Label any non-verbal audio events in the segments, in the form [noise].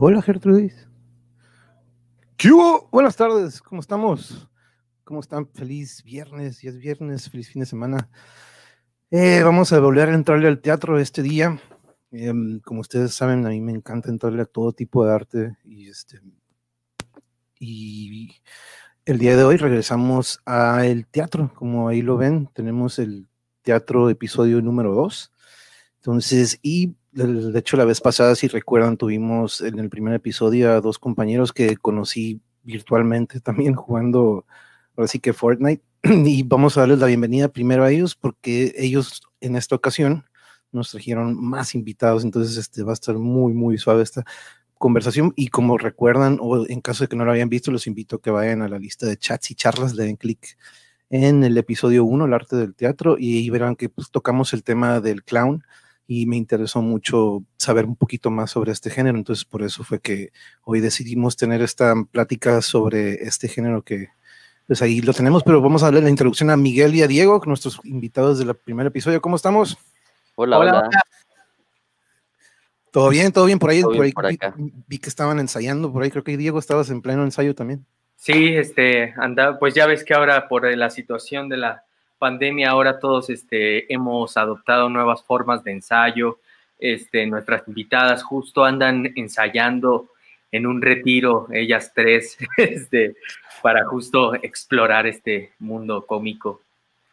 Hola Gertrudis. ¿Qué hubo? Buenas tardes, ¿cómo estamos? ¿Cómo están? Feliz viernes, ya es viernes, feliz fin de semana. Eh, vamos a volver a entrarle al teatro este día. Em, como ustedes saben, a mí me encanta entrarle a todo tipo de arte y este y el día de hoy regresamos al teatro, como ahí lo ven, tenemos el teatro episodio número 2. Entonces, y de hecho, la vez pasada, si recuerdan, tuvimos en el primer episodio a dos compañeros que conocí virtualmente [laughs] también jugando, ahora sí que Fortnite. [clears throat] Y vamos a darles la bienvenida primero a ellos porque ellos en esta ocasión nos trajeron más invitados, entonces este va a estar muy, muy suave esta conversación. Y como recuerdan, o en caso de que no lo hayan visto, los invito a que vayan a la lista de chats y charlas, le den clic en el episodio 1, el arte del teatro, y verán que pues, tocamos el tema del clown y me interesó mucho saber un poquito más sobre este género, entonces por eso fue que hoy decidimos tener esta plática sobre este género que pues ahí lo tenemos, pero vamos a darle la introducción a Miguel y a Diego, nuestros invitados del primer episodio. ¿Cómo estamos? Hola, hola. ¿Todo bien? ¿Todo bien por ahí? por ahí vi, que estaban ensayando, por ahí creo que Diego estabas en pleno ensayo también. Sí, este, anda, pues ya ves que ahora por la situación de la pandemia ahora todos este, hemos adoptado nuevas formas de ensayo. Este, nuestras invitadas justo andan ensayando en un retiro, ellas tres, [laughs] este, para justo explorar este mundo cómico.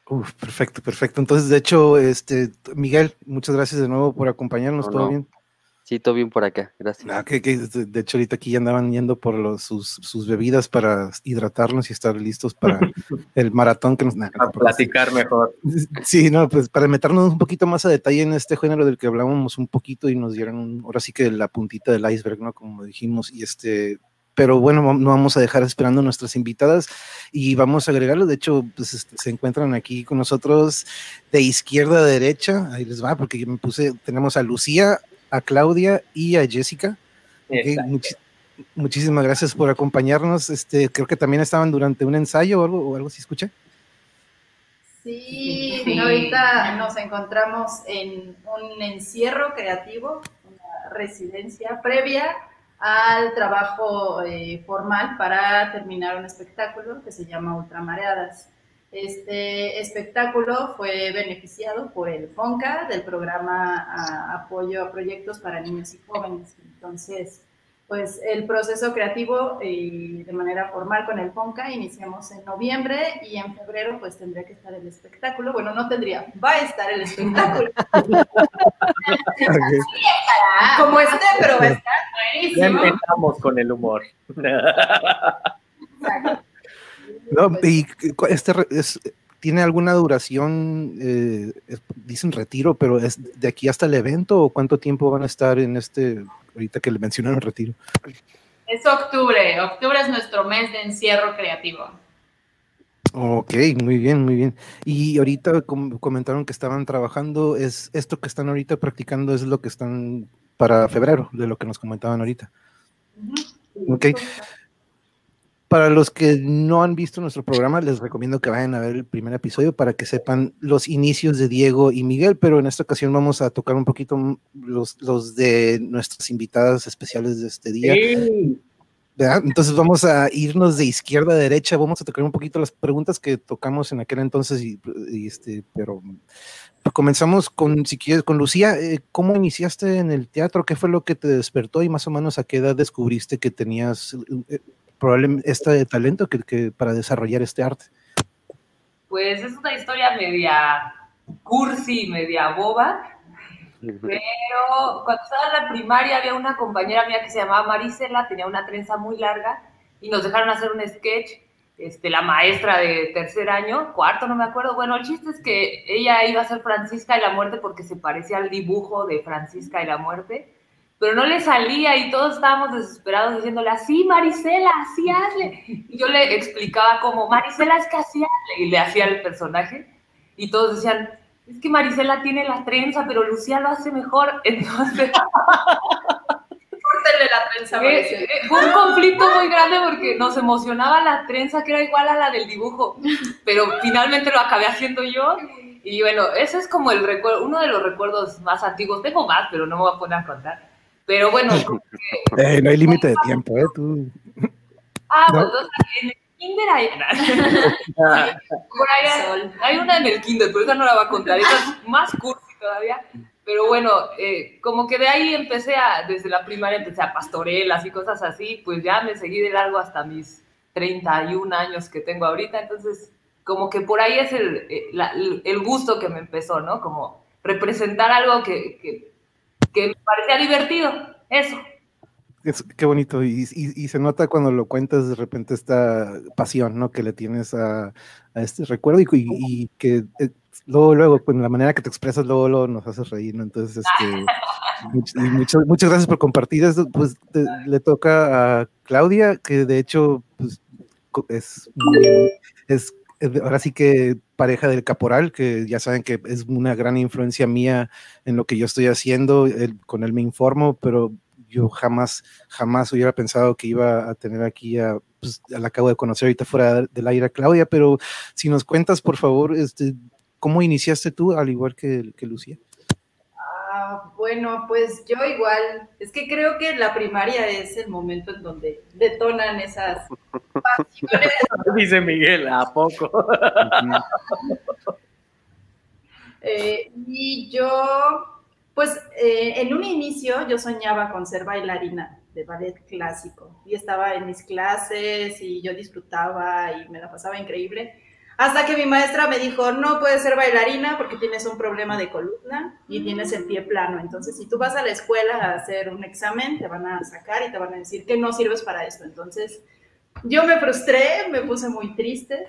Uf, perfecto, perfecto. Entonces, de hecho, este, Miguel, muchas gracias de nuevo por acompañarnos. ¿Todo bien? Sí, todo bien por acá, gracias. Ah, que, de hecho, ahorita aquí ya andaban yendo por los, sus, bebidas para hidratarnos y estar listos para [laughs] el maratón que nos... para platicar mejor. [laughs] Sí, no, pues para meternos un poquito más a detalle en este género del que hablábamos un poquito y nos dieron ahora sí que la puntita del iceberg, ¿no? Como dijimos, y este... Pero bueno, no vamos a dejar esperando a nuestras invitadas y vamos a agregarlo. De hecho, pues este, se encuentran aquí con nosotros de izquierda a derecha. Ahí les va, porque yo me puse. Tenemos a Lucía, a Claudia y a Jessica. muchísimas gracias por acompañarnos. Este, creo que también estaban durante un ensayo o algo, o algo si escuché. Sí, ahorita nos encontramos en un encierro creativo, una residencia previa al trabajo eh, formal para terminar un espectáculo que se llama Ultramareadas. Este espectáculo fue beneficiado por el FONCA del programa Apoyo a Proyectos para Niños y Jóvenes. Entonces, pues el proceso creativo eh, de manera formal con el FONCA iniciamos en noviembre y en febrero pues tendría que estar el espectáculo. Bueno, no tendría, va a estar el espectáculo. [laughs] Como esté, pero va a estar buenísimo. Ya empezamos con el humor. Exacto. No, y este es, tiene alguna duración, eh, dicen retiro, pero es de aquí hasta el evento o cuánto tiempo van a estar en este, ahorita que le mencionaron retiro. Es octubre, octubre es nuestro mes de encierro creativo. Ok, muy bien, muy bien. Y ahorita comentaron que estaban trabajando, es esto que están ahorita practicando es lo que están para febrero, de lo que nos comentaban ahorita. Ok. Para los que no han visto nuestro programa, les recomiendo que vayan a ver el primer episodio para que sepan los inicios de Diego y Miguel, pero en esta ocasión vamos a tocar un poquito los, los de nuestras invitadas especiales de este día. Entonces vamos a irnos de izquierda a derecha, vamos a tocar un poquito las preguntas que tocamos en aquel entonces, y, este, pero comenzamos con, si quieres, con Lucía, eh, ¿cómo iniciaste en el teatro? ¿Qué fue lo que te despertó y más o menos a qué edad descubriste que tenías eh, probablemente este talento que, para desarrollar este arte? Pues es una historia media cursi, media boba, pero cuando estaba en la primaria había una compañera mía que se llamaba Marisela, tenía una trenza muy larga y nos dejaron hacer un sketch, este, la maestra de tercer año, cuarto, no me acuerdo. Bueno, el chiste es que ella iba a ser Francisca y la muerte porque se parecía al dibujo de Francisca y la muerte pero no le salía y todos estábamos desesperados diciéndole, así Marisela, así hazle. Y yo le explicaba como, Marisela es que así hazle, y le hacía el personaje, y todos decían, es que Marisela tiene la trenza, pero Lucía lo hace mejor, [laughs] entonces... la trenza, eh, eh, Fue un conflicto muy grande porque nos emocionaba la trenza que era igual a la del dibujo, pero finalmente lo acabé haciendo yo. Y bueno, ese es como el recuerdo, uno de los recuerdos más antiguos. Tengo más, pero no me voy a poner a contar Pero bueno. [laughs] Eh, no hay límite de [laughs] tiempo, ¿eh? Tú... Ah, bueno, en el kinder hay... [laughs] Por ahí hay, una en el kinder, pero esa no la va a contar. Esa es más cursi todavía. Pero bueno, eh, como que de ahí empecé a, desde la primaria empecé a pastorelas y cosas así, pues ya me seguí de largo hasta mis 31 años que tengo ahorita, entonces como que por ahí es el, eh, el gusto que me empezó, ¿no? Como representar algo que, que, que me parecía divertido, eso. Es, qué bonito, y, y, se nota cuando lo cuentas de repente esta pasión, ¿no? Que le tienes a, a este recuerdo y, y que eh, luego, luego, con la manera que te expresas, luego, luego nos haces reír, ¿no? Entonces, este, [laughs] muchas, muchas gracias por compartir esto. Pues le toca a Claudia, que de hecho, pues, es, es, ahora sí que pareja del caporal, que ya saben que es una gran influencia mía en lo que yo estoy haciendo, con él me informo, pero yo jamás, jamás hubiera pensado que iba a tener aquí a, pues, la acabo de conocer ahorita fuera del aire a Claudia, pero si nos cuentas, por favor, este, ¿Cómo iniciaste tú, al igual que, que Lucía? Ah, bueno, pues yo igual, es que creo que la primaria es el momento en donde detonan esas pasiones. [laughs] Dice Miguel, ¿a poco? [laughs] Eh, y yo, pues eh, en un inicio yo soñaba con ser bailarina de ballet clásico y estaba en mis clases y yo disfrutaba y me la pasaba increíble hasta que mi maestra me dijo, no puedes ser bailarina porque tienes un problema de columna y tienes el pie plano. Entonces, si tú vas a la escuela a hacer un examen, te van a sacar y te van a decir que no sirves para esto. Entonces, yo me frustré, me puse muy triste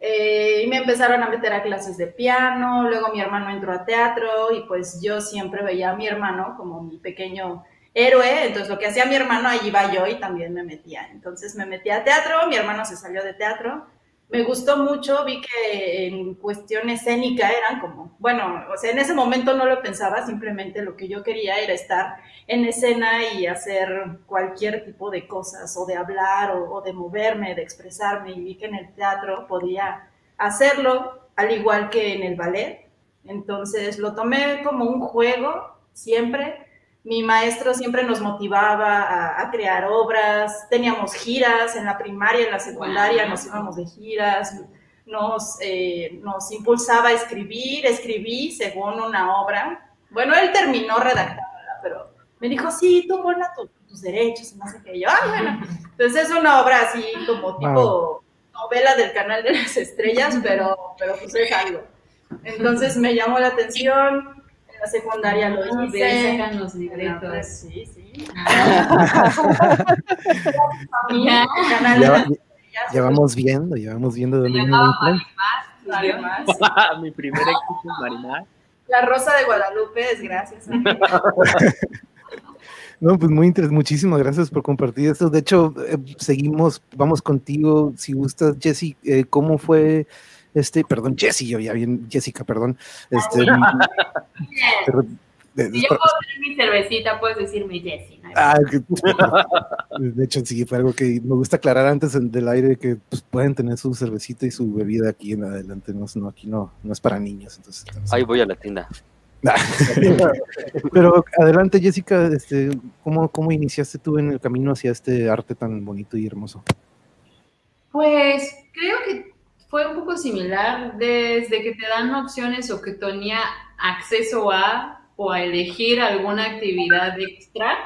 eh, y me empezaron a meter a clases de piano. Luego mi hermano entró a teatro y pues yo siempre veía a mi hermano como mi pequeño héroe. Entonces, lo que hacía mi hermano, allí iba yo y también me metía. Entonces, me metí a teatro, mi hermano se salió de teatro me gustó mucho, vi que en cuestión escénica eran como, bueno, o sea, en ese momento no lo pensaba, simplemente lo que yo quería era estar en escena y hacer cualquier tipo de cosas, o de hablar, o, de moverme, de expresarme, y vi que en el teatro podía hacerlo, al igual que en el ballet. Entonces lo tomé como un juego, siempre, mi maestro siempre nos motivaba a, crear obras, teníamos giras en la primaria, en la secundaria, nos íbamos de giras, nos, eh, nos impulsaba a escribir, escribí según una obra. Bueno, él terminó redactándola, pero me dijo, sí, tú ponla tus derechos, no sé qué. yo, ah, bueno. Entonces es una obra así como tipo novela del canal de las estrellas, pero, pero pues es algo. Entonces me llamó la atención, la secundaria lo ah, hice. sacan los libretos. Sí, sí. [laughs] ya, ya, vamos viendo, ya vamos viendo dónde viene [laughs] Mi primer equipo es Marimar. La Rosa de Guadalupe es gracias a [laughs] mí. No, pues muy interesante, muchísimas gracias por compartir esto. De hecho, eh, seguimos, vamos contigo, si gustas, Jessy, eh, ¿cómo fue este, perdón, Jessy, yo ya bien, Jessica, perdón. Este, [laughs] si yo puedo tener mi cervecita, puedes decirme Jessy. Ah, [laughs] de hecho, sí, fue algo que me gusta aclarar antes del aire, que pues, pueden tener su cervecita y su bebida aquí en adelante. No, no aquí no, no es para niños. Entonces, Ahí voy a la tienda. [laughs] Pero adelante, Jessica, este, ¿cómo, ¿cómo iniciaste tú en el camino hacia este arte tan bonito y hermoso? Pues creo que fue un poco similar desde que te dan opciones o que tenía acceso a o a elegir alguna actividad extra.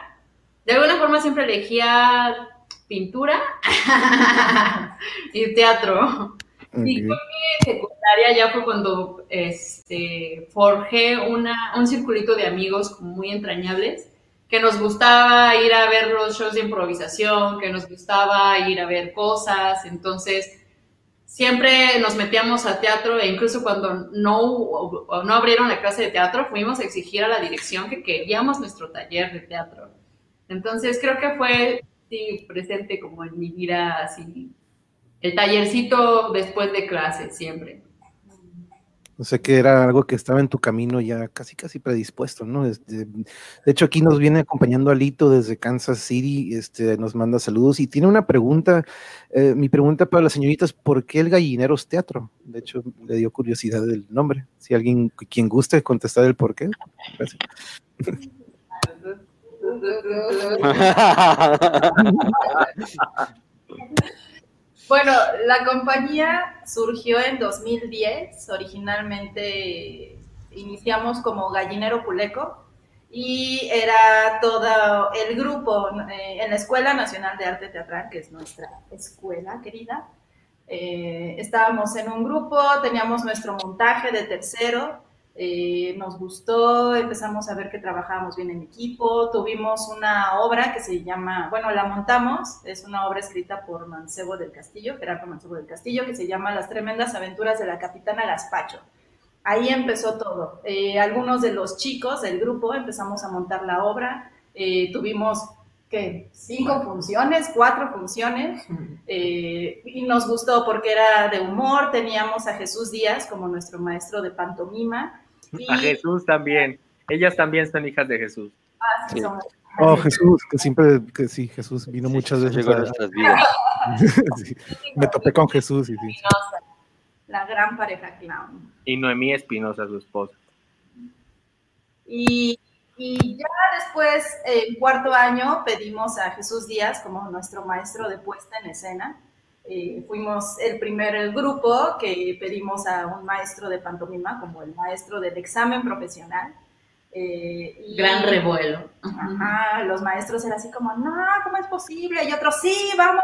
De alguna forma siempre elegía pintura [laughs] y teatro. Y con mi secundaria ya fue cuando este, forjé una, un circulito de amigos muy entrañables que nos gustaba ir a ver los shows de improvisación, que nos gustaba ir a ver cosas. Entonces, siempre nos metíamos a teatro e incluso cuando no, no abrieron la clase de teatro, fuimos a exigir a la dirección que queríamos nuestro taller de teatro. Entonces creo que fue presente como en mi vida así, el tallercito después de clase siempre. O sea que era algo que estaba en tu camino ya casi casi predispuesto, ¿no? Este, de hecho, aquí nos viene acompañando Alito desde Kansas City, este, nos manda saludos y tiene una pregunta. Eh, mi pregunta para las señoritas, ¿por qué el Gallineros Teatro? De hecho, le dio curiosidad el nombre. Si alguien quien guste contestar el por qué. Bueno, la compañía surgió en 2010. Originalmente iniciamos como Gallinero Puleco y era todo el grupo eh, en la Escuela Nacional de Arte Teatral, que es nuestra escuela querida. Eh, estábamos en un grupo, teníamos nuestro montaje de tercero, eh, nos gustó, empezamos a ver que trabajábamos bien en equipo, tuvimos una obra que se llama, bueno, la montamos, es una obra escrita por Mancebo del Castillo, Gerardo Mancebo del Castillo, que se llama Las tremendas aventuras de la capitana Gaspacho. Ahí empezó todo. Eh, algunos de los chicos del grupo empezamos a montar la obra, eh, tuvimos ¿qué? cinco funciones, cuatro funciones, [laughs] y nos gustó porque era de humor, teníamos a Jesús Díaz como nuestro maestro de pantomima, a Jesús también. Ellas también son hijas de Jesús. Ah, sí, son. Oh, Jesús, que siempre, que sí, Jesús vino muchas veces. Llegó a a- nuestras vidas. [laughs] sí, me topé con Jesús y sí. La gran pareja clown. Y Noemí Espinosa, su esposa. Y, y ya después, en cuarto año, pedimos a Jesús Díaz como nuestro maestro de puesta en escena. Eh, fuimos el primer grupo que pedimos a un maestro de pantomima como el maestro del examen profesional. Eh, y- Gran revuelo. Ajá, los maestros eran así como, no, ¿cómo es posible? Y otros, sí, vamos,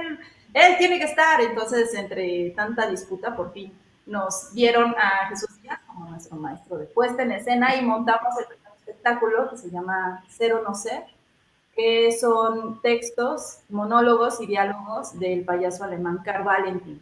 él, él tiene que estar. Entonces, entre tanta disputa, por fin nos dieron a Jesús Díaz como nuestro maestro de puesta en escena y montamos el primer espectáculo que se llama Cero No Ser, que son textos, monólogos y diálogos del payaso alemán Karl Valentin.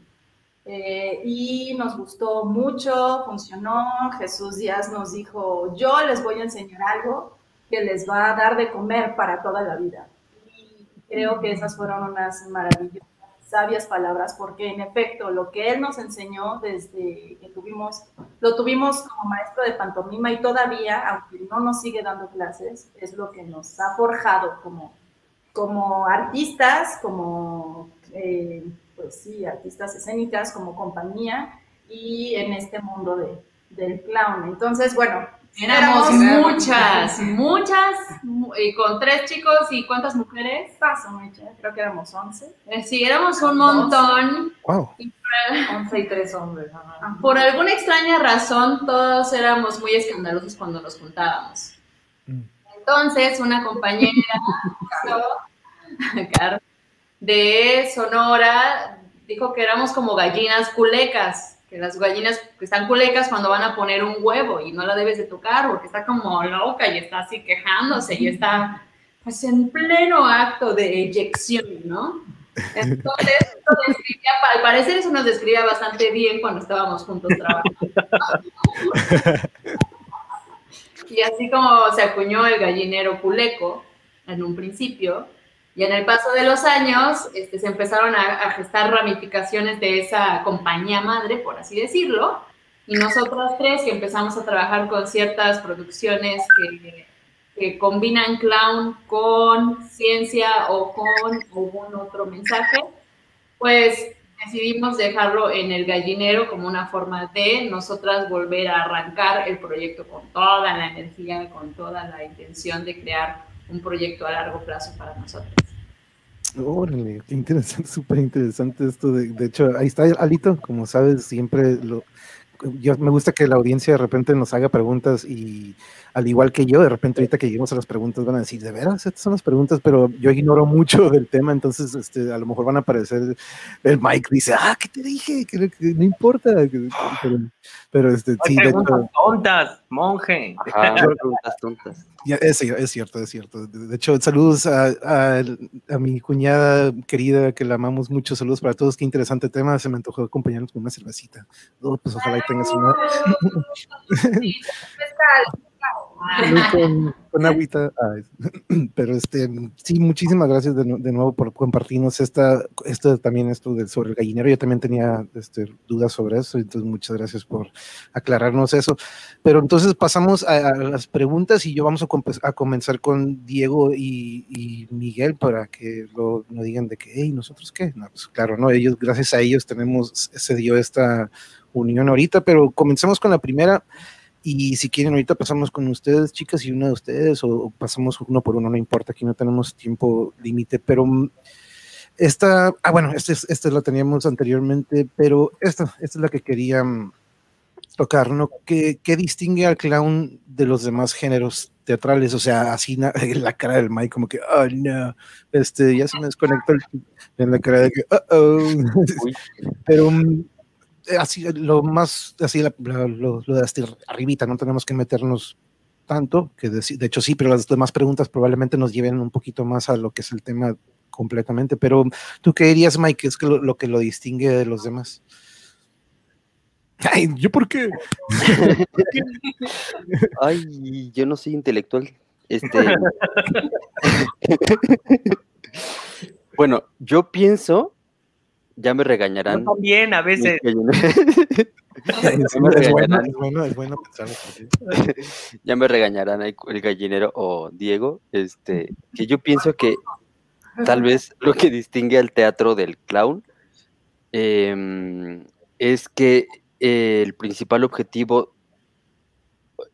Eh, y nos gustó mucho, funcionó. Jesús Díaz nos dijo, yo les voy a enseñar algo que les va a dar de comer para toda la vida. Y creo que esas fueron unas maravillosas, sabias palabras, porque en efecto lo que él nos enseñó desde que tuvimos, lo tuvimos como maestro de pantomima y todavía, aunque no nos sigue dando clases, es lo que nos ha forjado como, como artistas, como, eh, pues sí, artistas escénicas, como compañía y en este mundo de, del clown. Entonces, bueno, Éramos éramos muchas, muchas, mu- y con tres chicos y cuántas mujeres. Paso, Mecha, creo que éramos 11. Eh, Sí, éramos un montón. Wow. 11 y 3 hombres. ajá. [laughs] Por alguna extraña razón, todos éramos muy escandalosos cuando nos juntábamos. Mm. Entonces, una compañera [laughs] de Sonora dijo que éramos como gallinas culecas, que las gallinas están culecas cuando van a poner un huevo y no la debes de tocar porque está como loca y está así quejándose y está pues en pleno acto de eyección, ¿no? Entonces, [laughs] eso describía- al parecer eso nos describía bastante bien cuando estábamos juntos trabajando. [laughs] y así como se acuñó el gallinero puleco en un principio, y en el paso de los años este, se empezaron a, gestar ramificaciones de esa compañía madre, por así decirlo, y nosotras tres que empezamos a trabajar con ciertas producciones que, que combinan clown con ciencia o con algún otro mensaje, pues decidimos dejarlo en el gallinero como una forma de nosotras volver a arrancar el proyecto con toda la energía, con toda la intención de crear un proyecto a largo plazo para nosotros. Órale, qué interesante, [laughs] súper interesante esto. De, de hecho, ahí está Alito, como sabes, siempre lo, yo me gusta que la audiencia de repente nos haga preguntas y al igual que yo, de repente ahorita que lleguemos a las preguntas van a decir, de veras, estas son las preguntas, pero yo ignoro mucho del tema, entonces este, a lo mejor van a aparecer, el Mike dice, ah, ¿qué te dije? Que, que no importa, que- pero, pero, este, sí, de hecho, tontas, monje. Ajá, preguntas tontas. ya, es, es cierto, es cierto. De, de hecho, saludos a, a, a mi cuñada querida, que la amamos mucho. Saludos para todos. Qué interesante tema. Se me antojó acompañarnos con una cervecita. Oh, pues ojalá y tengas una. Con, con [laughs] agüita. Ay, [clears throat] Pero este, sí, muchísimas gracias de, de nuevo por compartirnos esta, esto también esto de, sobre el gallinero. Yo también tenía este, dudas sobre eso, entonces muchas gracias por aclararnos eso. Pero entonces pasamos a, a las preguntas y yo vamos a, a comenzar con Diego y, y Miguel para que lo, no digan de que, hey, ¿nosotros qué? No, pues claro, no, ellos, gracias a ellos tenemos, se dio esta unión ahorita, pero comencemos con la primera. Y si quieren, ahorita pasamos con ustedes, chicas, y una de ustedes, o, pasamos uno por uno, no importa, aquí no tenemos tiempo límite, pero mm, esta, ah, bueno, esta, esta la teníamos anteriormente, pero esta, esta es la que quería mm, tocar, ¿no? ¿Qué, ¿Qué, distingue al clown de los demás géneros teatrales? O sea, así [laughs] la cara del Mike, como que, oh no, este, ya se me desconectó en la cara de que, oh, oh. [laughs] Pero mm, así, lo más, así, lo, de hasta arribita, no tenemos que meternos tanto, que de, de, hecho sí, pero las demás preguntas probablemente nos lleven un poquito más a lo que es el tema completamente. Pero, ¿tú qué dirías, Mike? ¿Qué es lo, lo que lo distingue de los demás? Ay, ¿yo por qué? [laughs] Ay, yo no soy intelectual. Este. [laughs] bueno, yo pienso, [laughs] ya me regañarán. Yo también, a veces. ya me regañarán el gallinero o Diego, este, que yo pienso que tal vez lo que distingue al teatro del clown em, es que el principal objetivo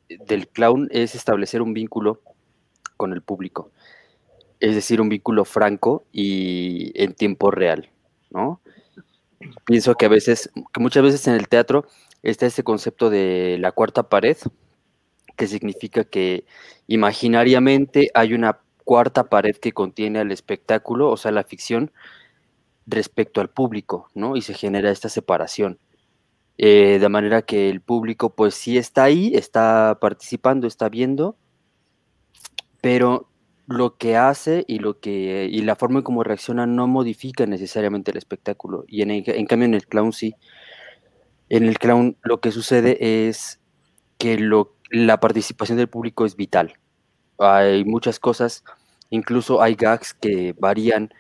del clown es establecer un vínculo con el público, es decir, un vínculo franco y en tiempo real, ¿no? Pienso que a veces, que muchas veces en el teatro está este concepto de la cuarta pared, que significa que imaginariamente hay una cuarta pared que contiene al espectáculo, o sea, la ficción, respecto al público, ¿no? Y se genera esta separación. Eh, de manera que el público pues sí está ahí, está participando, está viendo, pero lo que hace y lo que y la forma en cómo reacciona no modifica necesariamente el espectáculo. Y en, cambio en el clown sí. En el clown lo que sucede es que lo, la participación del público es vital. Hay muchas cosas incluso hay gags que varían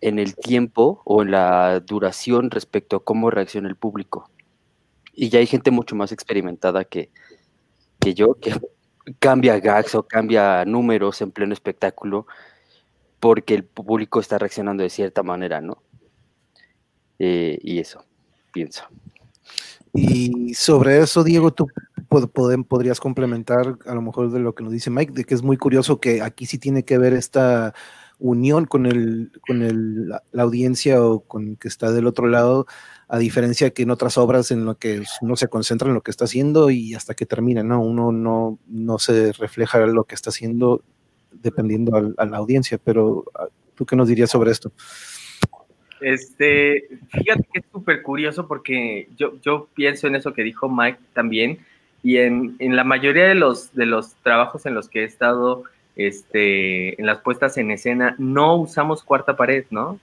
en el tiempo o en la duración respecto a cómo reacciona el público. Y ya hay gente mucho más experimentada que, que yo, que cambia gags o cambia números en pleno espectáculo porque el público está reaccionando de cierta manera, ¿no? Eh, y eso, pienso. Y sobre eso, Diego, tú podrías complementar a lo mejor de lo que nos dice Mike, de que es muy curioso que aquí sí tiene que ver esta unión con, el, con el, la audiencia o con que está del otro lado, a diferencia que en otras obras en lo que uno se concentra en lo que está haciendo y hasta que termina, ¿no? Uno no, no se refleja lo que está haciendo dependiendo a, la audiencia, pero ah, ¿tú qué nos dirías sobre esto? Este, fíjate que es súper curioso porque yo, yo pienso en eso que dijo Mike también, y en, en, la mayoría de los, de los trabajos en los que he estado este, en las puestas en escena, no usamos cuarta pared, ¿no?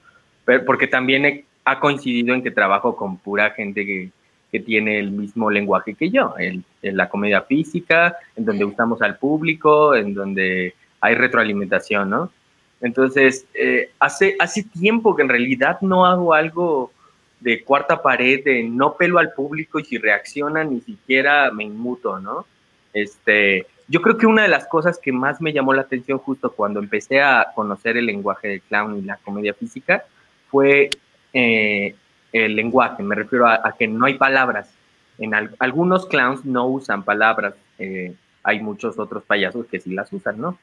porque también ha coincidido en que trabajo con pura gente que, que tiene el mismo lenguaje que yo, en, la comedia física, en donde usamos al público, en donde hay retroalimentación, ¿no? Entonces, eh, hace, hace tiempo que en realidad no hago algo de cuarta pared, de no pelo al público y si reacciona ni siquiera me inmuto, ¿no? Este, yo creo que una de las cosas que más me llamó la atención justo cuando empecé a conocer el lenguaje del clown y la comedia física fue eh, el lenguaje. Me refiero a, que no hay palabras. En algunos clowns no usan palabras. Eh, hay muchos otros payasos que sí las usan, ¿no?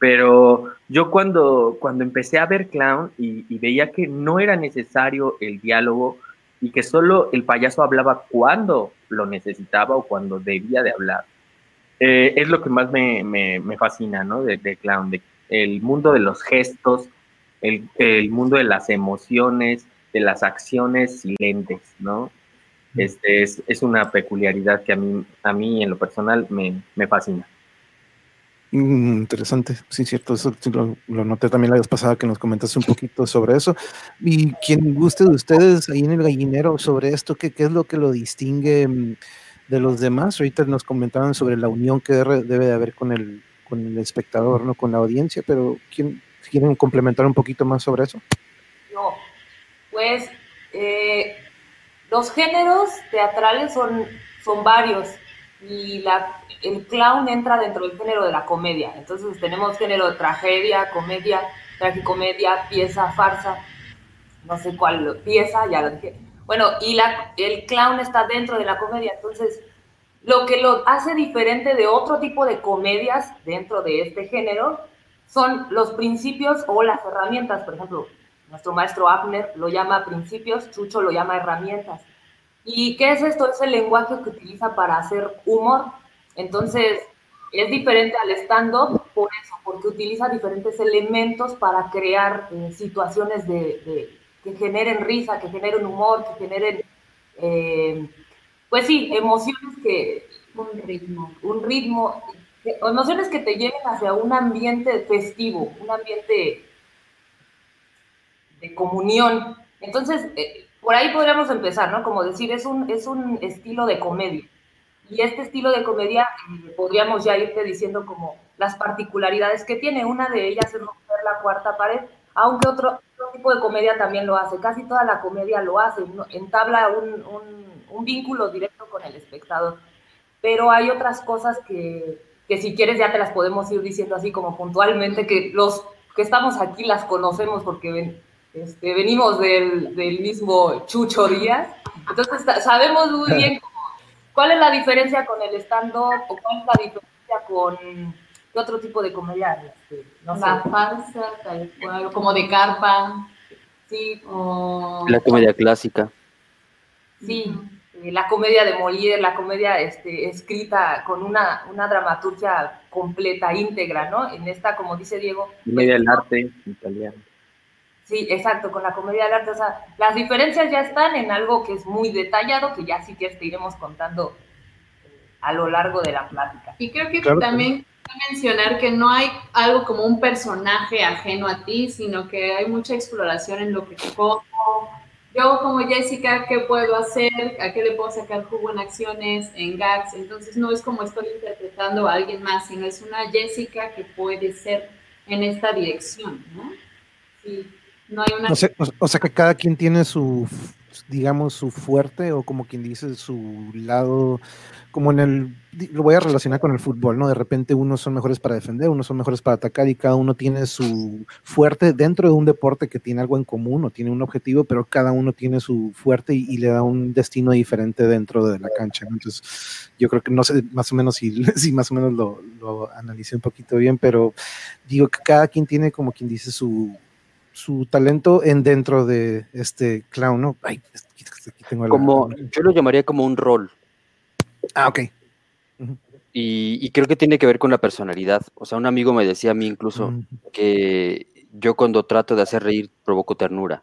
Pero yo cuando, cuando empecé a ver clown y veía que no era necesario el diálogo y que solo el payaso hablaba cuando lo necesitaba o cuando debía de hablar, eh, es lo que más me, me, fascina, ¿no? De, clown, de, el mundo de los gestos, el, el, mundo de las emociones, de las acciones silentes, ¿no? Este es, es, una peculiaridad que a mí, a mí en lo personal me, me fascina. Mm, interesante, sí, cierto, eso lo, lo, noté también la vez pasada que nos comentaste un poquito sobre eso. Y quien guste de ustedes ahí en el gallinero sobre esto, ¿qué, qué es lo que lo distingue? De los demás. Ahorita nos comentaban sobre la unión que debe de haber con el, con el espectador, no con la audiencia, pero ¿quién, ¿quieren complementar un poquito más sobre eso? No, pues eh, los géneros teatrales son, son varios y la, el clown entra dentro del género de la comedia. Entonces tenemos género de tragedia, comedia, tragicomedia, pieza, farsa, no sé cuál, pieza, ya lo dije bueno, y la, el clown está dentro de la comedia, entonces lo que lo hace diferente de otro tipo de comedias dentro de este género son los principios o las herramientas. Por ejemplo, nuestro maestro Abner lo llama principios, Chucho lo llama herramientas. ¿Y qué es esto? Es el lenguaje que utiliza para hacer humor. Entonces, es diferente al stand-up por eso, porque utiliza diferentes elementos para crear eh, situaciones de, que generen risa, que generen humor, que generen, eh, pues sí, emociones que... Un ritmo. Un ritmo, emociones que te lleven hacia un ambiente festivo, un ambiente de comunión. Entonces, eh, por ahí podríamos empezar, ¿no? Como decir, es un, es un estilo de comedia. Y este estilo de comedia eh, podríamos ya irte diciendo como las particularidades que tiene. Una de ellas es romper la cuarta pared, aunque otro, tipo de comedia también lo hace. Casi toda la comedia lo hace, entabla un, un, vínculo directo con el espectador. Pero hay otras cosas que, que si quieres ya te las podemos ir diciendo así como puntualmente, que los que estamos aquí las conocemos porque ven, este, venimos del, del, mismo Chucho Díaz. Entonces sabemos muy bien [laughs] cuál es la diferencia con el stand-up o cuál es la diferencia con otro tipo de comedia. Este, no la falsa, tal cual, como de carpa. Sí. O... La comedia clásica. Sí, eh, la comedia de Molière, la comedia este, escrita con una, una dramaturgia completa, íntegra, ¿no? En esta, como dice Diego. Comedia del arte italiano. Sí, exacto, con la comedia del arte. O sea, las diferencias ya están en algo que es muy detallado, que ya sí que te iremos contando a lo largo de la plática. Y creo que también mencionar que no hay algo como un personaje ajeno a ti, sino que hay mucha exploración en lo que como yo como Jessica, ¿qué puedo hacer? ¿A qué le puedo sacar jugo en acciones, en gags? Entonces no es como estoy interpretando a alguien más, sino es una Jessica que puede ser en esta dirección, ¿no? Sí, no hay una... O sea, o sea que cada quien tiene su, digamos, su fuerte o como quien dice, su lado como en el, lo voy a relacionar con el fútbol, ¿no? De repente unos son mejores para defender, unos son mejores para atacar y cada uno tiene su fuerte dentro de un deporte que tiene algo en común o tiene un objetivo, pero cada uno tiene su fuerte y, le da un destino diferente dentro de la cancha. Entonces, yo creo que no sé más o menos si, [laughs] si más o menos lo, lo analicé un poquito bien, pero digo que cada quien tiene como quien dice su, su talento en dentro de este clown, ¿no? Ay, aquí tengo como, yo lo llamaría como un rol Ah, ok. y, creo que tiene que ver con la personalidad. O sea, un amigo me decía a mí incluso que yo cuando trato de hacer reír provoco ternura.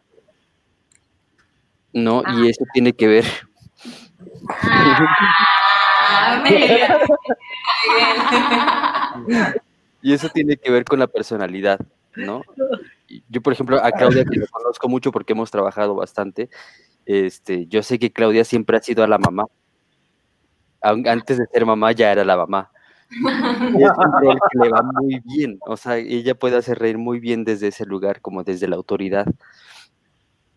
¿No? Y ah. eso tiene que ver. Ah, [laughs] y eso tiene que ver con la personalidad, ¿no? [laughs] Yo, por ejemplo, a Claudia, que lo conozco mucho porque hemos trabajado bastante, este, yo sé que Claudia siempre ha sido a la mamá antes de ser mamá ya era la mamá. [laughs] Y es un rol que le va muy bien, o sea, ella puede hacer reír muy bien desde ese lugar, como desde la autoridad.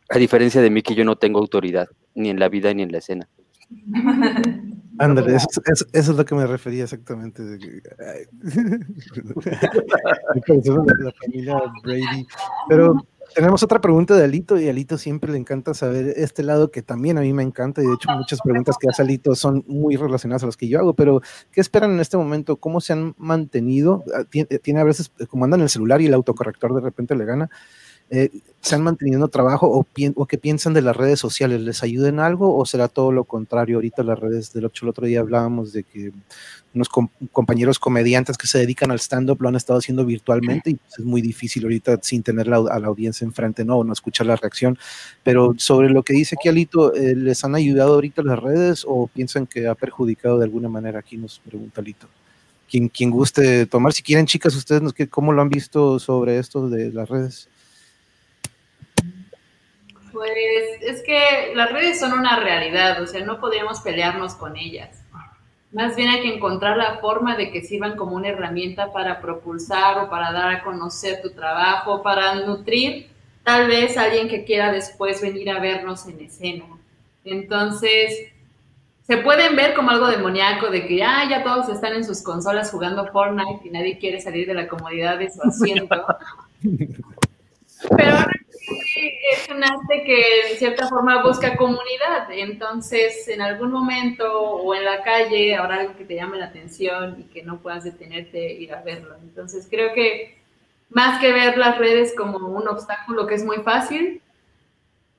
A diferencia de mí que yo no tengo autoridad, ni en la vida ni en la escena. [laughs] Ándale, eso, es lo que me refería exactamente. [laughs] la familia Brady. Pero tenemos otra pregunta de Alito y a Alito siempre le encanta saber este lado que también a mí me encanta y de hecho muchas preguntas que hace Alito son muy relacionadas a las que yo hago, pero ¿qué esperan en este momento? ¿Cómo se han mantenido? Ah, tiene, a veces, como anda en el celular y el autocorrector de repente le gana, eh, ¿se han mantenido trabajo o, qué piensan de las redes sociales? ¿Les ayudan algo o será todo lo contrario? Ahorita las redes del 8 el otro día hablábamos de que unos compañeros comediantes que se dedican al stand-up lo han estado haciendo virtualmente y pues, es muy difícil ahorita sin tener a la audiencia enfrente, ¿no? O no escuchar la reacción. Pero sobre lo que dice aquí Alito, eh, ¿les han ayudado ahorita las redes o piensan que ha perjudicado de alguna manera? Aquí nos pregunta Alito. Quien, quien guste tomar, si quieren chicas, ustedes, ¿cómo lo han visto sobre esto de las redes? Pues es que las redes son una realidad, o sea, no podríamos pelearnos con ellas más bien hay que encontrar la forma de que sirvan como una herramienta para propulsar o para dar a conocer tu trabajo, para nutrir tal vez a alguien que quiera después venir a vernos en escena. Entonces, se pueden ver como algo demoníaco de que ah, ya todos están en sus consolas jugando Fortnite y nadie quiere salir de la comodidad de su asiento. [laughs] Pero es un arte que en cierta forma busca comunidad, entonces en algún momento o en la calle habrá algo que te llame la atención y que no puedas detenerte e ir a verlo. Entonces creo que más que ver las redes como un obstáculo que es muy fácil,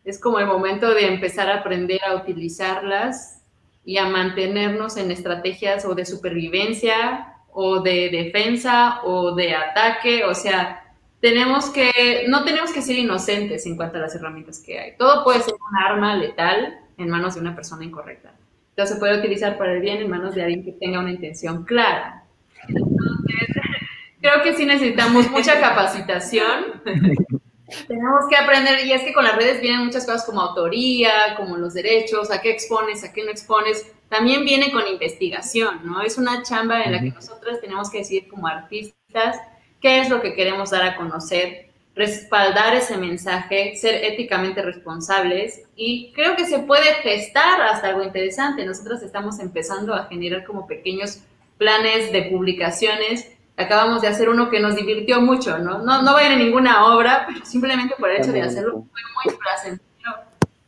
es como el momento de empezar a aprender a utilizarlas y a mantenernos en estrategias o de supervivencia o de defensa o de ataque, o sea, tenemos que, no tenemos que ser inocentes en cuanto a las herramientas que hay. Todo puede ser un arma letal en manos de una persona incorrecta. Entonces se puede utilizar para el bien en manos de alguien que tenga una intención clara. Entonces, [laughs] creo que sí necesitamos mucha [laughs] capacitación. [laughs] Tenemos que aprender, y es que con las redes vienen muchas cosas como autoría, como los derechos, a qué expones, a qué no expones. También viene con investigación, ¿no? Es una chamba en la que nosotros tenemos que decir como artistas, qué es lo que queremos dar a conocer, respaldar ese mensaje, ser éticamente responsables y creo que se puede gestar hasta algo interesante. Nosotros estamos empezando a generar como pequeños planes de publicaciones. Acabamos de hacer uno que nos divirtió mucho, ¿no? No, no va a ir en ninguna obra, [laughs] pero simplemente por el hecho de hacerlo fue muy placentero.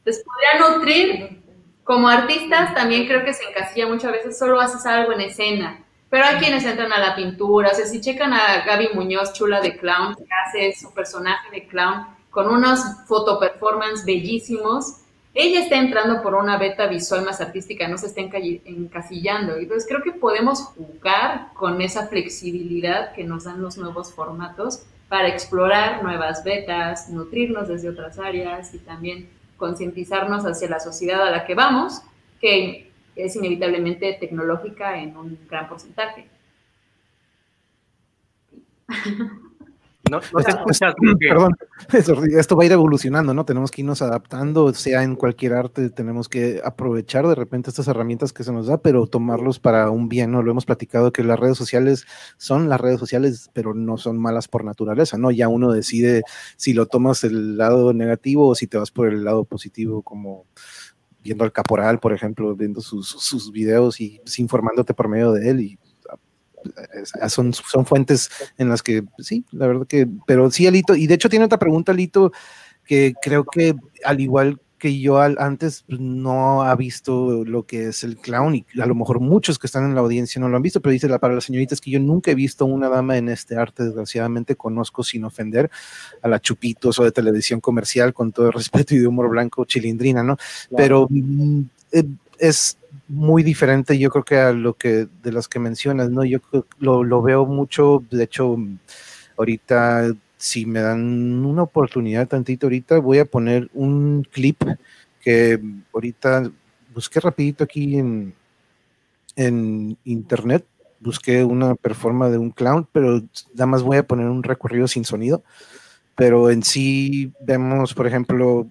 Les podría nutrir. Como artistas también creo que se encasilla muchas veces, solo haces algo en escena pero hay quienes entran a la pintura, o sea, si checan a Gaby Muñoz, chula de clown, que hace su personaje de clown con unos fotoperformance bellísimos, ella está entrando por una beta visual más artística, no se está encasillando. Entonces creo que podemos jugar con esa flexibilidad que nos dan los nuevos formatos para explorar nuevas betas, nutrirnos desde otras áreas y también concientizarnos hacia la sociedad a la que vamos, que es inevitablemente tecnológica en un gran porcentaje. No, Perdón, esto va a ir evolucionando, ¿no? Tenemos que irnos adaptando, sea en cualquier arte, tenemos que aprovechar de repente estas herramientas que se nos da, pero tomarlos para un bien, ¿no? Lo hemos platicado que las redes sociales son las redes sociales, pero no son malas por naturaleza, ¿no? Ya uno decide si lo tomas el lado negativo o si te vas por el lado positivo, como viendo al caporal, por ejemplo, viendo sus, sus videos y pues, informándote por medio de él y son, son fuentes en las que sí, la verdad que, pero sí, Alito, y de hecho tiene otra pregunta, Alito, que creo que al igual que yo antes pues, no ha visto lo que es el clown y a lo mejor muchos que están en la audiencia no lo han visto, pero dice la, para las señoritas que yo nunca he visto una dama en este arte, desgraciadamente conozco sin ofender a la Chupitos o de televisión comercial con todo el respeto y de humor blanco chilindrina, ¿no? Pero mm, eh, es muy diferente yo creo que a lo que de las que mencionas, ¿no? Yo lo, lo veo mucho, de hecho, ahorita si me dan una oportunidad tantito ahorita, voy a poner un clip que ahorita busqué rapidito aquí en, en internet, busqué una performance de un clown, pero nada más voy a poner un recorrido sin sonido. Pero en sí vemos, por ejemplo,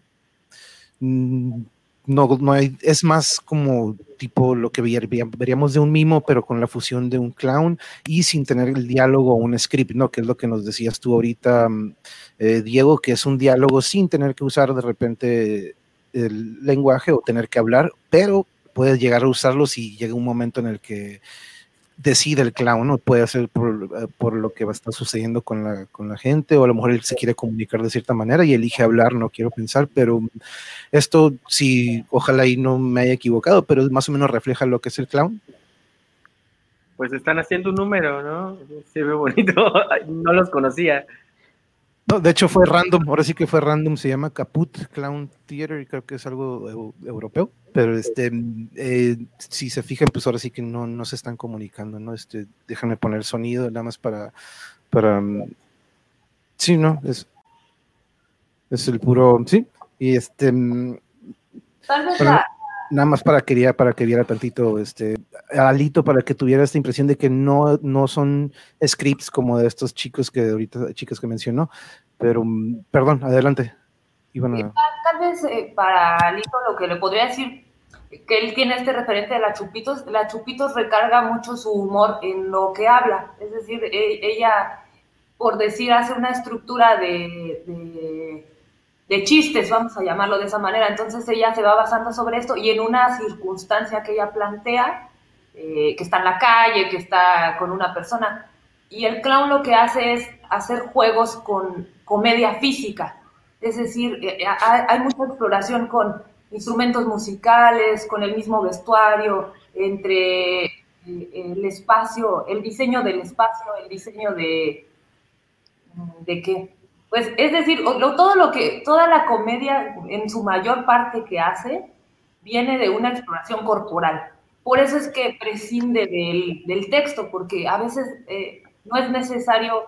mm, no, no hay, es más como tipo lo que veríamos de un mimo, pero con la fusión de un clown y sin tener el diálogo o un script, ¿no? Que es lo que nos decías tú ahorita, mm, eh, Diego, que es un diálogo sin tener que usar de repente el lenguaje o tener que hablar, pero puedes llegar a usarlo si llega un momento en el que decide el clown, ¿no? Puede ser por, eh, por, lo que va a estar sucediendo con la, con la gente, o a lo mejor él se quiere comunicar de cierta manera y elige hablar, no quiero pensar, pero esto sí, ojalá ahí no me haya equivocado, pero más o menos refleja lo que es el clown. Pues están haciendo un número, ¿no? Se ve bonito, [laughs] no los conocía. No, de hecho fue random, ahora sí que fue random, se llama Caput Clown Theater y creo que es algo europeo, pero este, eh, si se fijan, pues ahora sí que no, no se están comunicando, ¿no? Este, déjame poner sonido nada más para, para, mm, sí, ¿no? Es, es el puro, sí, y este... Mm, Tal vez nada más para que, para que viera tantito, este, Alito, para que tuviera esta impresión de que no, no son scripts como de estos chicos que ahorita, chicas que mencionó, pero, mm, perdón, adelante. Tal vez eh, para Alito lo que le podría decir que él tiene este referente de la Chupitos, la Chupitos recarga mucho su humor en lo que habla, es decir, e, ella, por decir, hace una estructura de de chistes, vamos a llamarlo de esa manera. Entonces ella se va basando sobre esto y en una circunstancia que ella plantea, eh, que está en la calle, que está con una persona, y el clown lo que hace es hacer juegos con comedia física. Es decir, eh, eh, hay mucha exploración con instrumentos musicales, con el mismo vestuario, entre el espacio, el diseño del espacio, el diseño de, ¿de qué? Pues es decir, todo lo que, toda la comedia en su mayor parte que hace viene de una exploración corporal. Por eso es que prescinde del, texto, porque a veces eh, no es necesario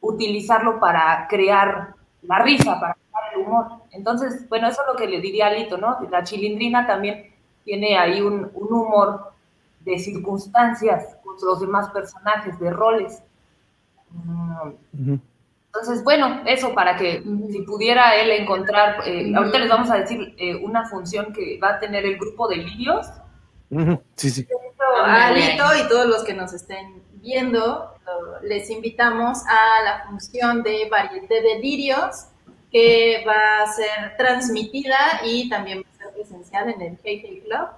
utilizarlo para crear la risa, para crear el humor. Entonces, bueno, eso es lo que le diría a Lito, ¿no? La chilindrina también tiene ahí un, humor de circunstancias con los demás personajes, de roles. Entonces, bueno, eso para que si pudiera él encontrar, eh, ahorita les vamos a decir eh, una función que va a tener el grupo de lirios. Sí, sí. Alito y todos los que nos estén viendo, les invitamos a la función de varieté de lirios que va a ser transmitida y también va a ser presencial en el Hey Club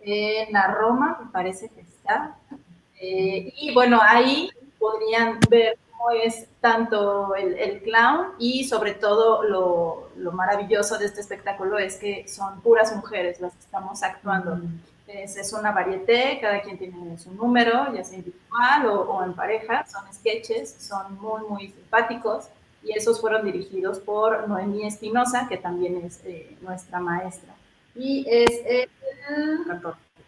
en la Roma, me parece que está. Eh, y bueno, ahí podrían ver es tanto el, clown y sobre todo lo, maravilloso de este espectáculo es que son puras mujeres las que estamos actuando. Es, una varieté, cada quien tiene su número, ya sea individual o, en pareja, son sketches, son muy, muy simpáticos y esos fueron dirigidos por Noemí Espinosa, que también es eh, nuestra maestra. Y es el,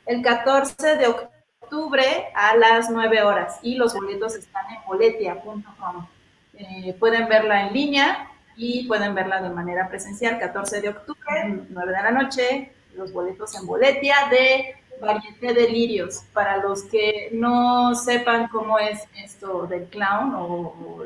el 14 de octubre octubre a las 9 horas y los boletos están en boletia.com. Eh, pueden verla en línea y pueden verla de manera presencial 14 de octubre, 9 de la noche, los boletos en boletia de Varieté de Lirios. Para los que no sepan cómo es esto del clown o,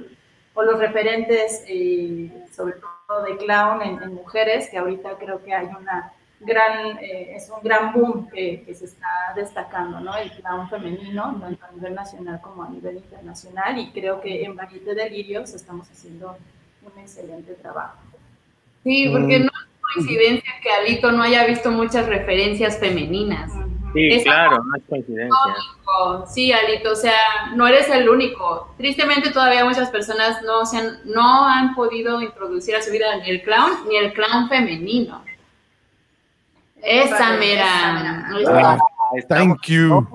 los referentes, eh, sobre todo de clown en mujeres, que ahorita creo que hay una gran, eh, es un gran boom que, se está destacando, ¿no? El clown femenino, tanto a nivel nacional como a nivel internacional, y creo que en Varieté de Lirios estamos haciendo un excelente trabajo. Sí, porque no es coincidencia que Alito no haya visto muchas referencias femeninas. Sí, claro, no es coincidencia. Sí, Alito, o sea, no eres el único. Tristemente todavía muchas personas no, se han, no han podido introducir a su vida ni el clown ni el clown femenino. Esa mera. Ah, thank you.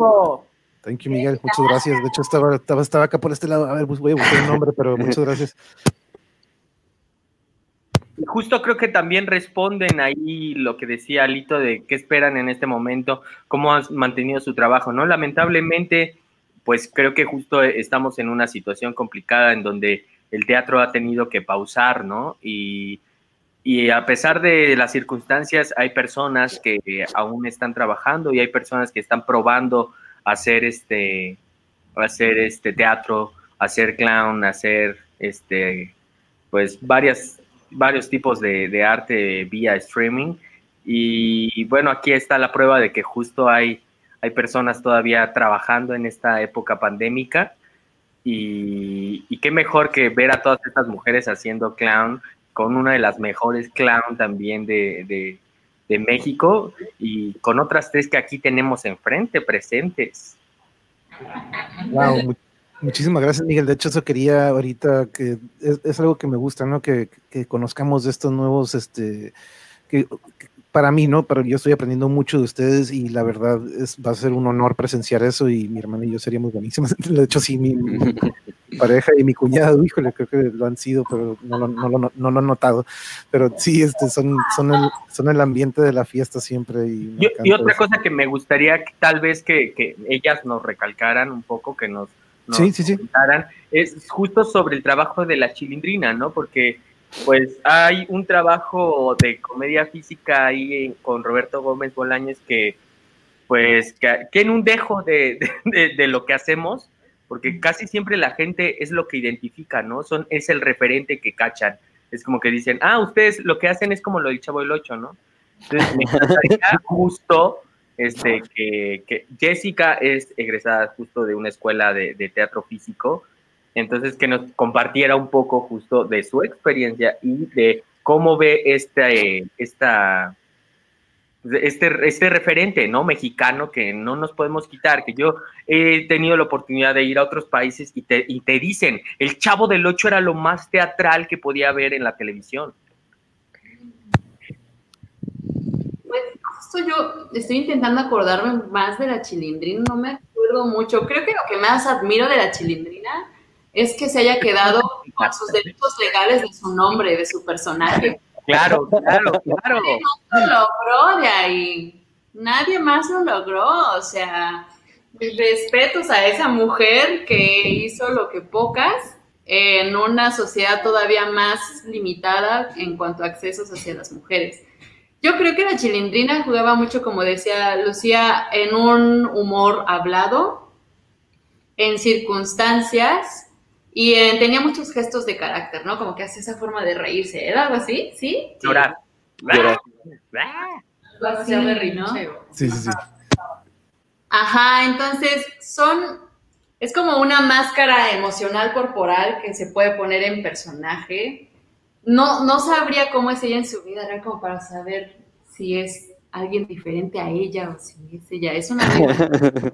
Thank you, Miguel. Muchas gracias. De hecho, estaba, estaba, estaba acá por este lado. A ver, pues voy a buscar el nombre, pero muchas gracias. Justo creo que también responden ahí lo que decía Alito de qué esperan en este momento, cómo han mantenido su trabajo, ¿no? Lamentablemente, pues creo que justo estamos en una situación complicada en donde el teatro ha tenido que pausar, ¿no? Y y a pesar de las circunstancias, hay personas que aún están trabajando y hay personas que están probando hacer este, hacer este teatro, hacer clown, hacer este, pues varias, varios tipos de, arte vía streaming. Y, bueno, aquí está la prueba de que justo hay, hay personas todavía trabajando en esta época pandémica. Y, y, qué mejor que ver a todas estas mujeres haciendo clown con una de las mejores clown también de, México y con otras tres que aquí tenemos enfrente presentes. Wow, muchísimas gracias, Miguel. De hecho, eso quería ahorita que es, algo que me gusta, ¿no? Que, que, conozcamos de estos nuevos, este, que, para mí, ¿no? Pero yo estoy aprendiendo mucho de ustedes y la verdad es, va a ser un honor presenciar eso y mi hermano y yo seríamos buenísimos. [laughs] De hecho, sí, mi, [laughs] pareja y mi cuñado, híjole, creo que lo han sido, pero no lo, no lo, no lo han notado. Pero sí, este, son, son, el, son el ambiente de la fiesta siempre. Y, y, otra cosa que me gustaría tal vez que, que, ellas nos recalcaran un poco, que nos, nos sí, sí, sí. es justo sobre el trabajo de la chilindrina, ¿no? Porque pues hay un trabajo de comedia física ahí con Roberto Gómez Bolañez que, pues, que, en un dejo de, lo que hacemos, porque casi siempre la gente es lo que identifica, ¿no? Son, es el referente que cachan. Es como que dicen, ah, ustedes lo que hacen es como lo del Chavo del Ocho, ¿no? Entonces, me gustaría [laughs] justo este, que, que, Jessica es egresada justo de una escuela de, de teatro físico entonces, que nos compartiera un poco justo de su experiencia y de cómo ve este, esta, este, este referente, ¿no? Mexicano que no nos podemos quitar, que yo he tenido la oportunidad de ir a otros países y te, y te dicen, el Chavo del Ocho era lo más teatral que podía ver en la televisión. Pues yo estoy intentando acordarme más de la chilindrina, no me acuerdo mucho. Creo que lo que más admiro de la chilindrina es que se haya quedado con sus derechos legales de su nombre, de su personaje. Claro, claro, claro. No lo logró de ahí. Nadie más lo logró. O sea, respetos a esa mujer que hizo lo que pocas en una sociedad todavía más limitada en cuanto a accesos hacia las mujeres. Yo creo que la chilindrina jugaba mucho, como decía Lucía, en un humor hablado, en circunstancias y eh, tenía muchos gestos de carácter, ¿no? Como que hace esa forma de reírse. ¿Era algo así? ¿Sí? Llorar. Llorar. Así, ¿no? Sí, sí, sí. Ajá, entonces son, es como una máscara emocional corporal que se puede poner en personaje. No, no sabría cómo es ella en su vida, era como para saber si es alguien diferente a ella o si es ella. Es una... [laughs]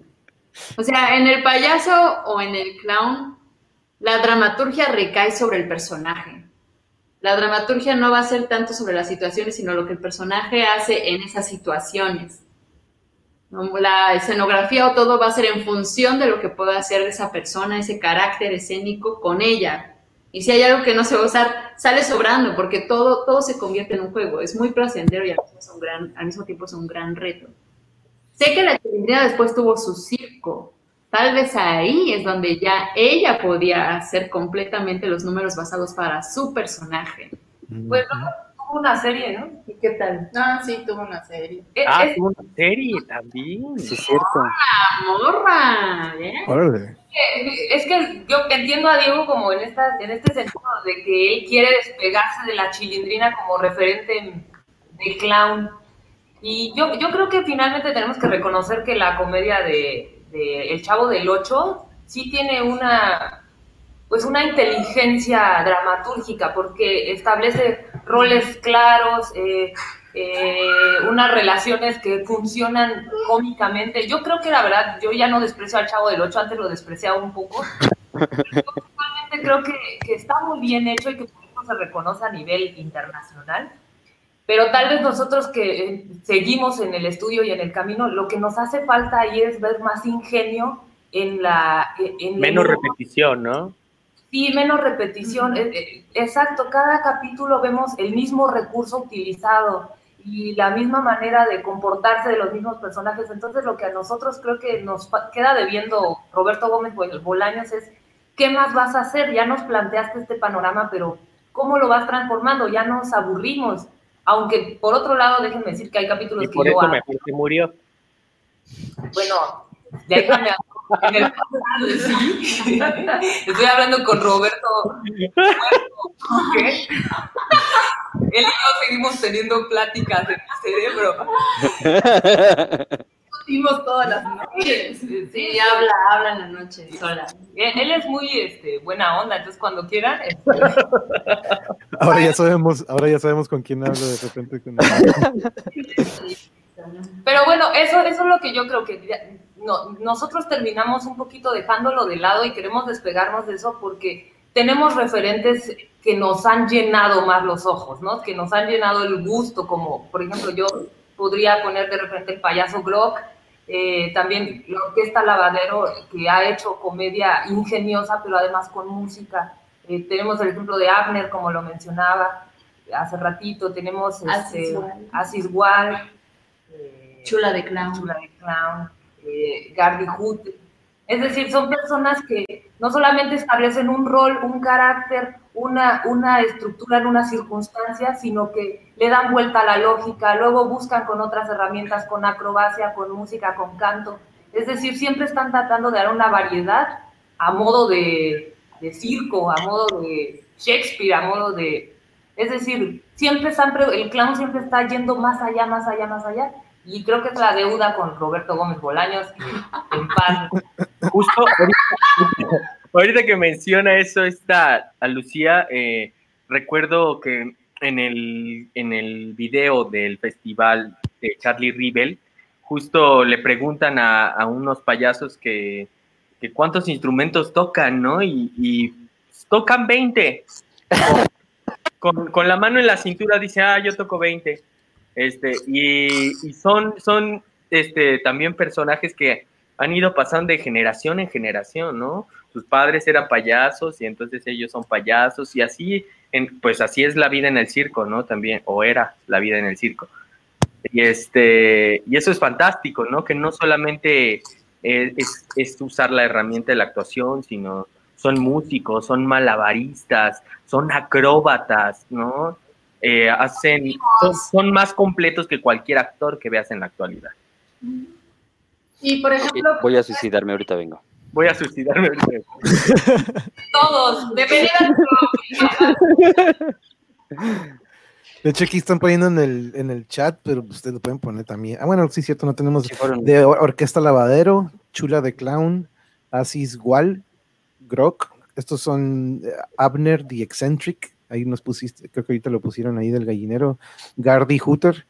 o sea, en el payaso o en el clown la dramaturgia recae sobre el personaje. La dramaturgia no va a ser tanto sobre las situaciones, sino lo que el personaje hace en esas situaciones. La escenografía o todo va a ser en función de lo que pueda hacer esa persona, ese carácter escénico con ella. Y si hay algo que no se va a usar, sale sobrando, porque todo, todo se convierte en un juego. Es muy placentero y al mismo, tiempo es un gran reto. Sé que la chilindrina después tuvo su circo, Tal vez ahí es donde ya ella podía hacer completamente los números basados para su personaje. Pues tuvo una serie, ¿no? ¿Y qué tal? Ah, sí, tuvo una serie. Ah, tuvo una serie también. Sí, es cierto. morra! ¿eh? Es que yo entiendo a Diego como en, esta, en este sentido de que él quiere despegarse de la chilindrina como referente de clown. Y yo, yo creo que finalmente tenemos que reconocer que la comedia de, el Chavo del Ocho sí tiene una pues una inteligencia dramatúrgica porque establece roles claros, eh, eh, unas relaciones que funcionan cómicamente. Yo creo que la verdad, yo ya no desprecio al Chavo del Ocho, antes lo despreciaba un poco. Yo creo que, que, está muy bien hecho y que se reconoce a nivel internacional pero tal vez nosotros que eh, seguimos en el estudio y en el camino, lo que nos hace falta ahí es ver más ingenio en la... En menos repetición, ¿no? Sí, menos repetición. Eh, eh, exacto, cada capítulo vemos el mismo recurso utilizado y la misma manera de comportarse de los mismos personajes. Entonces lo que a nosotros creo que nos queda debiendo Roberto Gómez Bolaños es, ¿qué más vas a hacer? Ya nos planteaste este panorama, pero ¿cómo lo vas transformando? Ya nos aburrimos aunque por otro lado, déjenme decir que hay capítulos y por que eso yo mejor que murió. Bueno, déjame en el ¿sí? Estoy hablando con Roberto. ¿Qué? Él y yo seguimos teniendo pláticas en mi cerebro. [laughs] Discutimos todas las noches. Sí, habla, habla en la noche sola. Él, es muy este, buena onda, entonces cuando quieran. Este... [laughs] Ahora ya sabemos, ahora ya sabemos con quién hablo de repente. Con [laughs] Pero bueno, eso, eso es lo que yo creo que no, nosotros terminamos un poquito dejándolo de lado y queremos despegarnos de eso porque tenemos referentes que nos han llenado más los ojos, ¿no? Que nos han llenado el gusto, como por ejemplo yo podría poner de repente el payaso Glock, eh, también la Orquesta Lavadero, que ha hecho comedia ingeniosa, pero además con música. Eh, tenemos el ejemplo de Abner, como lo mencionaba hace ratito. Tenemos este, Asis Wall, eh, Chula de Clown. Chula de Clown, Gardy Hood. Es decir, son personas que no solamente establecen un rol, un carácter, una, una estructura en una circunstancia, sino que le dan vuelta a la lógica, luego buscan con otras herramientas, con acrobacia, con música, con canto. Es decir, siempre están tratando de dar una variedad a modo de, de circo, a modo de Shakespeare, a modo de... Es decir, siempre están, el clown siempre está yendo más allá, más allá, más allá. Y creo que es la deuda con Roberto Gómez Bolaños, en paz. Justo ahorita, que menciona eso, esta a Lucía, eh, recuerdo que en el, en el video del festival de Charlie Rivel, justo le preguntan a, unos payasos que, cuántos instrumentos tocan, ¿no? Y, tocan 20. [laughs] Con, la mano en la cintura dice, ah, yo toco 20. Este, y, son, son este, también personajes que han ido pasando de generación en generación, ¿no? Sus padres eran payasos y entonces ellos son payasos y así, pues así es la vida en el circo, ¿no? También, o era la vida en el circo. Y, este, y eso es fantástico, ¿no? Que no solamente es, es usar la herramienta de la actuación, sino son músicos, son malabaristas, son acróbatas, ¿no? Eh, hacen, son, más completos que cualquier actor que veas en la actualidad. Y por ejemplo. Voy a suicidarme, ahorita vengo. Voy a suicidarme. [laughs] Todos, de [laughs] De hecho, aquí están poniendo en el, en el chat, pero ustedes lo pueden poner también. Ah, bueno, sí, cierto, no tenemos de Orquesta Lavadero, Chula de Clown, Asis Wall, Grok. Estos son eh, Abner the Eccentric. Ahí nos pusiste, creo que ahorita lo pusieron ahí del gallinero. Gardy Hooter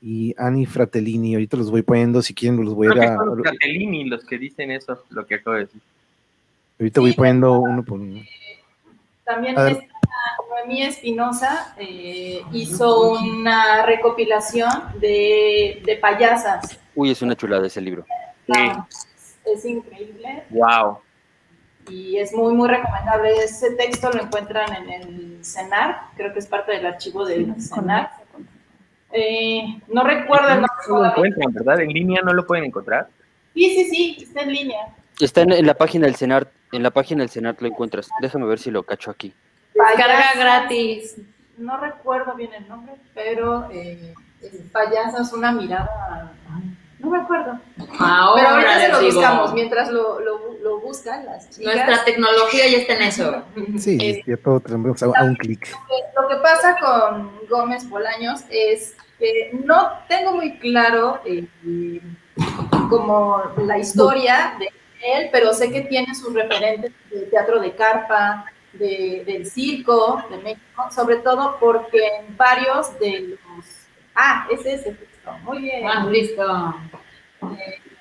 y Annie Fratellini. Ahorita los voy poniendo, si quieren, los voy a. Son Fratellini los que dicen eso, lo que acabo de decir. Ahorita voy poniendo uno por uno. También esta Noemí Espinosa eh, hizo una recopilación de, de, payasas. Uy, es una chulada ese libro. Sí. Es increíble. Wow. Y es muy, muy recomendable. Ese texto lo encuentran en el CENAR, creo que es parte del archivo del CENAR eh, no recuerdo el nombre. No lo encuentran, ¿verdad? ¿En línea no lo pueden encontrar? Sí, sí, sí, está en línea. Está en, la página del Senat, en la página del Senat lo encuentras. Déjame ver si lo cacho aquí. Carga gratis. No recuerdo bien el nombre, pero eh, es una mirada. No me acuerdo. Ahora pero ahorita se lo buscamos mientras lo, lo, lo, buscan las chicas. Nuestra tecnología ya está en eso. [laughs] Sí, eh, ya todo tenemos a, un clic. Lo que pasa con Gómez Bolaños es no tengo muy claro eh, como la historia de él, pero sé que tiene sus referentes de teatro de carpa, de, del circo de México, sobre todo porque en varios de los... Ah, ese es el texto, muy bien. Ah, listo.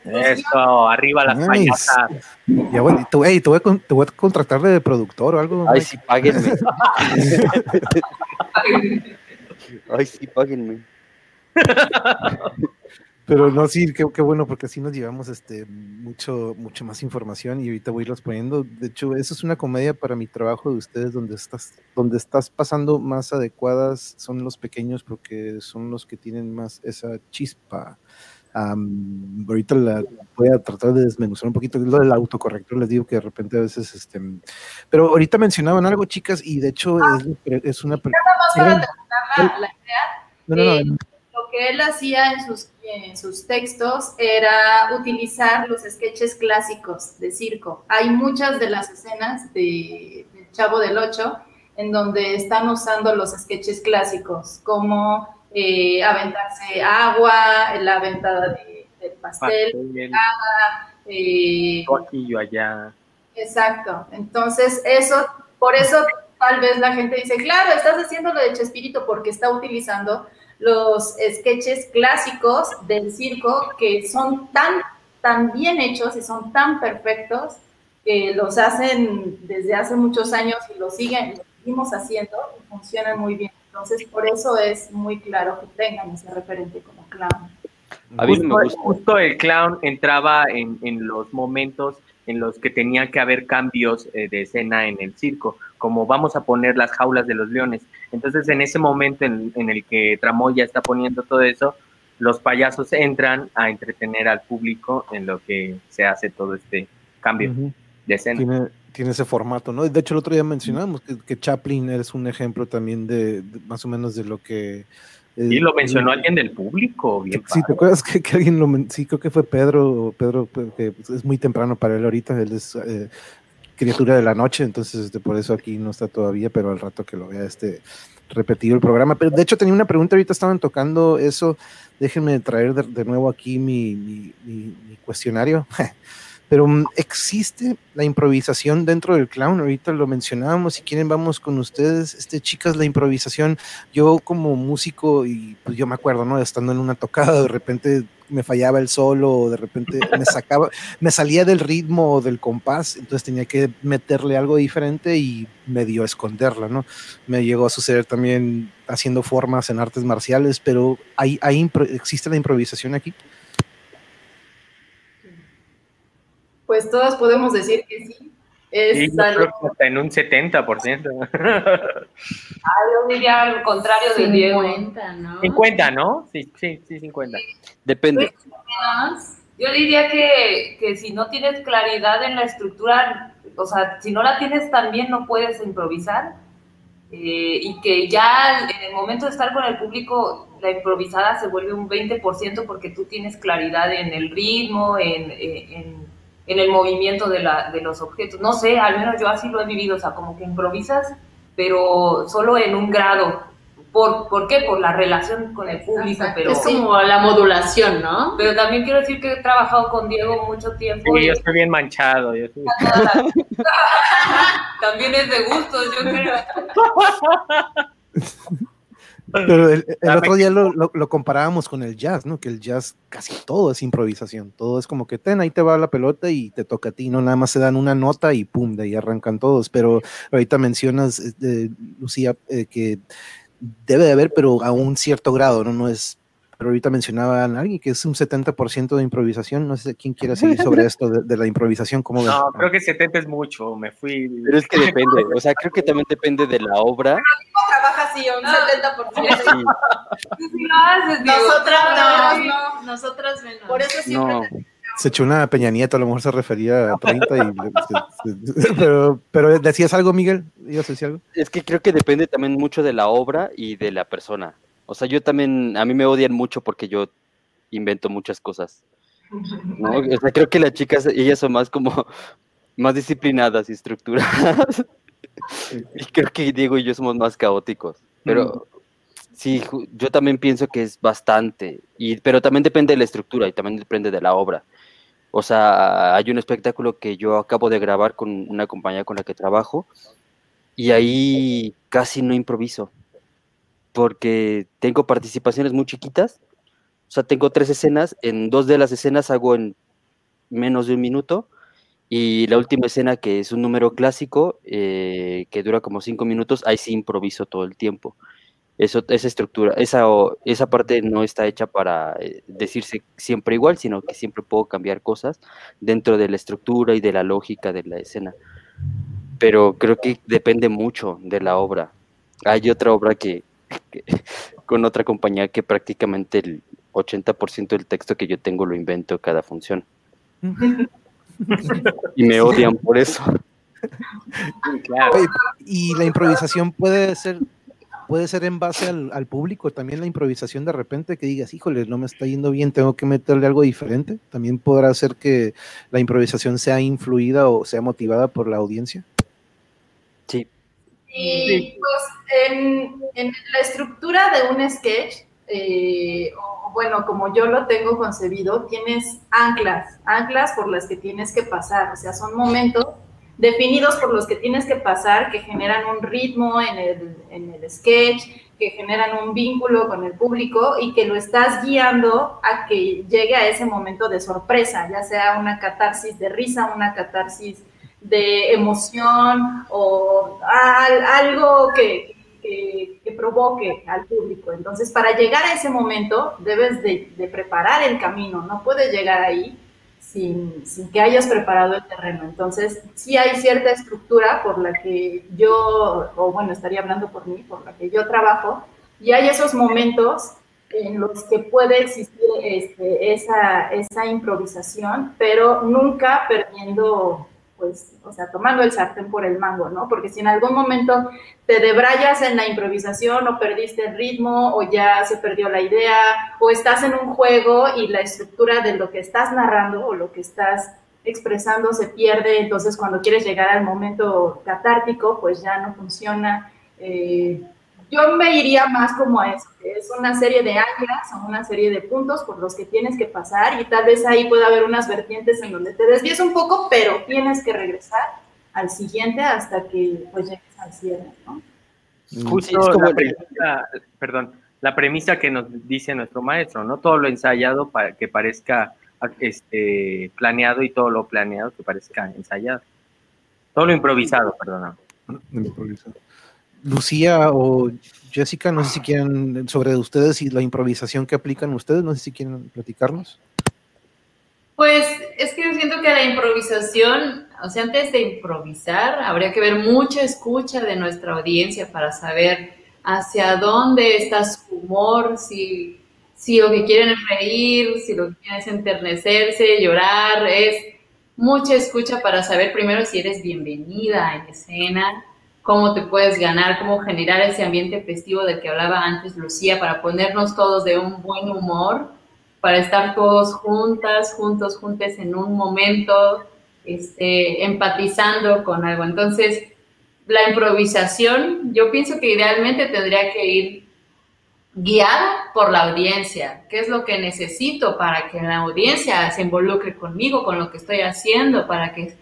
Eh, Eso, arriba las nice. Ya, bueno, te, hey, te, voy a, te, voy a, contratar de productor o algo. Ay, sí, páguenme. [laughs] Ay, sí, páguenme. [laughs] Pero no, sí, qué, bueno, porque así nos llevamos este, mucho, mucho más información y ahorita voy a irlos poniendo. De hecho, eso es una comedia para mi trabajo de ustedes, donde estás, donde estás pasando más adecuadas son los pequeños, porque son los que tienen más esa chispa. ahorita la voy a tratar de desmenuzar un poquito lo del autocorrector, les digo que de repente a veces, este, pero ahorita mencionaban algo, chicas, y de hecho es, una... Nada la, idea lo que él hacía en sus, en sus textos era utilizar los sketches clásicos de circo. Hay muchas de las escenas de, Chavo del Ocho en donde están usando los sketches clásicos, como eh, aventarse agua, la aventada de, del pastel, pastel eh, aquí yo allá. Exacto. Entonces, eso, por eso tal vez la gente dice, claro, estás haciendo lo de Chespirito porque está utilizando los sketches clásicos del circo que son tan, tan bien hechos y son tan perfectos que los hacen desde hace muchos años y lo siguen, lo seguimos haciendo y funcionan muy bien. Entonces, por eso es muy claro que tengan ese referente como clown. Justo, el clown entraba en, en los momentos en los que tenía que haber cambios eh, de escena en el circo, como vamos a poner las jaulas de los leones. Entonces, en ese momento en, el que Tramoya está poniendo todo eso, los payasos entran a entretener al público en lo que se hace todo este cambio de escena. Tiene, ese formato, ¿no? De hecho, el otro día mencionamos que, Chaplin es un ejemplo también de, más o menos de lo que y lo mencionó alguien del público. Bien sí, ¿te acuerdas que, alguien lo Sí, creo que fue Pedro, Pedro, que es muy temprano para él ahorita, él es eh, criatura de la noche, entonces este, por eso aquí no está todavía, pero al rato que lo vea este repetido el programa. Pero de hecho tenía una pregunta, ahorita estaban tocando eso, déjenme traer de, nuevo aquí mi, mi, mi, cuestionario. [laughs] pero mm, existe la improvisación dentro del clown, ahorita lo mencionábamos, si quieren vamos con ustedes, este chicas, la improvisación, yo como músico y pues yo me acuerdo, ¿no? Estando en una tocada, de repente me fallaba el solo, o de repente me sacaba, [laughs] me salía del ritmo o del compás, entonces tenía que meterle algo diferente y medio esconderla, ¿no? Me llegó a suceder también haciendo formas en artes marciales, pero ¿hay, hay ¿existe la improvisación aquí? Pues todos podemos decir que sí. Es en un 70%. ah, yo diría al contrario de Diego. 50, ¿no? 50, ¿no? Sí, sí, sí, 50. Depende. Pues, yo diría que, que si no tienes claridad en la estructura, o sea, si no la tienes también no puedes improvisar. Eh, y que ya en el momento de estar con el público, la improvisada se vuelve un 20% porque tú tienes claridad en el ritmo, en, en en el movimiento de, la, de los objetos. No sé, al menos yo así lo he vivido, o sea, como que improvisas, pero solo en un grado. ¿Por, ¿Por qué? Por la relación con el público. Pero, es como la modulación, ¿no? Pero también quiero decir que he trabajado con Diego mucho tiempo. y yo estoy bien manchado. Yo [laughs] también es de gusto, yo creo. [laughs] Pero el, [laughs] otro día lo, lo, comparábamos con el jazz, ¿no? Que el jazz casi todo es improvisación, todo es como que ten, ahí te va la pelota y te toca a ti, ¿no? Nada más se dan una nota y pum, de ahí arrancan todos. Pero ahorita mencionas, eh, Lucía, eh, que debe de haber, pero a un cierto grado, ¿no? No es pero ahorita mencionaban a alguien que es un 70% de improvisación. No sé quién quiere seguir sobre [laughs] esto de, la improvisación. ¿cómo no, creo que 70 es mucho. Me fui. Pero es que depende. O sea, creo que también depende de la obra. Pero trabaja así, un 70%. Sí. Nosotras no, no, nosotras menos. Por eso siempre. No. Se echó una Peña Nieto, a lo mejor se refería a 30 y... [laughs] pero, pero decías algo, Miguel, ¿ibas a decir algo? Es que creo que depende también mucho de la obra y de la persona. O sea, yo también, a mí me odian mucho porque yo invento muchas cosas. ¿no? O sea, creo que las chicas, ellas son más como, [laughs] más disciplinadas y estructuradas. [laughs] y creo que Diego y yo somos más caóticos. Pero sí, yo también pienso que es bastante. Y, pero también depende de la estructura y también depende de la obra. O sea, hay un espectáculo que yo acabo de grabar con una compañía con la que trabajo y ahí casi no improviso porque tengo participaciones muy chiquitas. O sea, tengo tres escenas. En dos de las escenas hago en menos de un minuto. Y la última escena, que es un número clásico, eh, que dura como cinco minutos, ahí sí improviso todo el tiempo. Esa estructura, esa, esa parte no está hecha para eh, decirse siempre igual, sino que siempre puedo cambiar cosas dentro de la estructura y de la lógica de la escena. Pero creo que depende mucho de la obra. Hay otra obra que, [laughs] con otra compañía que prácticamente el 80% del texto que yo tengo lo invento cada función. y me odian por eso. Y la improvisación puede ser puede ser en base al, público, también la improvisación de repente que digas, híjole, no me está yendo bien, tengo que meterle algo diferente. También podrá ser que la improvisación sea influida o sea motivada por la audiencia. Sí, y pues en, la estructura de un sketch, eh, bueno, como yo lo tengo concebido, tienes anclas, anclas por las que tienes que pasar, o sea, son momentos definidos por los que tienes que pasar, que generan un ritmo en el, en el sketch, que generan un vínculo con el público y que lo estás guiando a que llegue a ese momento de sorpresa, ya sea una catarsis de risa, una catarsis de emoción o algo que, provoque al público. Entonces, para llegar a ese momento, debes de, preparar el camino, no puedes llegar ahí sin, que hayas preparado el terreno. Entonces, sí hay cierta estructura por la que yo, o bueno, estaría hablando por mí, por la que yo trabajo, y hay esos momentos en los que puede existir este, esa, esa improvisación, pero nunca perdiendo pues, o sea, tomando el sartén por el mango, ¿no? Porque si en algún momento te debrayas en la improvisación o perdiste el ritmo o ya se perdió la idea o estás en un juego y la estructura de lo que estás narrando o lo que estás expresando se pierde, entonces cuando quieres llegar al momento catártico, pues ya no funciona. Eh, yo me iría más como a eso, que es una serie de águilas o una serie de puntos por los que tienes que pasar y tal vez ahí pueda haber unas vertientes en donde te desvíes un poco, pero tienes que regresar al siguiente hasta que pues llegues al cierre, ¿no? Justo la premisa, perdón, la premisa que nos dice nuestro maestro, ¿no? Todo lo ensayado para que parezca este, planeado y todo lo planeado que parezca ensayado. Todo lo improvisado, perdón. Improvisado. Lucía o Jessica, no sé si quieren sobre ustedes y la improvisación que aplican ustedes, no sé si quieren platicarnos. Pues es que yo siento que la improvisación, o sea, antes de improvisar, habría que ver mucha escucha de nuestra audiencia para saber hacia dónde está su humor, si, si lo que quieren es reír, si lo que quieren es enternecerse, llorar, es mucha escucha para saber primero si eres bienvenida en escena, cómo te puedes ganar, cómo generar ese ambiente festivo del que hablaba antes Lucía, para ponernos todos de un buen humor, para estar todos juntas, juntos, juntes en un momento, este, empatizando con algo. Entonces, la improvisación, yo pienso que idealmente tendría que ir guiada por la audiencia. ¿Qué es lo que necesito para que la audiencia se involucre conmigo, con lo que estoy haciendo, para que,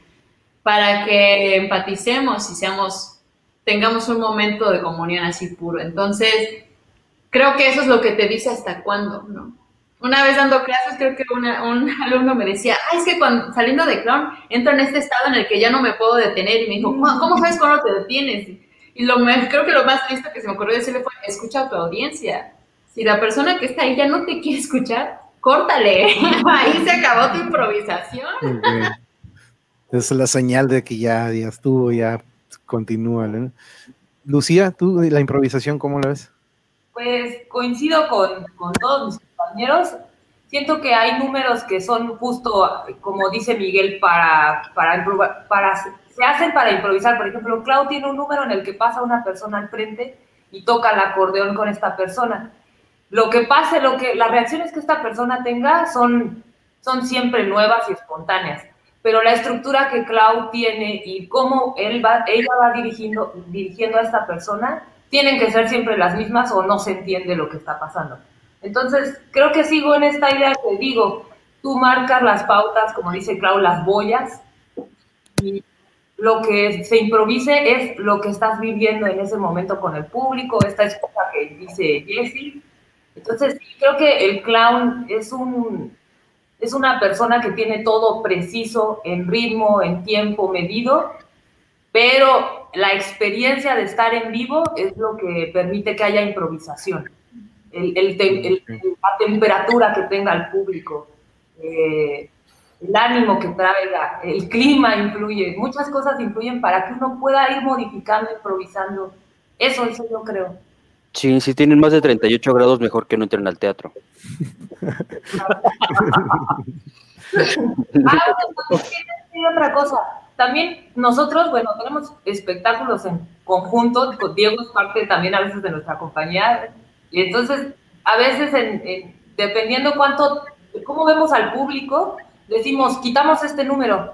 para que empaticemos y seamos tengamos un momento de comunión así puro. Entonces, creo que eso es lo que te dice hasta cuándo, ¿no? Una vez dando clases, creo que un [laughs] alumno me decía, ay, es que cuando, saliendo de clown, entro en este estado en el que ya no me puedo detener. Y me dijo, ¿cómo sabes cuándo te detienes? Y lo creo que lo más triste que se me ocurrió decirle fue, escucha a tu audiencia. Si la persona que está ahí ya no te quiere escuchar, córtale. [laughs] ahí se acabó tu improvisación. Es la señal de que ya, ya estuvo, ya continúa. Lucía, ¿tú la improvisación cómo la ves? Pues coincido con, con todos mis compañeros. Siento que hay números que son justo, como dice Miguel, para, para, para, se hacen para improvisar. Por ejemplo, Clau tiene un número en el que pasa una persona al frente y toca el acordeón con esta persona. Lo que pase, lo que, las reacciones que esta persona tenga son, son siempre nuevas y espontáneas pero la estructura que Cloud tiene y cómo él va, ella va dirigiendo, dirigiendo a esta persona, tienen que ser siempre las mismas o no se entiende lo que está pasando. Entonces, creo que sigo en esta idea que digo, tú marcas las pautas, como dice Clau, las boyas, y lo que se improvise es lo que estás viviendo en ese momento con el público, esta es que dice Jessie. Entonces, creo que el clown es un, es una persona que tiene todo preciso, en ritmo, en tiempo medido, pero la experiencia de estar en vivo es lo que permite que haya improvisación. la temperatura que tenga el público, eh, el ánimo que traiga, el clima influye, muchas cosas influyen para que uno pueda ir modificando, improvisando. Eso, eso yo creo. Sí, si tienen más de 38 grados, mejor que no entren al teatro. ah, otra cosa. También nosotros, bueno, tenemos espectáculos en conjunto. Diego es parte también a veces de nuestra compañía. Y entonces, a veces, en, dependiendo cuánto, cómo vemos al público, decimos, quitamos este número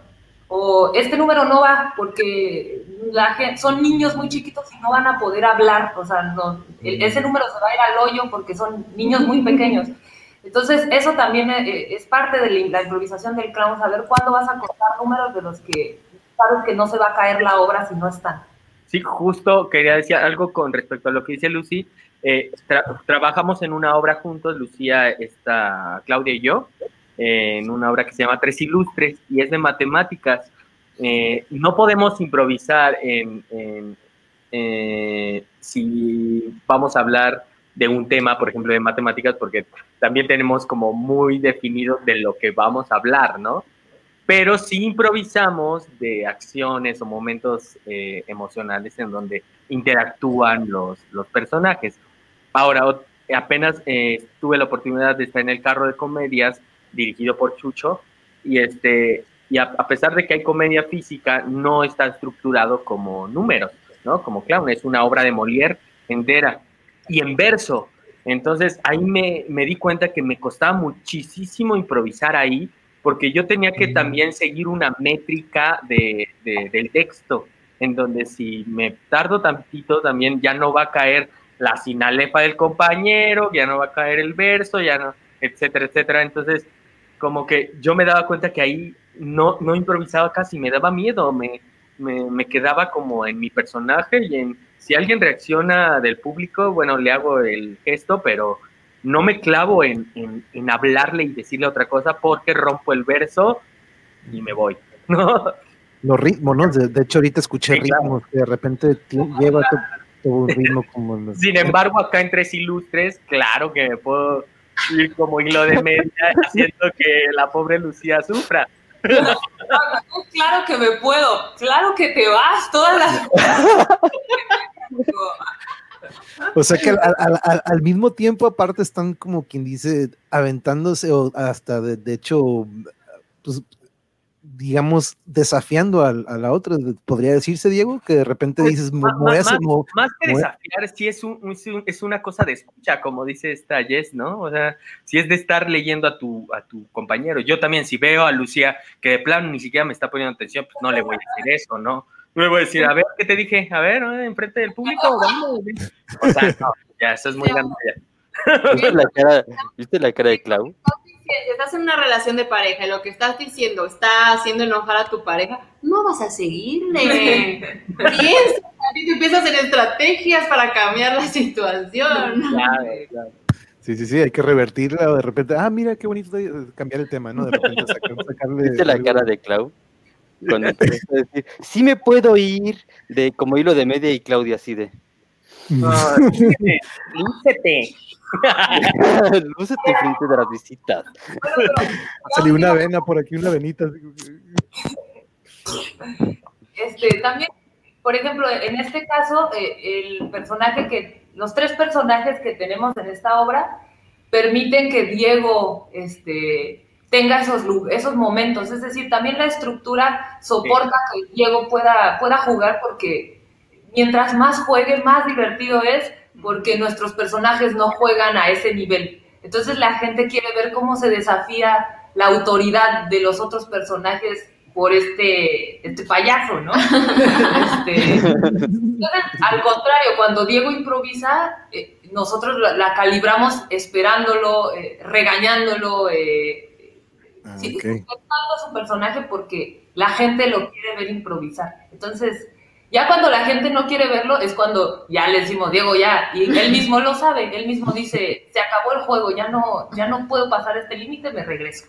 o este número no va porque la gente, son niños muy chiquitos y no van a poder hablar, o sea, no, ese número se va a ir al hoyo porque son niños muy pequeños. Entonces, eso también eh, es parte de la improvisación del clown, saber cuándo vas a cortar números de los que sabes que no se va a caer la obra si no están. Sí, justo quería decir algo con respecto a lo que dice Lucy. Eh, trabajamos en una obra juntos, Lucía, esta, Claudia y yo, en una obra que se llama Tres Ilustres y es de matemáticas. Eh, no podemos improvisar en, eh, si vamos a hablar de un tema, por ejemplo, de matemáticas, porque también tenemos como muy definido de lo que vamos a hablar, ¿no? Pero sí improvisamos de acciones o momentos eh, emocionales en donde interactúan los, los personajes. Ahora, apenas tuve la oportunidad de estar en el carro de comedias dirigido por Chucho, y, este, y a, pesar de que hay comedia física, no está estructurado como números, ¿no? Como clown, es una obra de Molière entera y en verso. Entonces ahí me, me di cuenta que me costaba muchísimo improvisar ahí, porque yo tenía que también seguir una métrica de, del texto, en donde si me tardo tantito también ya no va a caer la sinalefa del compañero, ya no va a caer el verso, ya no, etcétera, etcétera. Entonces, como que yo me daba cuenta que ahí no, no improvisaba casi, me daba miedo, me, me, me quedaba como en mi personaje y en si alguien reacciona del público, bueno, le hago el gesto, pero no me clavo en, en, en hablarle y decirle otra cosa porque rompo el verso y me voy, [laughs] ¿no? Los ritmos, ¿no? De, de hecho, ahorita escuché Sí, claro. ritmos que de repente lleva todo, todo un ritmo como... Sin embargo, acá en Tres Ilustres, claro que me puedo ir como hilo de media haciendo que la pobre Lucía sufra. Claro que me puedo, claro que te vas todas las. O sea que al, al- al- al mismo tiempo, aparte, están como quien dice, aventándose o hasta de, de hecho, pues, digamos, desafiando al- a, la otra. Podría decirse, Diego, que de repente Pues, dices, más- voy a más- hacer- mo- Más que desafiar, sí es, un, es un- es una cosa de escucha, como dice esta Jess, ¿no? O sea, si es de estar leyendo a tu, a tu compañero. Yo también, si veo a Lucía que de plano ni siquiera me está poniendo atención, pues no le voy a decir eso, ¿no? No le voy a decir, a ver, ¿qué te dije? A ver, ¿no? enfrente del público. vamos. O sea, no, ya, eso es muy grande. ¿Viste la cara, ¿viste la cara de Clau? Si estás en una relación de pareja y lo que estás diciendo está haciendo enojar a tu pareja, no vas a seguirle. [laughs] Piensa, empiezas en estrategias para cambiar la situación. Claro, claro. Sí, sí, sí, hay que revertirla o de repente, ah, mira qué bonito cambiar el tema, ¿no? De repente sacar- sacarle. [laughs] ¿Viste la algo. cara de Clau? Cuando empezó a decir, sí me puedo ir, de como hilo de media y Claudia así de, No, [laughs] lúcete, lúcete. [laughs] lúcete frente de las visitas. [laughs] Salió una vena por aquí, una venita. Este, también, por ejemplo, en este caso, eh, el personaje que, los tres personajes que tenemos en esta obra permiten que Diego este, tenga esos, esos momentos. Es decir, también la estructura soporta que Diego pueda, pueda jugar porque mientras más juegue, más divertido es porque nuestros personajes no juegan a ese nivel. Entonces la gente quiere ver cómo se desafía la autoridad de los otros personajes por este, este payaso, ¿no? Este, entonces, al contrario, cuando Diego improvisa, eh, nosotros la, la calibramos esperándolo, eh, regañándolo, eh, Ah, sí, su personaje porque la gente lo quiere ver improvisar. Entonces, ya cuando la gente no quiere verlo, es cuando ya le decimos, Diego, ya, y él [laughs] mismo lo sabe, él mismo dice, se acabó el juego, ya no, ya no puedo pasar este límite, me regreso.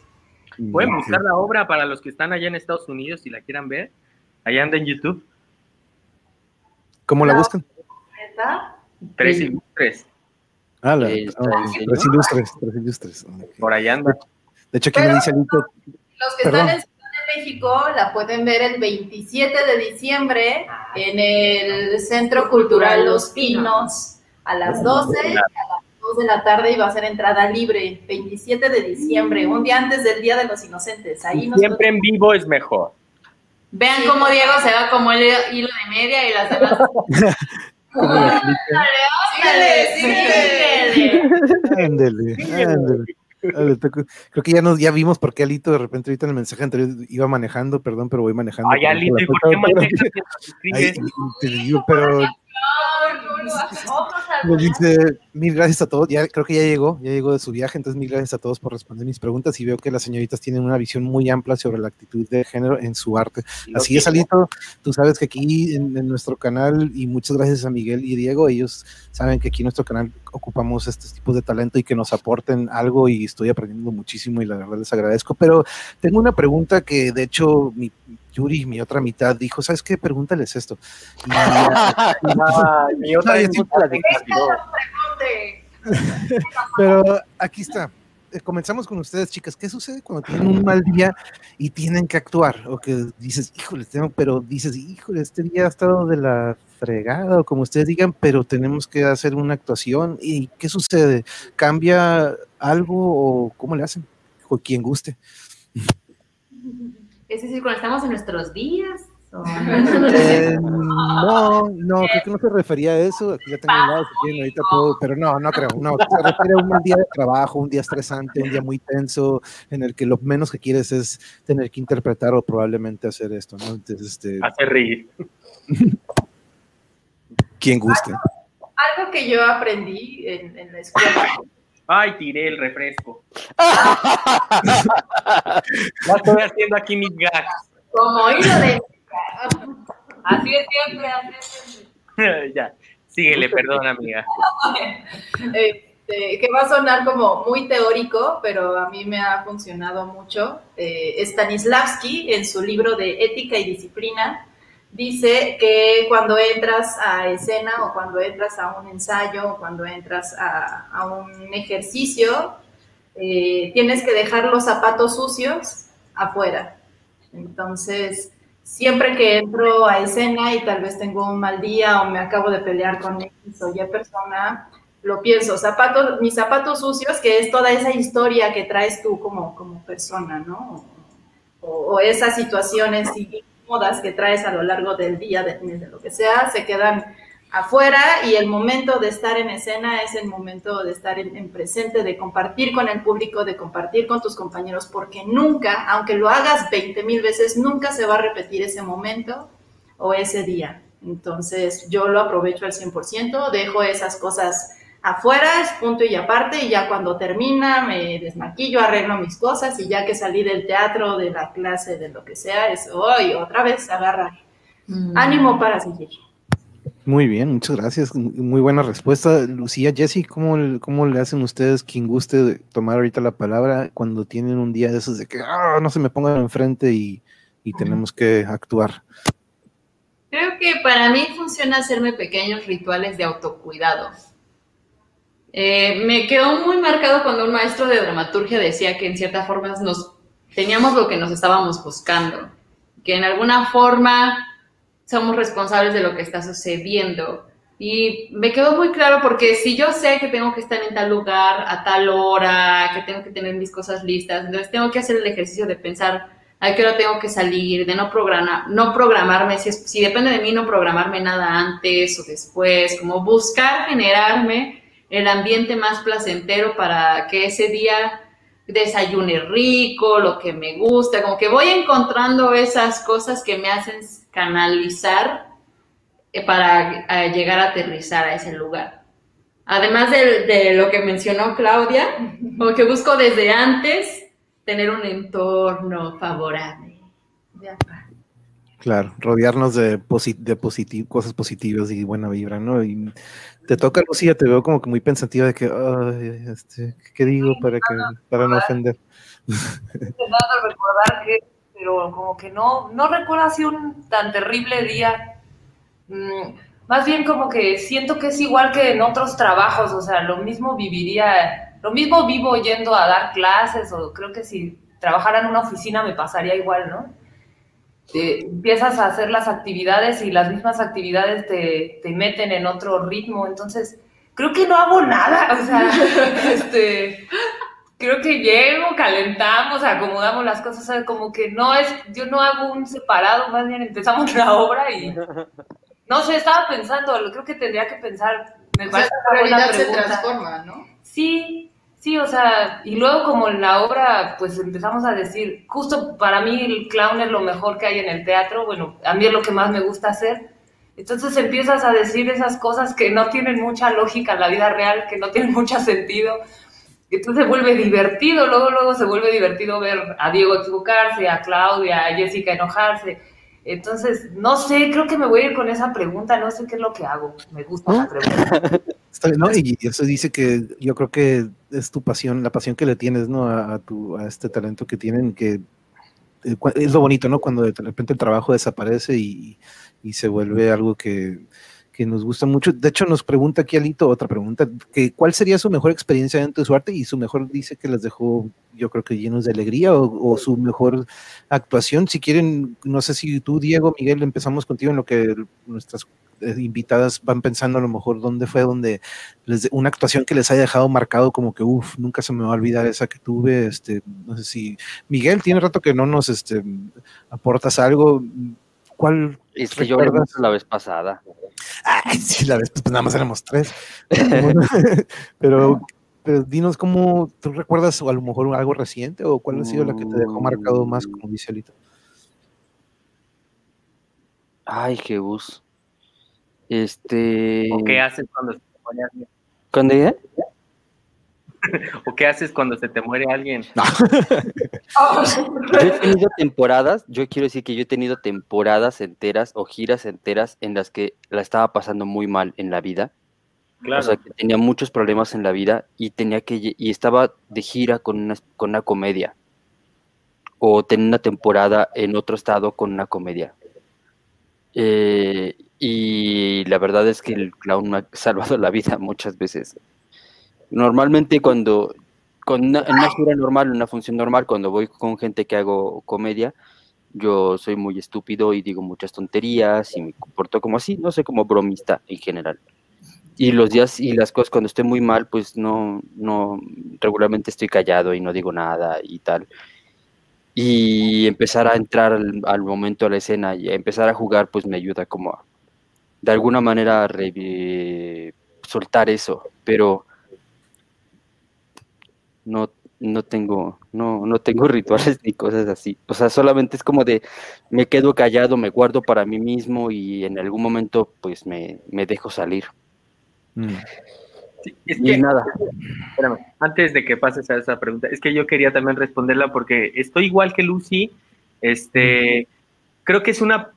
Pueden buscar la obra para los que están allá en Estados Unidos si la quieran ver. Allá anda en YouTube. ¿Cómo la buscan? Tres Sí. ilustres. Ah, la, Eh, está ah, tres ilustres, tres ilustres. Por allá anda. De hecho, aquí me Pero- dice Alito, Los que Perdón. están en México la pueden ver el 27 de diciembre en el Centro Cultural Los Pinos a las 12, a las 2 de la tarde y va a ser entrada libre. 27 de diciembre, un día antes del Día de los Inocentes. Ahí Siempre en vivo es mejor. Vean Sí. cómo Diego se va como el hilo de media y las demás. [laughs] Toco- Creo que ya nos ya vimos por qué Alito de repente ahorita en el mensaje anterior iba manejando, perdón, pero voy manejando. Ay, Alito, ¿y por qué manejas pero nos dice mil gracias a todos. Ya creo que ya llegó, ya llegó de su viaje, entonces mil gracias a todos por responder mis preguntas y veo que las señoritas tienen una visión muy amplia sobre la actitud de género en su arte. Así es, Alito. Tú sabes que aquí en, en nuestro canal, y muchas gracias a Miguel y Diego, ellos saben que aquí en nuestro canal ocupamos estos tipos de talento y que nos aporten algo y estoy aprendiendo muchísimo y la verdad les agradezco. Pero tengo una pregunta que de hecho mi Yuri, mi otra mitad, dijo, ¿sabes qué? Pregúntales esto. Y, Ay, mi otra. [laughs] Pero aquí está. Eh, Comenzamos con ustedes, chicas. ¿Qué sucede cuando tienen un mal día y tienen que actuar? O que dices, híjole, tengo, pero dices, híjole, este día ha estado de la fregada, o como ustedes digan, pero tenemos que hacer una actuación. ¿Y qué sucede? ¿Cambia algo o cómo le hacen? O quien guste. [laughs] Es decir, cuando estamos en nuestros días. o- [laughs] Eh, no, no, creo que no se refería a eso. Aquí ya tengo un lado, si quieren, ahorita puedo, pero no, no creo. No, se refiere a un mal día de trabajo, un día estresante, un día muy tenso, en el que lo menos que quieres es tener que interpretar o probablemente hacer esto, ¿no? Entonces, este, Hace reír. quien guste. Algo que yo aprendí en, en la escuela. Ay, tiré el refresco. [laughs] ya estoy haciendo aquí mis gags. Como hilo de... [laughs] Así es siempre, así es siempre. [laughs] ya, síguele, perdón, amiga. Este, que va a sonar como muy teórico, pero a mí me ha funcionado mucho. Eh, Stanislavski, en su libro de Ética y Disciplina, dice que cuando entras a escena o cuando entras a un ensayo o cuando entras a, a un ejercicio, eh, tienes que dejar los zapatos sucios afuera. Entonces, siempre que entro a escena y tal vez tengo un mal día o me acabo de pelear con X o Y persona, lo pienso, zapatos, mis zapatos sucios, que es toda esa historia que traes tú como, como persona, ¿no? O, o esas situaciones incómodas que traes a lo largo del día, de, de lo que sea, se quedan afuera y el momento de estar en escena es el momento de estar en, en, presente, de compartir con el público, de compartir con tus compañeros, porque nunca, aunque lo hagas 20 mil veces, nunca se va a repetir ese momento o ese día. Entonces yo lo aprovecho al 100%, dejo esas cosas afuera, es punto y aparte, y ya cuando termina me desmaquillo, arreglo mis cosas y ya que salí del teatro, de la clase, de lo que sea, es hoy otra vez agarra mm. ánimo para seguir. Muy bien, muchas gracias. Muy buena respuesta. Lucía, Jessy, ¿cómo, ¿cómo le hacen ustedes quien guste tomar ahorita la palabra cuando tienen un día de esos de que ah, no se me pongan enfrente y, y tenemos que actuar? Creo que para mí funciona hacerme pequeños rituales de autocuidado. Eh, me quedó muy marcado cuando un maestro de dramaturgia decía que en cierta forma nos teníamos lo que nos estábamos buscando, que en alguna forma somos responsables de lo que está sucediendo. Y me quedó muy claro porque si yo sé que tengo que estar en tal lugar a tal hora, que tengo que tener mis cosas listas, entonces tengo que hacer el ejercicio de pensar a qué hora tengo que salir, de no, programar, no programarme, si, depende de mí, no programarme nada antes o después, como buscar generarme el ambiente más placentero para que ese día desayune rico, lo que me gusta, como que voy encontrando esas cosas que me hacen canalizar eh, para llegar a aterrizar a ese lugar. Además de, de, lo que mencionó Claudia, [laughs] como que busco desde antes tener un entorno favorable. Claro, rodearnos de, posit de positiv cosas positivas y buena vibra, ¿no? Y te toca, Lucía, te veo como que muy pensativa de que, ay, este, ¿qué digo para, que, para no ofender? Intentando recordar que, pero como que no, no recuerdo así un tan terrible día. Mm, más bien como que siento que es igual que en otros trabajos, o sea, lo mismo viviría, lo mismo vivo yendo a dar clases, o creo que si trabajara en una oficina me pasaría igual, ¿no? Te empiezas a hacer las actividades y las mismas actividades te, te, meten en otro ritmo. Entonces, creo que no hago nada. [laughs] O sea, este, creo que llego, calentamos, acomodamos las cosas. O sea, como que no es, yo no hago un separado, más bien empezamos la obra y. No sé, estaba pensando, creo que tendría que pensar. Me o sea, la realidad se transforma, ¿no? Sí, Sí, o sea, y luego como en la obra, pues empezamos a decir, justo para mí el clown es lo mejor que hay en el teatro, bueno, a mí es lo que más me gusta hacer. Entonces empiezas a decir esas cosas que no tienen mucha lógica en la vida real, que no tienen mucho sentido. Entonces se vuelve divertido, luego, luego se vuelve divertido ver a Diego equivocarse, a Claudia, a Jessica enojarse. Entonces, no sé, creo que me voy a ir con esa pregunta, no sé qué es lo que hago. Me gusta la pregunta. [laughs] ¿no? Y eso dice que yo creo que es tu pasión, la pasión que le tienes, ¿no? A, a tu, a este talento que tienen, que eh, es lo bonito, ¿no? Cuando de repente el trabajo desaparece y, y se vuelve algo que, que, nos gusta mucho. De hecho, nos pregunta aquí Alito otra pregunta, que ¿cuál sería su mejor experiencia dentro de su arte? Y su mejor dice que las dejó, yo creo que llenos de alegría o, o su mejor actuación. Si quieren, no sé si tú, Diego, Miguel, empezamos contigo en lo que nuestras invitadas van pensando a lo mejor dónde fue donde les, una actuación que les haya dejado marcado como que uff, nunca se me va a olvidar esa que tuve, este, no sé si Miguel tiene rato que no nos este, aportas algo, ¿cuál es que yo la vez pasada. Ay, [laughs] sí, la vez pues nada más éramos tres. [laughs] pero, pero dinos cómo tú recuerdas o a lo mejor algo reciente o cuál ha sido la que te dejó marcado más como dice Alito. Ay, qué bus. Este. ¿O qué haces cuando estás muere alguien? ¿Cuándo ya? ¿O qué haces cuando se te muere alguien? Yo he tenido temporadas, yo quiero decir que yo he tenido temporadas enteras o giras enteras en las que la estaba pasando muy mal en la vida. O sea, que tenía muchos problemas en la vida y tenía que y estaba de gira con una, con una comedia. O tenía una temporada en otro estado con una comedia. Eh, y la verdad es que el clown me ha [laughs] salvado la vida muchas veces. Normalmente cuando, con una, en una gira normal, una función normal, cuando voy con gente que hago comedia, yo soy muy estúpido y digo muchas tonterías y me comporto como así, no sé, como bromista en general. Y los días y las cosas cuando estoy muy mal, pues no, no, regularmente estoy callado y no digo nada y tal. Y empezar a entrar al, al momento a la escena y empezar a jugar, pues me ayuda como a, de alguna manera, revi- soltar eso. Pero no, no tengo, no, no tengo [laughs] rituales ni cosas así. O sea, solamente es como de me quedo callado, me guardo para mí mismo y en algún momento pues me, me dejo salir. Mm. Sí, es Y que, nada. espérame, antes de que pases a esa pregunta, es que yo quería también responderla porque estoy igual que Lucy. Este, creo que es una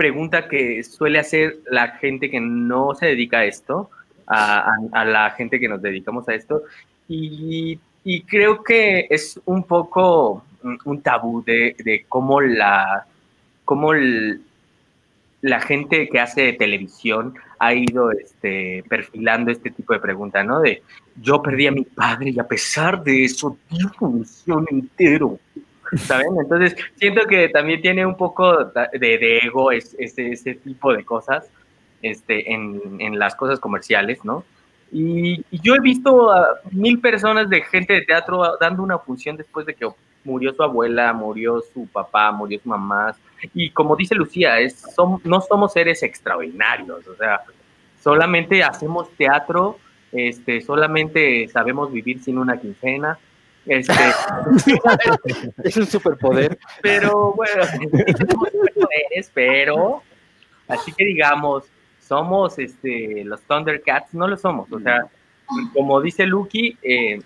pregunta que suele hacer la gente que no se dedica a esto, a, la gente que nos dedicamos a esto, y, creo que es un poco un, un tabú de, cómo la, cómo la gente que hace televisión ha ido este, perfilando este tipo de pregunta, ¿no? De yo perdí a mi padre y a pesar de eso di función entero. ¿Saben? Entonces, siento que también tiene un poco de, de ego es- ese, ese tipo de cosas este, en, en las cosas comerciales, ¿no? Y, y yo he visto a mil personas de gente de teatro dando una función después de que murió su abuela, murió su papá, murió su mamá. Y como dice Lucía, es, som- no somos seres extraordinarios, o sea, solamente hacemos teatro, este, solamente sabemos vivir sin una quincena. Este, [laughs] Es un superpoder. pero bueno, superpoderes, pero así que digamos, somos este, los Thundercats, no lo somos. O sea, como dice Lucky, eh,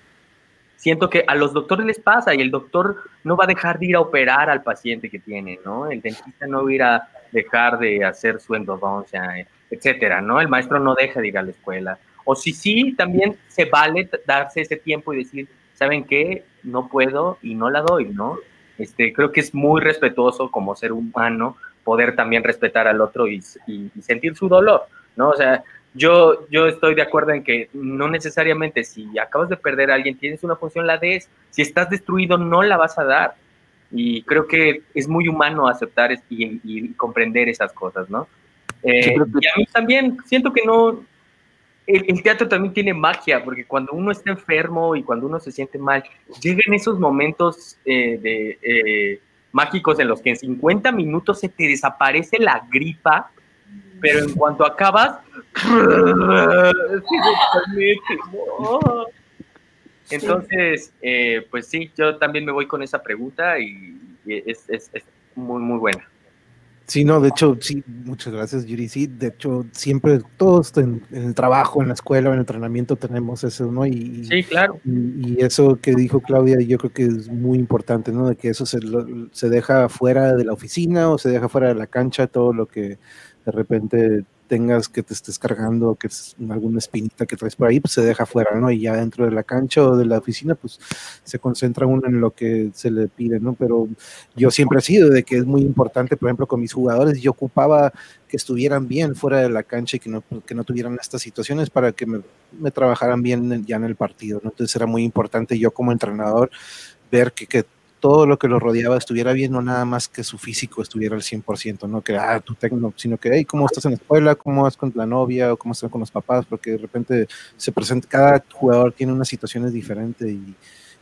siento que a los doctores les pasa y el doctor no va a dejar de ir a operar al paciente que tiene, ¿no? El dentista no va a ir a dejar de hacer su endodoncia, etcétera, ¿no? El maestro no deja de ir a la escuela. O si sí, también se vale darse ese tiempo y decir, ¿saben qué? No puedo y no la doy, ¿no? Este, creo que es muy respetuoso como ser humano poder también respetar al otro y, y- y sentir su dolor, ¿no? O sea, yo, yo estoy de acuerdo en que no necesariamente si acabas de perder a alguien, tienes una función, la des. Si estás destruido, no la vas a dar. Y creo que es muy humano aceptar y, y comprender esas cosas, ¿no? Eh, y a mí también siento que no, el, el teatro también tiene magia, porque cuando uno está enfermo y cuando uno se siente mal, llegan esos momentos eh, de, eh, mágicos en los que en 50 minutos se te desaparece la gripa, pero en cuanto acabas, entonces, eh, pues sí, yo también me voy con esa pregunta y, y es, es- es muy, muy buena. Sí, no, de hecho, sí, muchas gracias, Yuri. Sí, de hecho, siempre todos en, en el trabajo, en la escuela, en el entrenamiento tenemos eso, ¿no? Y, Sí, claro. y, y eso que dijo Claudia, yo creo que es muy importante, ¿no? De que eso se, lo- se deja fuera de la oficina o se deja fuera de la cancha, todo lo que de repente tengas que te estés cargando, que es alguna espinita que traes por ahí, pues se deja fuera, ¿no? Y ya dentro de la cancha o de la oficina, pues se concentra uno en lo que se le pide, ¿no? Pero yo siempre he sido de que es muy importante, por ejemplo, con mis jugadores, yo ocupaba que estuvieran bien fuera de la cancha y que no, que no tuvieran estas situaciones para que me, trabajaran bien en- ya en el partido, ¿no? Entonces era muy importante yo como entrenador ver que todo lo que lo rodeaba estuviera bien, no nada más que su físico estuviera al 100%, no que, ah, tu técnico, sino que, hey, ¿cómo estás en la escuela? ¿Cómo vas con la novia? ¿O cómo estás con los papás? Porque de repente se presenta, cada jugador tiene unas situaciones diferentes y,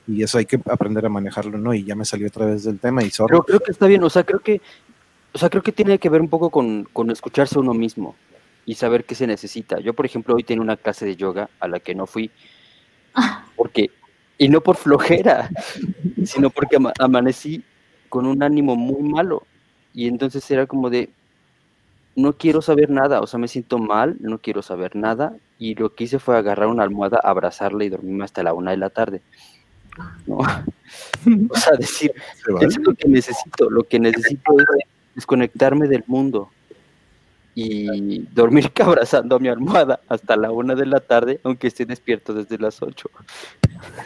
y eso hay que aprender a manejarlo, ¿no? Y ya me salió otra vez del tema y sorry. Pero creo que está bien, o sea, creo que, o sea, creo que tiene que ver un poco con, con escucharse a uno mismo y saber qué se necesita. Yo, por ejemplo, hoy tenía una clase de yoga a la que no fui porque, y no por flojera, [laughs] sino porque ama- amanecí con un ánimo muy malo. Y entonces era como de, no quiero saber nada, o sea, me siento mal, no quiero saber nada, y lo que hice fue agarrar una almohada, abrazarla y dormirme hasta la una de la tarde. ¿no? [laughs] o sea, decir, es lo que necesito, lo que necesito es desconectarme del mundo y dormir [laughs] abrazando a mi almohada hasta la una de la tarde, aunque esté despierto desde las ocho.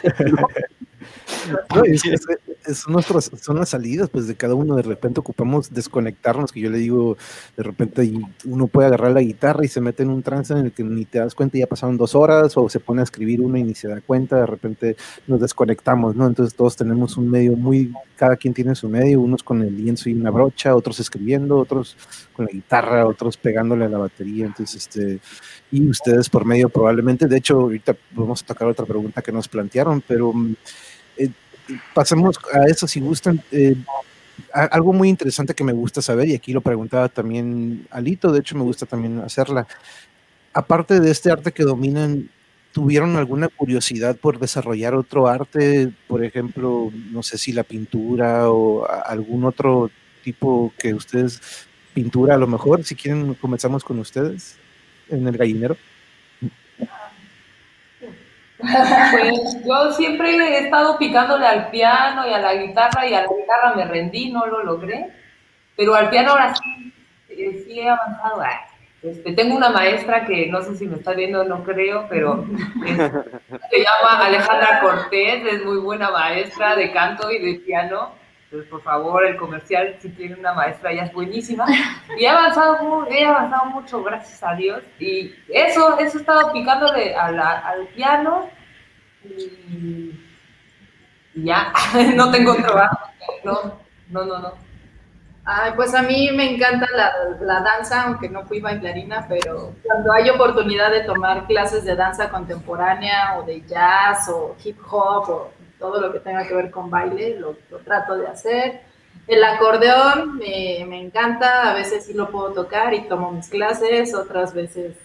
[laughs] [laughs] son las salidas, pues de cada uno. De repente ocupamos desconectarnos, que yo le digo, de repente uno puede agarrar la guitarra y se mete en un trance en el que ni te das cuenta, ya pasaron dos horas, o se pone a escribir uno y ni se da cuenta, de repente nos desconectamos, ¿no? Entonces todos tenemos un medio muy, cada quien tiene su medio, unos con el lienzo y una brocha, otros escribiendo, otros con la guitarra, otros pegándole a la batería, entonces este, y ustedes por medio probablemente, de hecho ahorita vamos a tocar otra pregunta que nos plantearon, pero pasemos a eso si gustan. Eh, algo muy interesante que me gusta saber, y aquí lo preguntaba también Alito, de hecho me gusta también hacerla. Aparte de este arte que dominan, ¿tuvieron alguna curiosidad por desarrollar otro arte? Por ejemplo, no sé si la pintura o algún otro tipo que ustedes, pintura a lo mejor, si quieren comenzamos con ustedes en el gallinero. Pues yo siempre he estado picándole al piano y a la guitarra y a la guitarra me rendí, no lo logré, pero al piano ahora sí, eh, sí he avanzado. Este, tengo una maestra que no sé si me está viendo, no creo, pero se llama Alejandra Cortés, es muy buena maestra de canto y de piano. Entonces, por favor, el comercial, si tiene una maestra, ella es buenísima. Y he avanzado, he avanzado mucho, gracias a Dios. Y eso, eso he estado picándole al piano. Y, ya, [laughs] no tengo trabajo. No, no, no, no. Ay, pues a mí me encanta la, la, danza, aunque no fui bailarina, pero cuando hay oportunidad de tomar clases de danza contemporánea o de jazz o hip hop o todo lo que tenga que ver con baile, lo, trato de hacer. El acordeón me, encanta, a veces sí lo puedo tocar y tomo mis clases, otras veces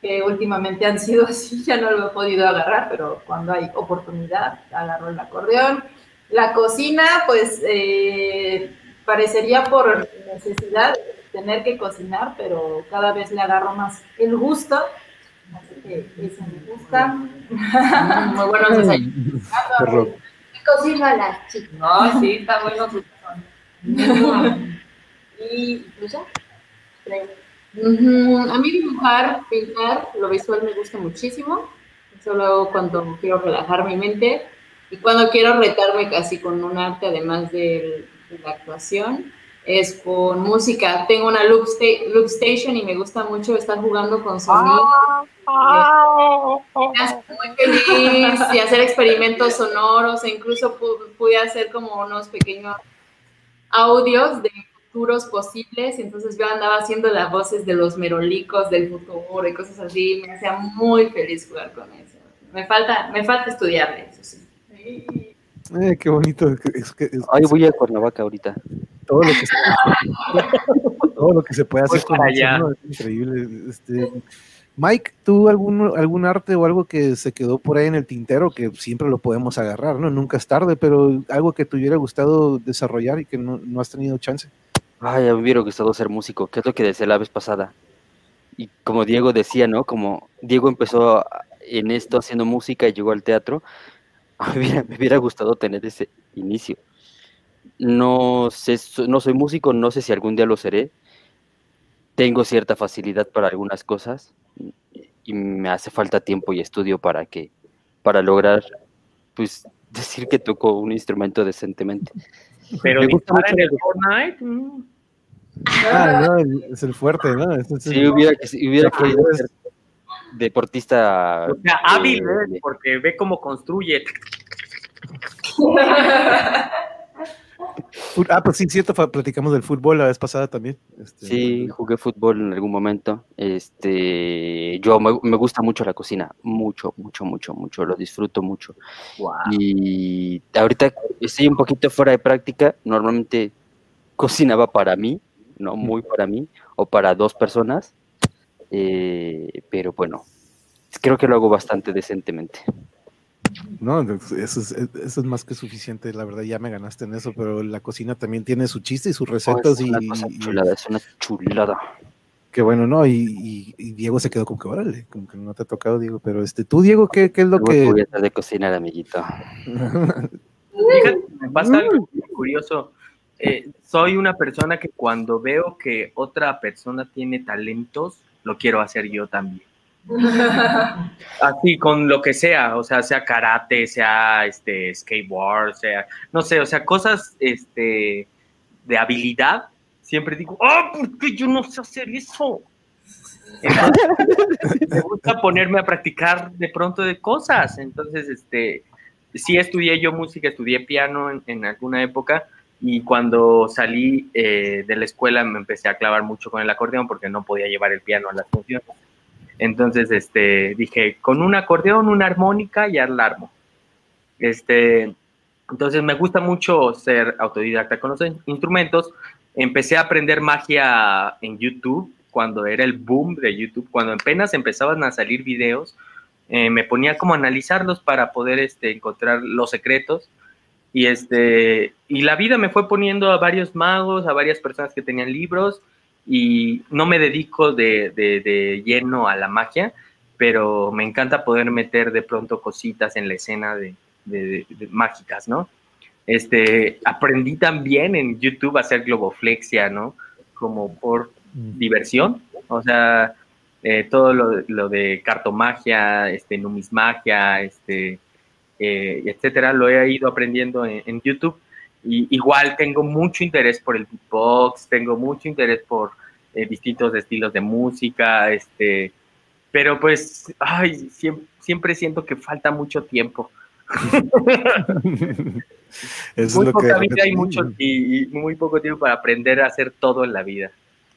que últimamente han sido [laughs] así, ya no lo he podido agarrar, pero cuando hay oportunidad agarro el acordeón. La cocina, pues eh, parecería por necesidad tener que cocinar, pero cada vez le agarro más el gusto Así que eso me gusta. Muy buenos desayunos. Cocina las chicas. No, sí, está bueno su Y pues ya. A mí dibujar, pintar, lo visual me gusta muchísimo. Eso lo hago cuando quiero relajar mi mente y cuando quiero retarme casi con un arte, además de la actuación es con música. Tengo una loop, loop, station y me gusta mucho estar jugando con sonido. me hace muy feliz y hacer experimentos sonoros e incluso pude hacer como unos pequeños audios de futuros posibles. Entonces yo andaba haciendo las voces de los merolicos del futuro y cosas así. Me hacía muy feliz jugar con eso. Me falta, me falta estudiarle, eso sí. Eh, qué bonito. Ay, voy a Cuernavaca ahorita todo lo que se, todo lo que se puede hacer con allá. es increíble. Este, Mike, ¿tú algún, algún arte o algo que se quedó por ahí en el tintero que siempre lo podemos agarrar, ¿no? Nunca es tarde, pero algo que te hubiera gustado desarrollar y que no, no has tenido chance. Ay, a mí me hubiera gustado ser músico, que es lo que decía la vez pasada. Y como Diego decía, ¿no? Como Diego empezó en esto haciendo música y llegó al teatro, [laughs] me hubiera gustado tener ese inicio. No sé, no soy músico, no sé si algún día lo seré. Tengo cierta facilidad para algunas cosas y me hace falta tiempo y estudio para que para lograr pues decir que toco un instrumento decentemente. Pero me gusta mucho en el Fortnite. Mm. Ah, no, es el fuerte, ¿no? sí, hubiera, hubiera querido ser deportista. O sea, hábil, ¿eh? porque ve cómo construye. Ah, pues sí, cierto, platicamos del fútbol la vez pasada también. Este, sí, jugué fútbol en algún momento. Este, yo me, gusta mucho la cocina, mucho, mucho, mucho, mucho, lo disfruto mucho. Y ahorita estoy un poquito fuera de práctica, normalmente cocinaba para mí, no muy para mí, o para dos personas, eh, pero bueno, creo que lo hago bastante decentemente. No, eso es, eso es más que suficiente, la verdad, ya me ganaste en eso, pero la cocina también tiene su chiste y sus recetas. es una y, chulada, es una chulada. Qué bueno, ¿no? Y, y, Diego se quedó como que, órale, como que no te ha tocado, Diego. Pero este, tú, Diego, ¿qué, qué es lo que. Voy a de cocinar, amiguito. [laughs] Fíjate, me pasa algo curioso. Eh, soy una persona que cuando veo que otra persona tiene talentos, lo quiero hacer yo también. Así, con lo que sea, o sea, sea karate, sea este skateboard, sea, no sé, o sea, cosas este, de habilidad, siempre digo, ¡oh, ¿por yo no sé hacer eso? me gusta ponerme a practicar de pronto de cosas. Entonces, este, sí estudié yo música, estudié piano en, alguna época y cuando salí eh, de la escuela me empecé a clavar mucho con el acordeón porque no podía llevar el piano a las funciones. Entonces, este, dije, con un acordeón, una armónica, la armo. Este, entonces me gusta mucho ser autodidacta con los instrumentos. Empecé a aprender magia en YouTube cuando era el boom de YouTube, cuando apenas empezaban a salir videos, eh, me ponía como analizarlos para poder este, encontrar los secretos. Y, este, y la vida me fue poniendo a varios magos, a varias personas que tenían libros, y no me dedico de, de, lleno a la magia, pero me encanta poder meter de pronto cositas en la escena de, mágicas, ¿no? Este, aprendí también en YouTube a hacer globoflexia, ¿no? Como por mm. diversión, o sea, eh, todo lo, lo, de cartomagia, este, numismagia, este, eh, etcétera, lo he ido aprendiendo en YouTube y igual tengo mucho interés por el beatbox, tengo mucho interés por eh, distintos estilos de música, este, pero pues, ay, siempre, siento que falta mucho tiempo. [laughs] muy poca vida y, mucho, y muy poco tiempo para aprender a hacer todo en la vida.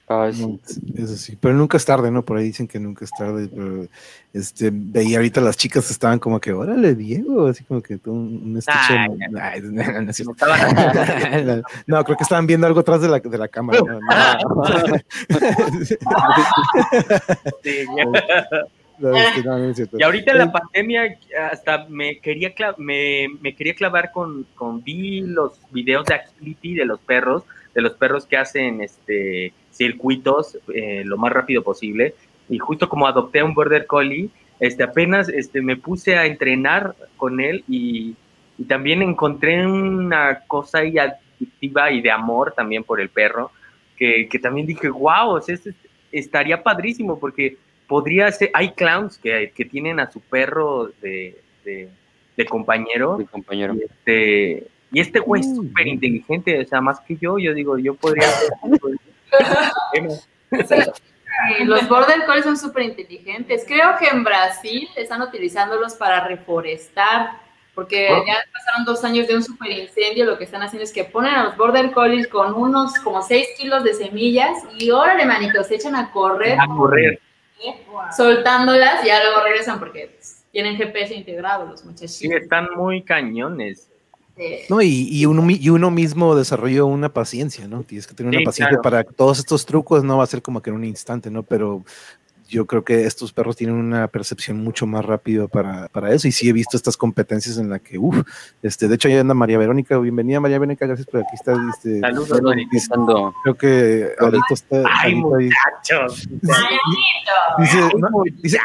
Ah, sí. Eso sí, pero nunca es tarde, ¿no? Por ahí dicen que nunca es tarde, pero este, veía ahorita las chicas estaban como que, órale, Diego, así como que un, un estuche. no, creo que estaban viendo algo atrás de la, de la cámara. y ahorita en la pandemia hasta me quería me, me quería clavar con, con vi los videos de agility de los perros, de los perros que hacen este circuitos eh, lo más rápido posible. Y justo como adopté a un Border Collie, este, apenas este, me puse a entrenar con él y, también encontré una cosa ahí adictiva y de amor también por el perro, que, también dije, wow, estaría padrísimo porque podría ser, hay clowns que, tienen a su perro de, compañero. compañero. Y este, y este güey es súper inteligente, o sea, más que yo, yo digo, yo podría ser [laughs] los border collies son súper inteligentes. Creo que en Brasil están utilizándolos para reforestar, porque ya pasaron dos años de un super incendio. Lo que están haciendo es que ponen a los border collies con unos como 6 kilos de semillas y órale, manitos, se echan a correr. A correr. Soltándolas y ya luego regresan porque tienen GPS integrado los muchachos. Sí, están muy cañones. No, y, uno, y uno mismo desarrolló una paciencia, ¿no? Tienes que tener una paciencia para todos estos trucos, no va a ser como que en un instante, ¿no? Pero yo creo que estos perros tienen una percepción mucho más rápido para, para eso. Y sí he visto estas competencias en la que, uff, este, de hecho, ahí anda María Verónica. Bienvenida, María Verónica, gracias por aquí estar. Este, Saludos, Creo que Alito está. Ay, muchachos. Dice,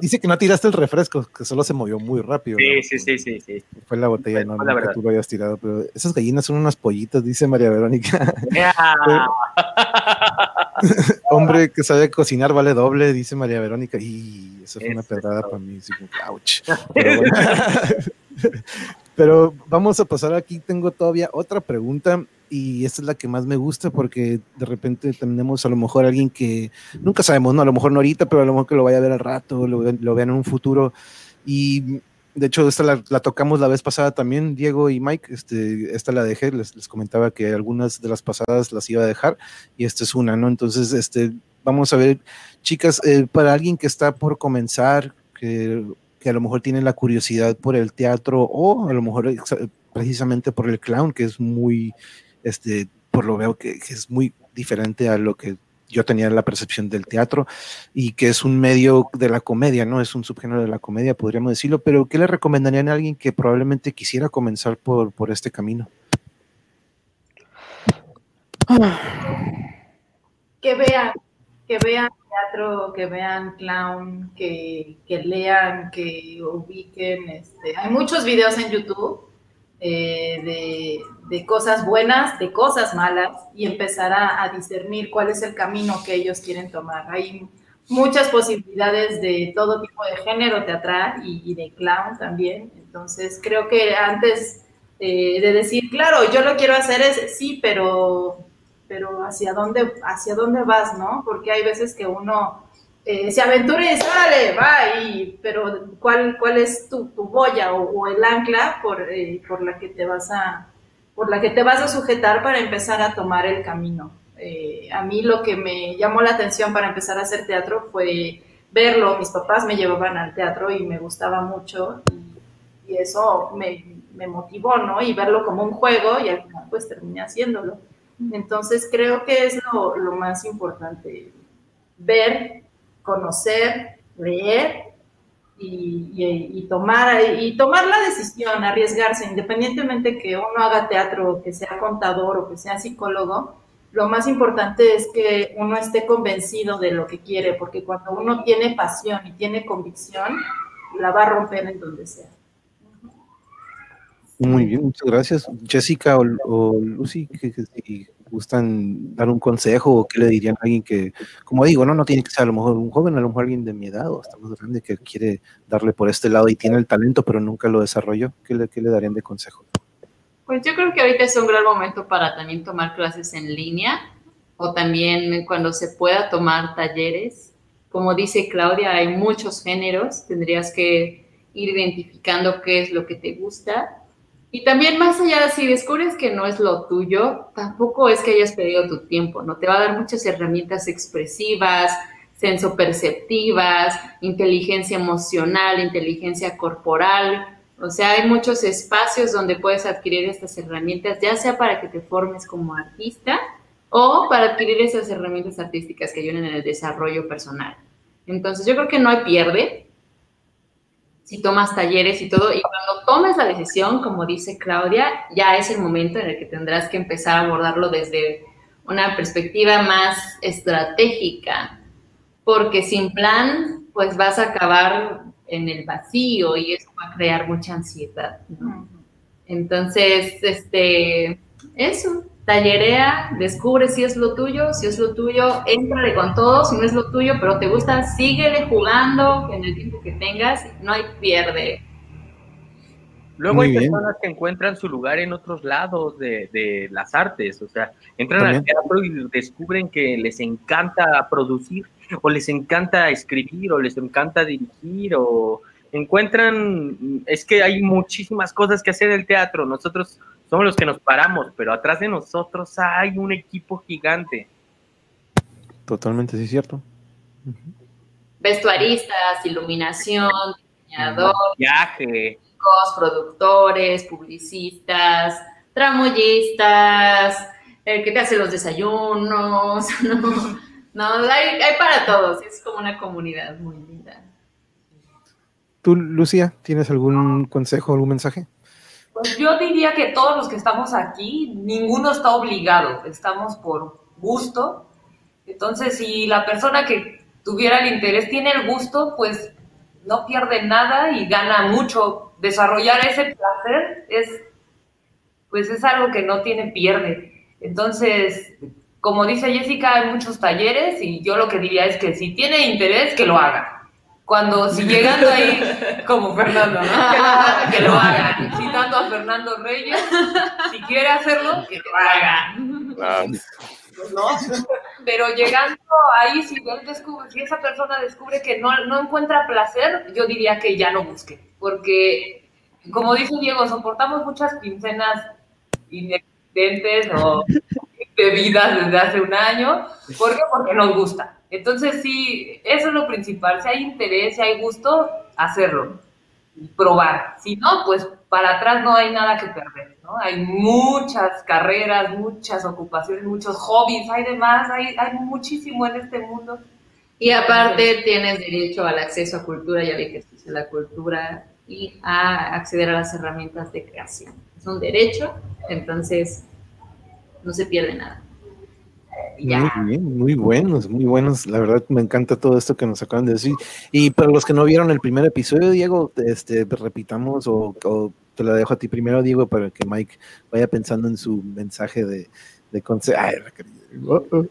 dice, que no tiraste el refresco, que solo se movió muy rápido. Sí, sí, sí, sí, sí. Fue la botella, no, no que tú lo hayas tirado. Pero esas gallinas son unas pollitas, dice María Verónica. [laughs] Hombre que sabe cocinar vale doble, dice María Verónica. Y eso fue una pedrada para mí. ouch. [laughs] Pero, vamos a pasar aquí. Tengo todavía otra pregunta y esta es la que más me gusta porque de repente tenemos a lo mejor alguien que nunca sabemos, ¿no? A lo mejor no ahorita, pero a lo mejor que lo vaya a ver al rato, lo, lo vean en un futuro. Y de hecho, esta la, tocamos la vez pasada también, Diego y Mike. Este, esta la dejé, les, les, comentaba que algunas de las pasadas las iba a dejar y esta es una, ¿no? Entonces, este, vamos a ver, chicas, eh, para alguien que está por comenzar, que, que, a lo mejor tiene la curiosidad por el teatro o a lo mejor precisamente por el clown, que es muy, este, por lo veo que, que es muy diferente a lo que yo tenía la percepción del teatro y que es un medio de la comedia, ¿no? Es un subgénero de la comedia, podríamos decirlo, pero ¿qué le recomendarían a alguien que probablemente quisiera comenzar por, por este camino? Que vea que vean teatro, que vean clown, que, que lean, que ubiquen. Este. Hay muchos videos en YouTube eh, de, de, cosas buenas, de cosas malas, y empezar a, discernir cuál es el camino que ellos quieren tomar. Hay muchas posibilidades de todo tipo de género teatral y, y de clown también. Entonces, creo que antes eh, de decir, claro, yo lo quiero hacer es sí, pero pero hacia dónde, hacia dónde vas, ¿no? Porque hay veces que uno eh, se aventura y sale, va, y, pero ¿cuál, cuál es tu, tu boya o, el ancla por, eh, por la que te vas a por la que te vas a sujetar para empezar a tomar el camino. Eh, a mí lo que me llamó la atención para empezar a hacer teatro fue verlo. Mis papás me llevaban al teatro y me gustaba mucho y, y eso me, me, motivó, ¿no? Y verlo como un juego y al final pues terminé haciéndolo. Entonces creo que es lo, lo más importante, ver, conocer, leer y, tomar, y tomar la decisión, arriesgarse, independientemente que uno haga teatro, que sea contador o que sea psicólogo, lo más importante es que uno esté convencido de lo que quiere, porque cuando uno tiene pasión y tiene convicción, la va a romper en donde sea. Muy bien, muchas gracias. Jessica o, Lucy, que, que, gustan dar un consejo o qué le dirían a alguien que, como digo, no, no tiene que ser a lo mejor un joven, a lo mejor alguien de mi edad o hasta más grande que quiere darle por este lado y tiene el talento pero nunca lo desarrolló, ¿qué le, qué le darían de consejo? Pues yo creo que ahorita es un gran momento para también tomar clases en línea o también cuando se pueda tomar talleres. Como dice Claudia, hay muchos géneros, tendrías que ir identificando qué es lo que te gusta y también más allá, si descubres que no es lo tuyo, tampoco es que hayas perdido tu tiempo, ¿no? Te va a dar muchas herramientas expresivas, sensoperceptivas, inteligencia emocional, inteligencia corporal. O sea, hay muchos espacios donde puedes adquirir estas herramientas, ya sea para que te formes como artista o para adquirir esas herramientas artísticas que ayuden en el desarrollo personal. Entonces, yo creo que no hay pierde, si tomas talleres y todo, y cuando tomes la decisión, como dice Claudia, ya es el momento en el que tendrás que empezar a abordarlo desde una perspectiva más estratégica, porque sin plan, pues vas a acabar en el vacío y eso va a crear mucha ansiedad, ¿no? Entonces, este, eso, tallerea, descubre si es lo tuyo, si es lo tuyo, entrale con todo, si no es lo tuyo, pero te gusta, síguele jugando en el tiempo que tengas, no hay pierde. Luego Muy hay bien. personas que encuentran su lugar en otros lados de, de las artes, o sea, entran ¿También? al teatro y descubren que les encanta producir, o les encanta escribir, o les encanta dirigir, o encuentran, es que hay muchísimas cosas que hacer en el teatro, nosotros somos los que nos paramos, pero atrás de nosotros hay un equipo gigante. Totalmente, sí, cierto. Uh -huh. Vestuaristas, iluminación, diseñador, viaje, productores, publicistas, tramoyistas, el que te hace los desayunos, [laughs] no, no hay, hay para todos, es como una comunidad muy linda. ¿Tú, Lucía, tienes algún consejo, algún mensaje? Pues yo diría que todos los que estamos aquí, ninguno está obligado, estamos por gusto. Entonces, si la persona que tuviera el interés tiene el gusto, pues no pierde nada y gana mucho. Desarrollar ese placer es, pues es algo que no tiene pierde. Entonces, como dice Jessica, hay muchos talleres y yo lo que diría es que si tiene interés, que lo haga cuando [laughs] si llegando ahí como Fernando, ¿no? que lo haga, citando a Fernando Reyes, si quiere hacerlo, que lo haga. Pues no, pero llegando ahí, si, él descubre, si esa persona descubre que no, no encuentra placer, yo diría que ya no busque, porque como dice Diego, soportamos muchas quincenas inexistentes o bebidas desde hace un año, ¿por qué? Porque nos gusta. Entonces, sí, eso es lo principal. Si hay interés, si hay gusto, hacerlo, probar. Si no, pues para atrás no hay nada que perder, ¿no? Hay muchas carreras, muchas ocupaciones, muchos hobbies, hay demás, hay, hay muchísimo en este mundo. Y aparte tienes derecho al acceso a cultura, ya vi que esto la cultura, y a acceder a las herramientas de creación. Es un derecho, entonces no se pierde nada. Muy bien, muy buenos, muy buenos. La verdad me encanta todo esto que nos acaban de decir. Y para los que no vieron el primer episodio, Diego, este, repitamos o, te lo dejo a ti primero, Diego, para que Mike vaya pensando en su mensaje de, de consejo. Oh, oh.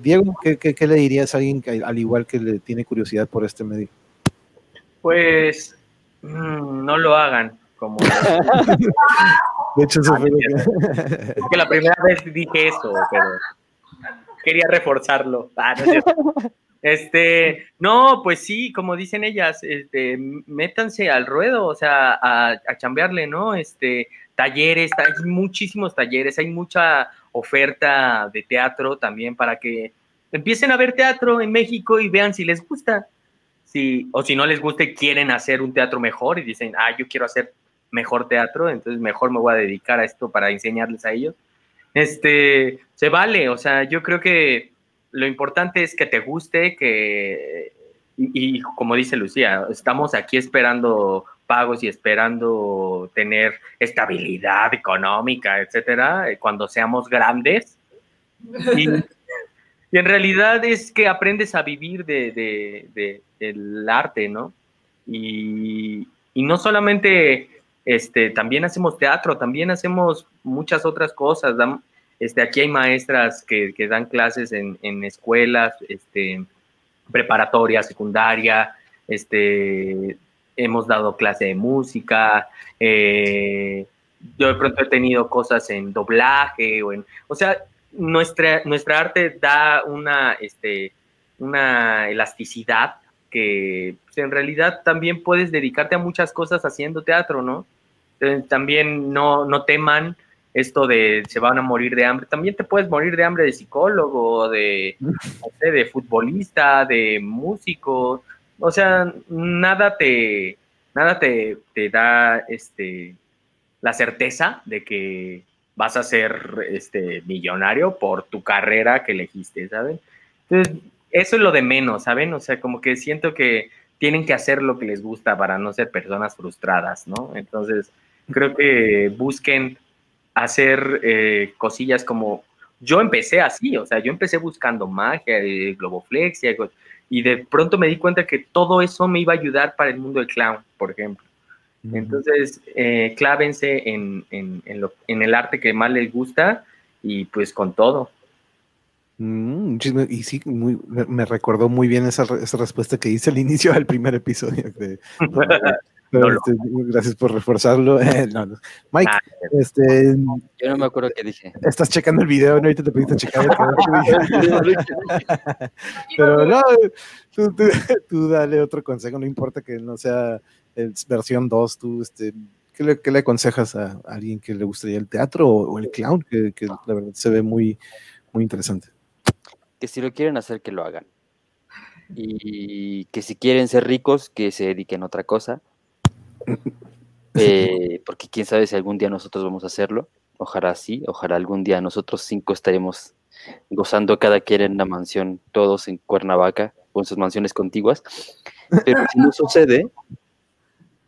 Diego, ¿qué, le dirías a alguien que al igual que le tiene curiosidad por este medio? Pues mm, no lo hagan. Como... [laughs] de hecho, eso fue [laughs] que... la primera vez dije eso, pero quería reforzarlo. Ah, no este, no, pues sí, como dicen ellas, este, métanse al ruedo, o sea, a, a chambearle, ¿no? Este, talleres, hay muchísimos talleres, hay mucha oferta de teatro también para que empiecen a ver teatro en México y vean si les gusta. Si, o si no les gusta y quieren hacer un teatro mejor y dicen, ah, yo quiero hacer mejor teatro, entonces mejor me voy a dedicar a esto para enseñarles a ellos. Este, se vale, o sea, yo creo que lo importante es que te guste, que, y, como dice Lucía, estamos aquí esperando pagos y esperando tener estabilidad económica, etcétera, cuando seamos grandes. Y, en realidad es que aprendes a vivir de, del arte, ¿no? Y, y no solamente este, también hacemos teatro, también hacemos muchas otras cosas. este, aquí hay maestras que, dan clases en, escuelas, este, preparatoria, secundaria, este, hemos dado clase de música, eh, yo de pronto he tenido cosas en doblaje, o, en, o sea, nuestra, nuestra arte da una, este, una elasticidad que pues, en realidad también puedes dedicarte a muchas cosas haciendo teatro, ¿no? También no, no teman esto de se van a morir de hambre. También te puedes morir de hambre de psicólogo, de, [laughs] de futbolista, de músico. O sea, nada te, nada te, te, da este, la certeza de que vas a ser este, millonario por tu carrera que elegiste, ¿saben? Entonces, eso es lo de menos, ¿saben? O sea, como que siento que tienen que hacer lo que les gusta para no ser personas frustradas, ¿no? Entonces, creo que busquen hacer eh, cosillas como yo empecé así, o sea, yo empecé buscando magia, eh, globoflexia, y de pronto me di cuenta que todo eso me iba a ayudar para el mundo del clown, por ejemplo. Entonces, eh, clávense en, en, en, el arte que más les gusta y pues con todo. Mm, y sí, muy, me, recordó muy bien esa, esa, respuesta que hice al inicio del primer episodio. De, [laughs] Este, gracias por reforzarlo. [laughs] Mike, ah, este, yo no me acuerdo qué dije. Estás checando el video, ¿no? Ahorita te pediste checar [laughs] [laughs] Pero no, tú, dale otro consejo, no importa que no sea versión 2, tú, este, ¿qué le, qué le aconsejas a, alguien que le gustaría el teatro o, el clown? Que, que, la verdad se ve muy, muy interesante. Que si lo quieren hacer, que lo hagan. Y que si quieren ser ricos, que se dediquen a otra cosa eh, [laughs] porque quién sabe si algún día nosotros vamos a hacerlo. Ojalá sí, ojalá algún día nosotros cinco estaremos gozando cada quien en una mansión, todos en Cuernavaca, con sus mansiones contiguas. Pero si no sucede,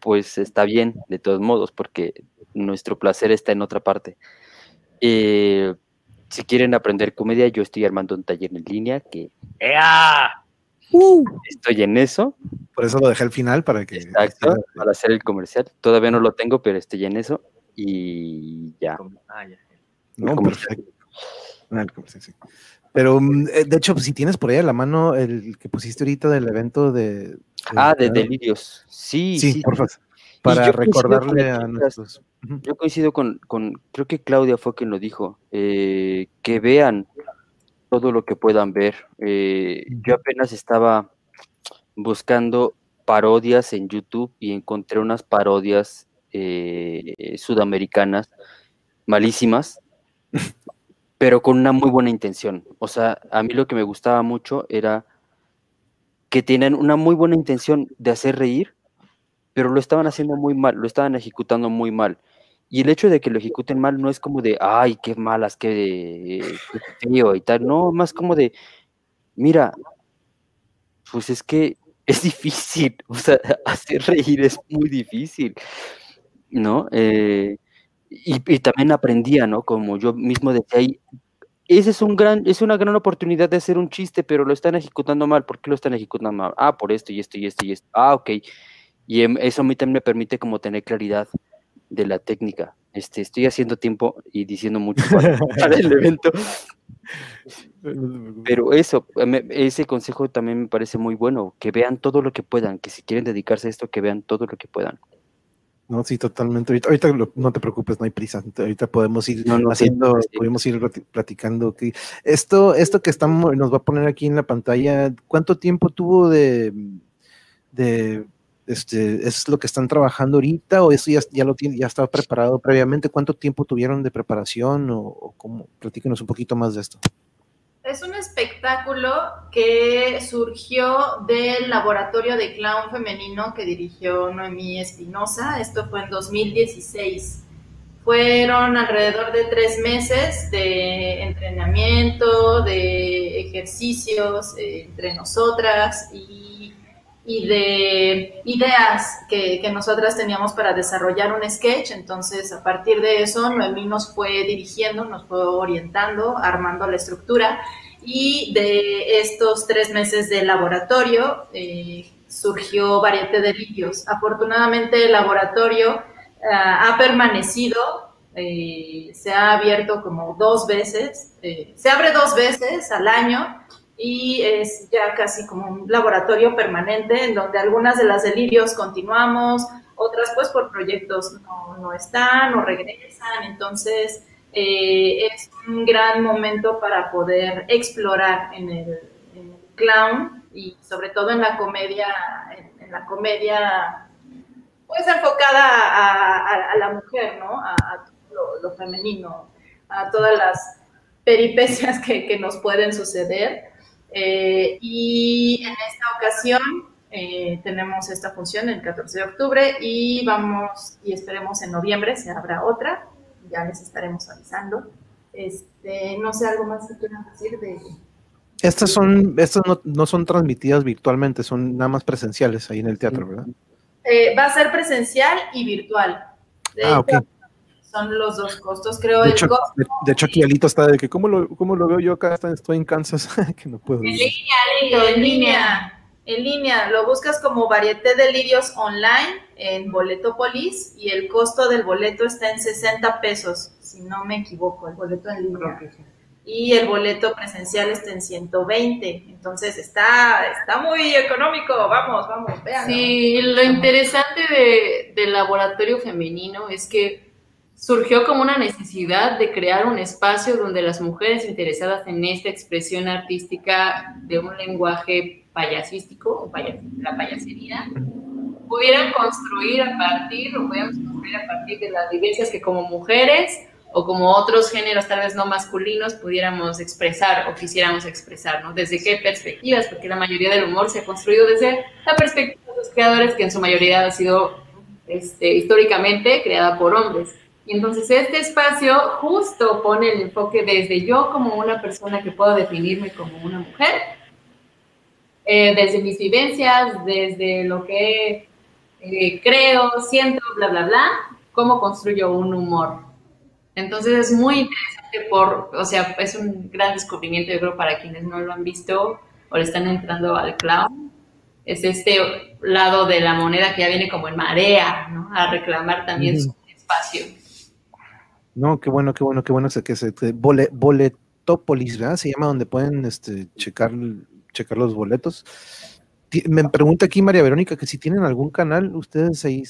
pues está bien, de todos modos, porque nuestro placer está en otra parte. Eh, si quieren aprender comedia, yo estoy armando un taller en línea que... ¡Ea! Uh. Estoy en eso. Por eso lo dejé al final para que. Exacto, para hacer el comercial. Todavía no lo tengo, pero estoy en eso y ya. Ah, ya. No, perfecto. Ah, pero mm, eh, de hecho, si tienes por ahí a la mano el que pusiste ahorita del evento de. ah, de Delirios. Sí, sí. por favor. Para recordarle a nuestros. Yo coincido con, con, creo que Claudia fue quien lo dijo, eh, que vean todo lo que puedan ver. Eh, yo apenas estaba buscando parodias en YouTube y encontré unas parodias eh, sudamericanas malísimas, [laughs] pero con una muy buena intención. O sea, a mí lo que me gustaba mucho era que tienen una muy buena intención de hacer reír, pero lo estaban haciendo muy mal, lo estaban ejecutando muy mal. Y el hecho de que lo ejecuten mal no es como de, ay, qué malas, qué, feo y tal, no, más como de, mira, pues es que es difícil, [laughs] o sea, hacer reír es muy difícil, ¿no? Eh, y, también aprendía, ¿no? Como yo mismo decía, ese es un gran, es una gran oportunidad de hacer un chiste, pero lo están ejecutando mal. ¿Por qué lo están ejecutando mal? Ah, por esto y esto y esto y esto. Ah, ok. Y em, eso a mí también me permite como tener claridad de la técnica. Este, estoy haciendo tiempo y diciendo mucho para, [laughs] para el evento. Pero eso, me- ese consejo también me parece muy bueno, que vean todo lo que puedan, que si quieren dedicarse a esto, que vean todo lo que puedan. No, sí, totalmente. Ahorita, ahorita lo- no te preocupes, no hay prisa. Ahorita podemos ir No, no, sí, haciendo, sí. podemos ir plati- platicando. que esto, esto que estamos, nos va a poner aquí en la pantalla, ¿cuánto tiempo tuvo de, de, este, es lo que están trabajando ahorita o eso ya, ya lo tiene, ya estaba preparado previamente? ¿Cuánto tiempo tuvieron de preparación o, o cómo? Platíquenos un poquito más de esto. Es un espectáculo que surgió del laboratorio de clown femenino que dirigió Noemí Espinosa. Esto fue en 2016. Fueron alrededor de tres meses de entrenamiento, de ejercicios eh, entre nosotras y, y de ideas que, que nosotras teníamos para desarrollar un sketch. Entonces, a partir de eso, Noemí nos fue dirigiendo, nos fue orientando, armando la estructura. Y de estos tres meses de laboratorio eh, surgió Variete de Lirios. Afortunadamente el laboratorio ah, ha permanecido, eh, se ha abierto como dos veces, eh, se abre dos veces al año y es ya casi como un laboratorio permanente en donde algunas de las delirios continuamos, otras pues por proyectos no, no están o regresan, entonces eh, es un gran momento para poder explorar en el, en clown y sobre todo en la comedia, en, la comedia pues enfocada a, la mujer, ¿no? A, a lo, lo, femenino, a todas las peripecias que, que nos pueden suceder. Eh, y en esta ocasión eh, tenemos esta función el 14 de octubre y vamos y esperemos en noviembre se abra otra ya les estaremos avisando. Este, no sé, algo más que quieran decir de... Estas son, estas no, no, son transmitidas virtualmente, son nada más presenciales ahí en el teatro, ¿verdad? Eh, va a ser presencial y virtual. De ah, ok. Son los dos costos, creo. De, el hecho, costo... de, de, hecho, aquí Alito está de que, ¿cómo lo, cómo lo veo yo acá? Estoy en Kansas, [laughs] que no puedo. En línea, Alito, en línea. En línea, lo buscas como Varieté de Lirios online en Boletopolis y el costo del boleto está en 60 pesos, si no me equivoco, el boleto en línea. Y el boleto presencial está en 120, entonces está, está muy económico, vamos, vamos, vean. Sí, lo interesante de, del laboratorio femenino es que surgió como una necesidad de crear un espacio donde las mujeres interesadas en esta expresión artística de un lenguaje payasístico o payas, la payasería pudieran construir a partir o construir a partir de las vivencias que como mujeres o como otros géneros tal vez no masculinos pudiéramos expresar o quisiéramos expresar, ¿no? ¿Desde qué perspectivas? Porque la mayoría del humor se ha construido desde la perspectiva de los creadores que en su mayoría ha sido este, históricamente creada por hombres. Y entonces este espacio justo pone el enfoque desde yo como una persona que puedo definirme como una mujer, eh, desde mis vivencias, desde lo que eh, creo, siento, bla, bla, bla, cómo construyo un humor. Entonces es muy interesante por, o sea, es un gran descubrimiento, yo creo, para quienes no lo han visto o le están entrando al clown. Es este lado de la moneda que ya viene como en marea, ¿no? A reclamar también su espacio. No, qué bueno, qué bueno, qué bueno que se, que bole, Boletopolis, ¿verdad? Se llama donde pueden este, checar, checar los boletos. Me pregunta aquí María Verónica que si tienen algún canal, ustedes ahí,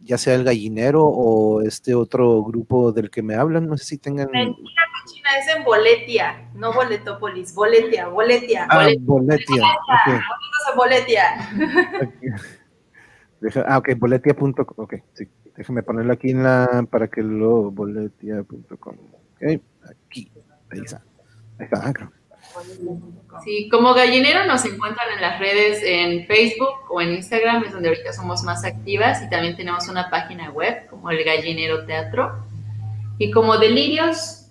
ya sea el gallinero o este otro grupo del que me hablan, no sé si tengan. Mentira cochina es en Boletia, no Boletopolis, Boletia, Boletia. Ah, Boletia. Boletia. Okay. Boletia. Okay. Ah, ok, boletia.com, ok, sí. Déjame ponerlo aquí en la, para que lo, boletia.com, ok, aquí, ahí está, ahí está, ah, creo. Sí, como gallinero nos encuentran en las redes en Facebook o en Instagram, es donde ahorita somos más activas y también tenemos una página web como el Gallinero Teatro. Y como Delirios.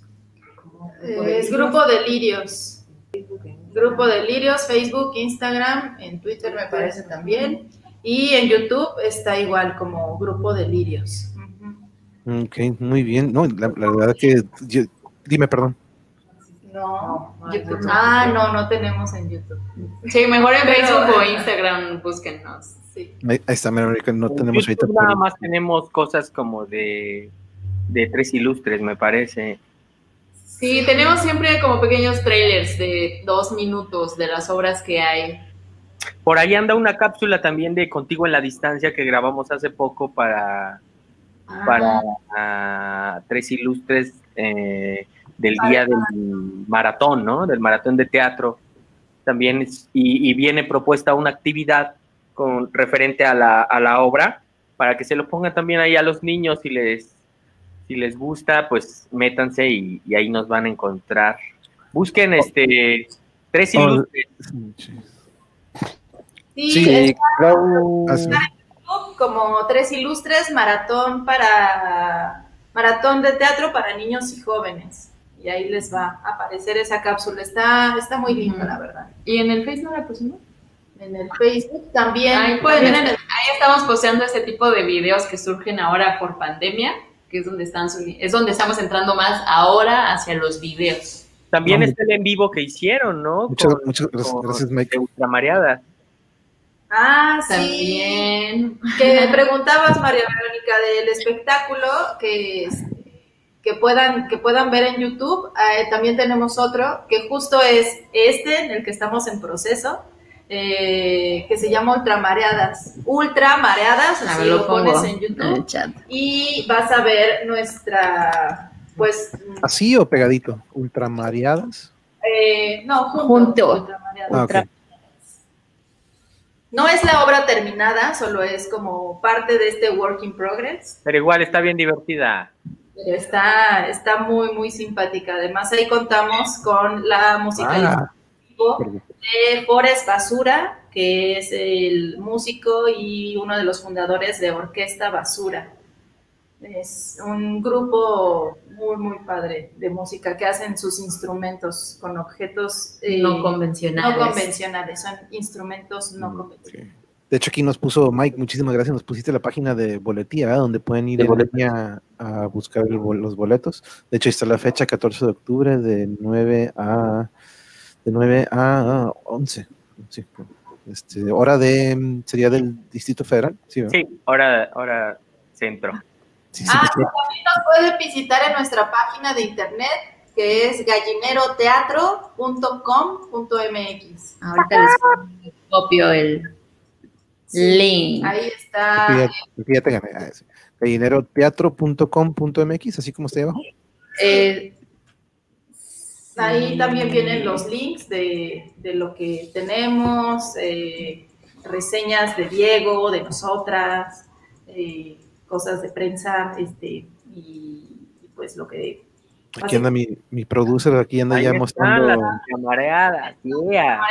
Eh, es Grupo Delirios. Grupo Delirios, Facebook, Instagram, en Twitter me parece también. Y en YouTube está igual como Grupo Delirios. Ok, muy bien. No, la, la verdad que. Yo, dime, perdón. No, YouTube. Ah, no, no tenemos en YouTube. Sí, mejor en Facebook o Instagram, búsquennos. Sí. Ahí, está, no En tenemos ahorita. YouTube nada más tenemos cosas como de, de tres ilustres, me parece. Sí, tenemos siempre como pequeños trailers de dos minutos de las obras que hay. Por ahí anda una cápsula también de Contigo en la Distancia que grabamos hace poco para, para ah, tres ilustres eh, del día del maratón, ¿no? Del maratón de teatro. También es- y, y viene propuesta una actividad con referente a la, a la obra para que se lo pongan también ahí a los niños si les si les gusta, pues métanse y, y ahí nos van a encontrar. Busquen este tres Oh, Sí. Sí, Sí, es Clau- Así. como tres ilustres maratón para maratón de teatro para niños y jóvenes. Y ahí les va a aparecer esa cápsula. Está, está muy linda, la verdad. ¿Y en el Face no la pusimos? En el Facebook también. Ahí, pueden también en estar- el- ahí estamos posteando este tipo de videos que surgen ahora por pandemia, que es donde están es donde estamos entrando más ahora hacia los videos. También No, está el en vivo que hicieron, ¿no? Muchas, Con- muchas gracias, con- gracias, Mike. Ultramareada. Ah, sí. También. Que preguntabas, María Verónica, del espectáculo que, este, que, puedan, que puedan ver en YouTube. Eh, también tenemos otro que justo es este, en el que estamos en proceso, eh, que se llama Ultramareadas. Ultramareadas, así lo, pones en YouTube. Y vas a ver nuestra, pues, ¿Así o pegadito? ¿Ultramareadas? eh, no, junto. Junto. Ultramareadas. Ah, ok. No es la obra terminada, solo es como parte de este work in progress. Pero igual está bien divertida. Pero está, está muy, muy simpática. Además, ahí contamos con la musicalización Ah, de Forest Basura, que es el músico y uno de los fundadores de Orquesta Basura. Es un grupo muy, muy padre de música que hacen sus instrumentos con objetos eh, no convencionales. no convencionales, son instrumentos no convencionales. ok. De hecho, aquí nos puso Mike, muchísimas gracias. Nos pusiste la página de boletía, donde pueden ir línea a buscar el los boletos. De hecho, ahí está la fecha, 14 de octubre, de 9 a, de 9 a 11. Sí. Este, hora de, mm, sería del Distrito Federal. Sí, ¿verdad? Sí, ahora, ahora centro. Sí, sí, Ah, también nos pueden visitar en nuestra página de internet que es gallineroteatro.com.mx. Ahorita les copio el link. Ahí está. aquí ya- aquí ya te gané. Ah. Gallineroteatro.com.mx, así como está ahí abajo. Eh, Ahí también vienen los links de, de lo que tenemos, eh, reseñas de Diego, de nosotras, eh, cosas de prensa, este, y, y pues lo que... Aquí anda mi, mi producer, aquí anda Ahí ya mostrando. las ultramareadas, yeah.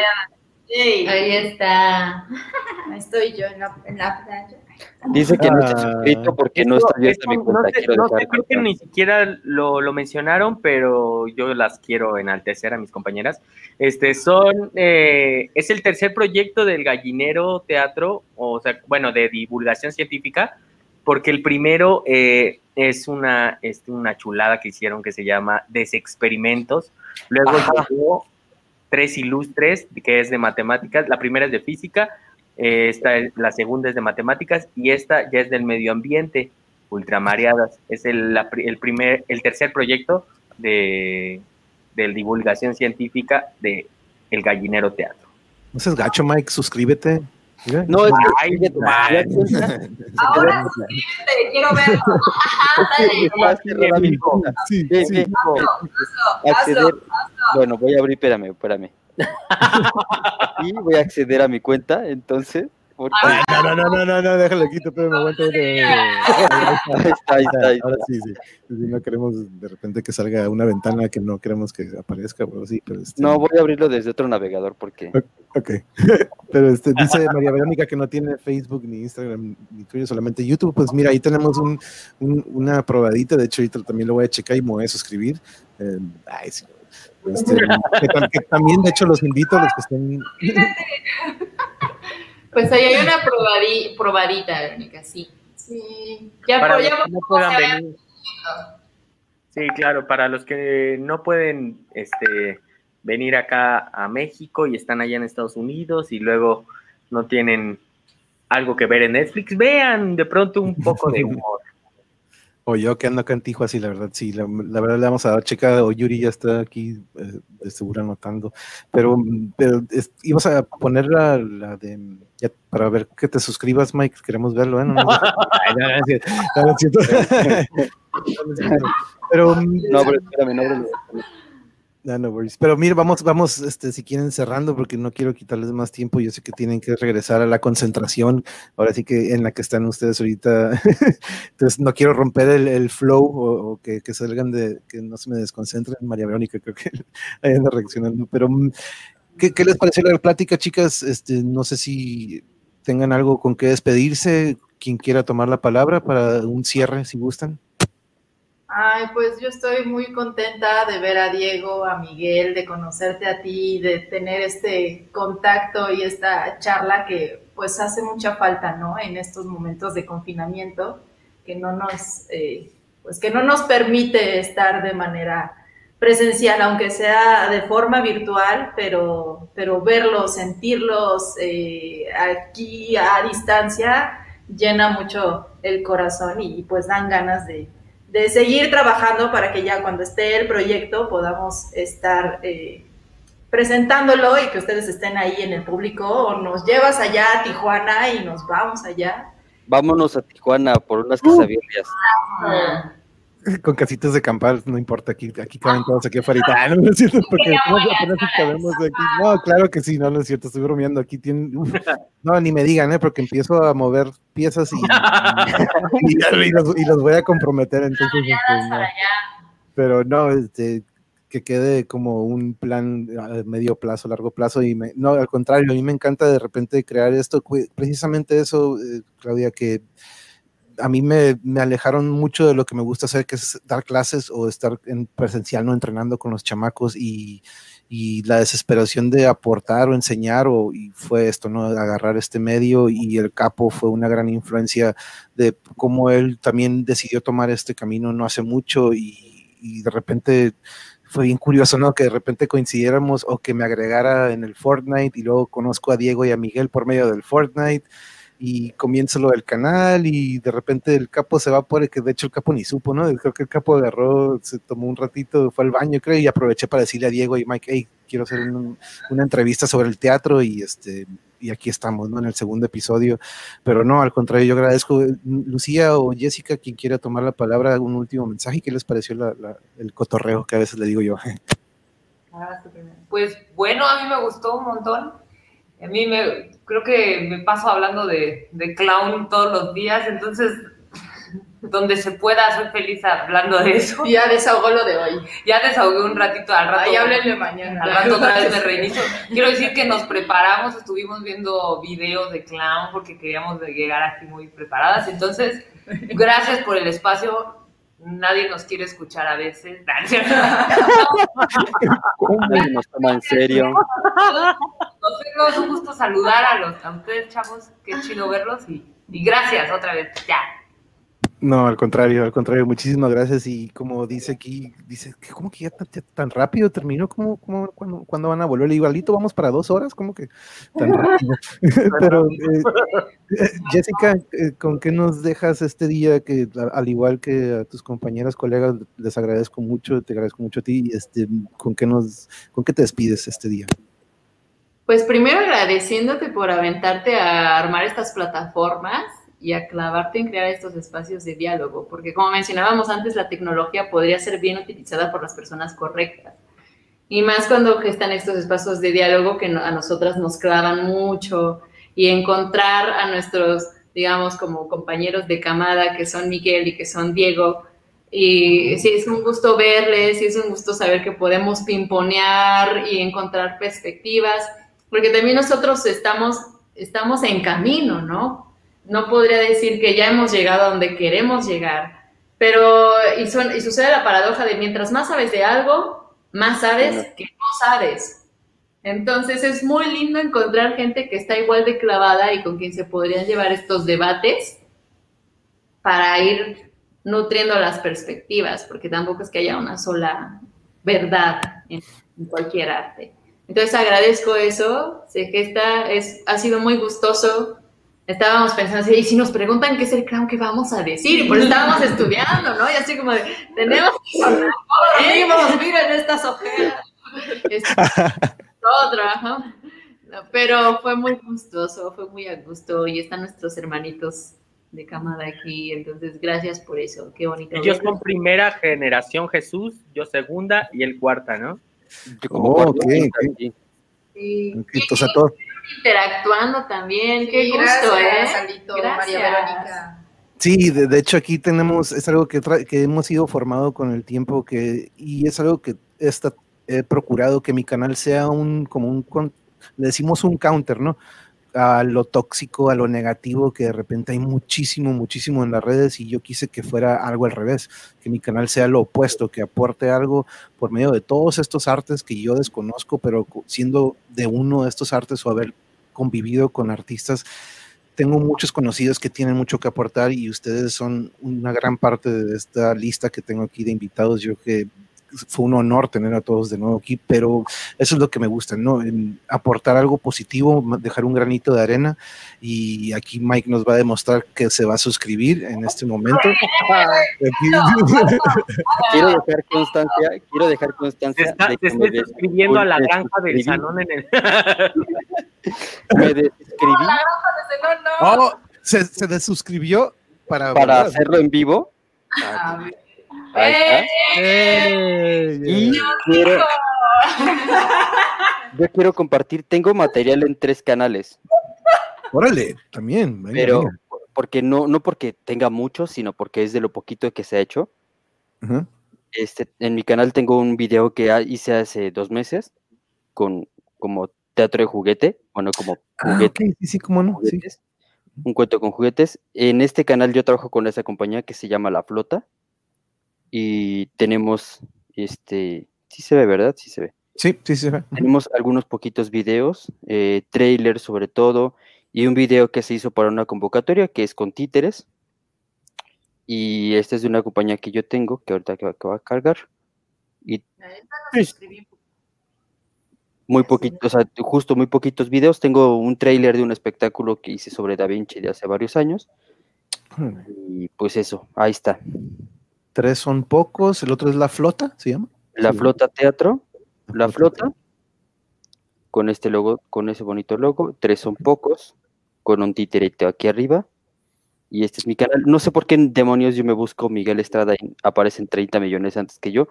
Ey, ahí está. [laughs] estoy yo en la, en la playa. Dice que no está Ah. suscrito porque no está abierta esto mi cuenta. no sé, quiero no sé, dejar creo que ni siquiera lo, lo mencionaron, pero yo las quiero enaltecer a mis compañeras. Este son, eh, es el tercer proyecto del Gallinero Teatro, o sea, bueno, de divulgación científica, porque el primero eh, es una, este, una chulada que hicieron que se llama Desexperimentos. Luego llegó Tres Ilustres, que es de matemáticas. La primera es de física, eh, esta es- la segunda es de matemáticas y esta ya es del medio ambiente, ultramareadas. Es el, la el primer, el tercer proyecto de, de divulgación científica de El Gallinero Teatro. No seas gacho, Mike, suscríbete. No, es que ya cuenta, [laughs] Ahora [laughs] suscríbete, quiero verlo. cuenta. [laughs] Sí, sí. acceder. Bueno, voy a abrir, espérame, espérame. Y voy a acceder a mi cuenta, entonces. Porque- Ay, no, no, no, no, no, no, déjalo quito, pero me aguanta. Ahí está, ahí está, ahí Ahora sí, sí. No queremos de repente que salga una ventana que no queremos que aparezca, pero sí, pero este, No, voy a abrirlo desde otro navegador porque. Ok. [laughs] Pero este, dice María Verónica que no tiene Facebook ni Instagram ni Twitter, solamente YouTube. Pues mira, ahí tenemos un, un- una probadita. De hecho, ahorita también lo voy a checar y me voy a suscribir. Eh, ay, sí. Este, que, tam- que también, de hecho, los invito a los que estén. Pues ahí hay una probadi- probadita, Verónica, sí. Sí. Ya, Para ya no puedan venir. Sí, claro, para los que no pueden este, venir acá a México y están allá en Estados Unidos y luego no tienen algo que ver en Netflix, vean de pronto un poco de [laughs] humor. O yo que ando acá en Tijuana, sí, la verdad, sí, la, verdad le vamos a dar checa, o Yuri ya está aquí, eh, seguro anotando, pero, pero ibas a poner la, de, para ver que te suscribas, Mike, queremos verlo, ¿eh? No, no, pero, no, pero espérame, no, pero mire, vamos, vamos, este, si quieren cerrando, porque no quiero quitarles más tiempo. Yo sé que tienen que regresar a la concentración, ahora sí que en la que están ustedes ahorita. [laughs] Entonces, no quiero romper el, flow o, que, salgan de, que no se me desconcentren. María Verónica, creo que [laughs] ahí anda reaccionando. Pero, mm, ¿qué, ¿qué, les pareció la plática, chicas? Este, no sé si tengan algo con que despedirse. Quien quiera tomar la palabra para un cierre, si gustan. Ay, pues yo estoy muy contenta de ver a Diego, a Miguel, de conocerte a ti, de tener este contacto y esta charla que pues hace mucha falta, ¿no? En estos momentos de confinamiento, que no nos, eh, pues que no nos permite estar de manera presencial, aunque sea de forma virtual, pero, pero verlos, sentirlos eh, aquí a distancia llena mucho el corazón y pues dan ganas de, de seguir trabajando para que ya cuando esté el proyecto podamos estar eh, presentándolo y que ustedes estén ahí en el público o nos llevas allá a Tijuana y nos vamos allá. Vámonos a Tijuana por unas quesadillas. Uh, [laughs] con casitas de campal, no importa, aquí, aquí caben todos aquí afuera. Ah, [laughs] no, no es cierto, porque apenas cabemos aquí. No, claro que sí, no, no es cierto, estoy bromeando. Aquí tienen, no, ni me digan, ¿eh? porque empiezo a mover piezas y, [laughs] y, los, voy a comprometer. Entonces, este, Pero no, este, que quede como un plan a medio plazo, largo plazo. Y no, al contrario, a mí me encanta de repente crear esto, precisamente eso, eh, Claudia, que a mí me, alejaron mucho de lo que me gusta hacer, que es dar clases o estar en presencial, no entrenando con los chamacos y, la desesperación de aportar o enseñar, o, y fue esto, ¿no? Agarrar este medio y el capo fue una gran influencia de cómo él también decidió tomar este camino no hace mucho y, y de repente fue bien curioso, ¿no? Que de repente coincidiéramos o que me agregara en el Fortnite y luego conozco a Diego y a Miguel por medio del Fortnite y comienza lo del canal y de repente el capo se va por el que de hecho el capo ni supo, ¿no? Creo que el capo agarró, se tomó un ratito, fue al baño, creo, y aproveché para decirle a Diego y Mike, hey, quiero hacer una entrevista sobre el teatro y este y aquí estamos, ¿no? En el segundo episodio. Pero no, al contrario, yo agradezco. Lucía o Jessica, quien quiera tomar la palabra, un último mensaje. ¿Qué les pareció el cotorreo que a veces le digo yo? [laughs] Pues bueno, a mí me gustó un montón. A mí me, creo que me paso hablando de, de clown todos los días, entonces donde se pueda, soy feliz hablando de eso. Ya desahogó lo de hoy. Ya desahogué un ratito al rato. Ahí háblenle mañana. Al rato otra vez me [laughs] reinicio. Quiero decir que nos preparamos, estuvimos viendo videos de clown porque queríamos llegar aquí muy preparadas. Entonces, gracias por el espacio. Nadie nos quiere escuchar a veces. [laughs] Nadie nos toma en serio. es un gusto saludar a los a ustedes, chavos. Qué chido verlos y, y gracias otra vez. Ya. No, al contrario, al contrario, muchísimas gracias. Y como dice aquí, dice, ¿cómo que ya tan, rápido terminó? ¿Cómo, cómo cuando, van a volver? Igualito, vamos para dos horas, ¿cómo que tan rápido? [laughs] Pero, eh, eh, Jessica, eh, ¿con qué nos dejas este día? Que al igual que a tus compañeras, colegas, les agradezco mucho, te agradezco mucho a ti. Este, ¿con, qué nos, ¿Con qué te despides este día? Pues primero agradeciéndote por aventarte a armar estas plataformas y a clavarte en crear estos espacios de diálogo, porque como mencionábamos antes, la tecnología podría ser bien utilizada por las personas correctas. Y más cuando gestan estos espacios de diálogo que a nosotras nos clavan mucho y encontrar a nuestros, digamos, como compañeros de camada que son Miguel y que son Diego. Y sí, es un gusto verles, sí, es un gusto saber que podemos pimponear y encontrar perspectivas, porque también nosotros estamos, estamos en camino, ¿no? No podría decir que ya hemos llegado a donde queremos llegar, pero y, sucede la paradoja de mientras más sabes de algo, más sabes que no sabes. Entonces es muy lindo encontrar gente que está igual de clavada y con quien se podrían llevar estos debates para ir nutriendo las perspectivas, porque tampoco es que haya una sola verdad en, cualquier arte. Entonces agradezco eso, sé que esta es, ha sido muy gustoso. Estábamos pensando, y si nos preguntan qué es el clown, ¿qué vamos a decir? Y pues estábamos [laughs] estudiando, ¿no? Y así como de, tenemos que miren estas ojeras. todo trabajo. pero fue muy gustoso, fue muy a gusto y están nuestros hermanitos de camada aquí, entonces gracias por eso, qué bonito. Ellos son primera generación Jesús, yo segunda y el cuarta, ¿no? oh, ok, Sí. Entonces, a todos. Interactuando también, qué gusto, ¿eh? María Verónica. Sí, de, hecho aquí tenemos, es algo que, que hemos ido formado con el tiempo que, y es algo que está, he procurado que mi canal sea un, como un, le decimos un counter, ¿no? A lo tóxico, a lo negativo, que de repente hay muchísimo, muchísimo en las redes y yo quise que fuera algo al revés, que mi canal sea lo opuesto, que aporte algo por medio de todos estos artes que yo desconozco, pero siendo de uno de estos artes o haber convivido con artistas, tengo muchos conocidos que tienen mucho que aportar y ustedes son una gran parte de esta lista que tengo aquí de invitados. Yo que fue un honor tener a todos de nuevo aquí, pero eso es lo que me gusta, ¿no? aportar algo positivo, dejar un granito de arena y aquí Mike nos va a demostrar que se va a suscribir en este momento. [laughs] quiero dejar constancia, quiero dejar constancia. de que estoy suscribiendo a la granja del salón en el... me desuscribí. Oh, se, se desuscribió para, para hacerlo en vivo. Ah, y quiero, yo quiero compartir, tengo material en tres canales. Órale, también. pero porque no, no porque tenga mucho, sino porque es de lo poquito que se ha hecho. este, en mi canal tengo un video que hice hace dos meses con como teatro de juguete, bueno, como ah, juguete, sí, sí, cómo no, un cuento con juguetes. En este canal yo trabajo con esa compañía que se llama La Flota y tenemos, este, sí se ve, ¿verdad? Sí se ve. Sí, sí se ve. Tenemos algunos poquitos videos, eh, trailers sobre todo, y un video que se hizo para una convocatoria que es con títeres. Y este es de una compañía que yo tengo, que ahorita que va, a cargar. Y muy poquitos, o sea, justo muy poquitos videos. Tengo un trailer de un espectáculo que hice sobre Da Vinci de hace varios años. Y pues eso, ahí está. Tres son pocos, el otro es La Flota, ¿se llama? La Flota Teatro, La Flota, con este logo, con ese bonito logo. Tres son pocos, con un titerito aquí arriba. Y este es mi canal. No sé por qué en demonios yo me busco Miguel Estrada y aparecen 30 millones antes que yo.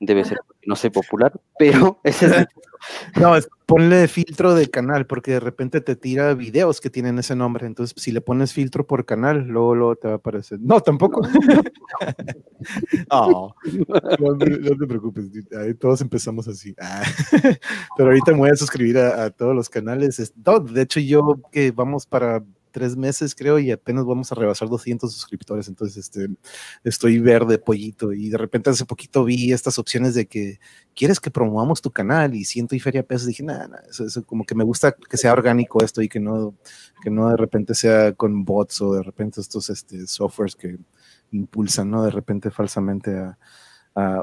Debe ser porque no soy popular, [laughs] pero ese es [laughs] No, ponle filtro de canal, porque de repente te tira videos que tienen ese nombre. Entonces, si le pones filtro por canal, luego, luego te va a aparecer. No, tampoco. no, [laughs] no, te preocupes, todos empezamos así. Ah, pero ahorita me voy a suscribir a, todos los canales. de hecho, yo que vamos para tres meses, creo, y apenas vamos a rebasar 200 suscriptores. Entonces, este, estoy verde, pollito. Y de repente hace poquito vi estas opciones de que quieres que promovamos tu canal y siento y feria pesos. Dije, nada, eso, como que me gusta que sea orgánico esto y que no, que no de repente sea con bots o de repente estos este, softwares que impulsan, ¿no? De repente falsamente a,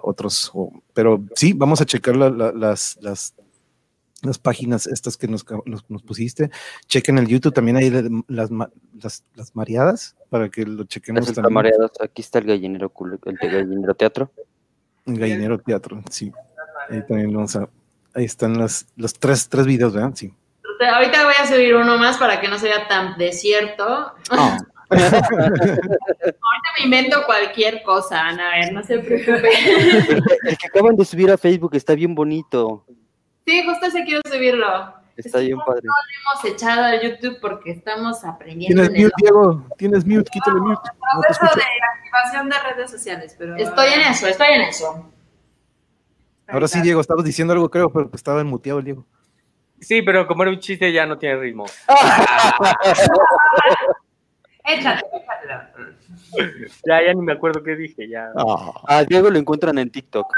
otros. pero sí, vamos a checar las, las las páginas estas que nos, nos, pusiste. Chequen el YouTube, también hay las, las, las mareadas para que lo chequemos también. Mareadas, aquí está el gallinero, el gallinero teatro. El gallinero teatro, sí. Ahí también vamos a, ahí están los, los tres, tres videos, ¿verdad? Sí. Ahorita voy a subir uno más para que no sea tan desierto. Ah. [laughs] Ahorita me invento cualquier cosa, Ana, a ver, no se preocupe. el que acaban de subir a Facebook está bien bonito. Sí, justo se quiero subirlo. Está bien padre. No lo hemos echado a YouTube porque estamos aprendiendo. Tienes mute, Diego. Tienes mute, quítale mute. Proceso de activación de redes sociales, pero. Estoy en eso, estoy en eso. Ahora sí, Diego, estabas diciendo algo, creo, pero estaba enmuteado el Diego. Sí, pero como era un chiste ya no tiene ritmo. [laughs] Échate, échate. Ya, ya ni me acuerdo qué dije, ya. Ah, Diego lo encuentran en TikTok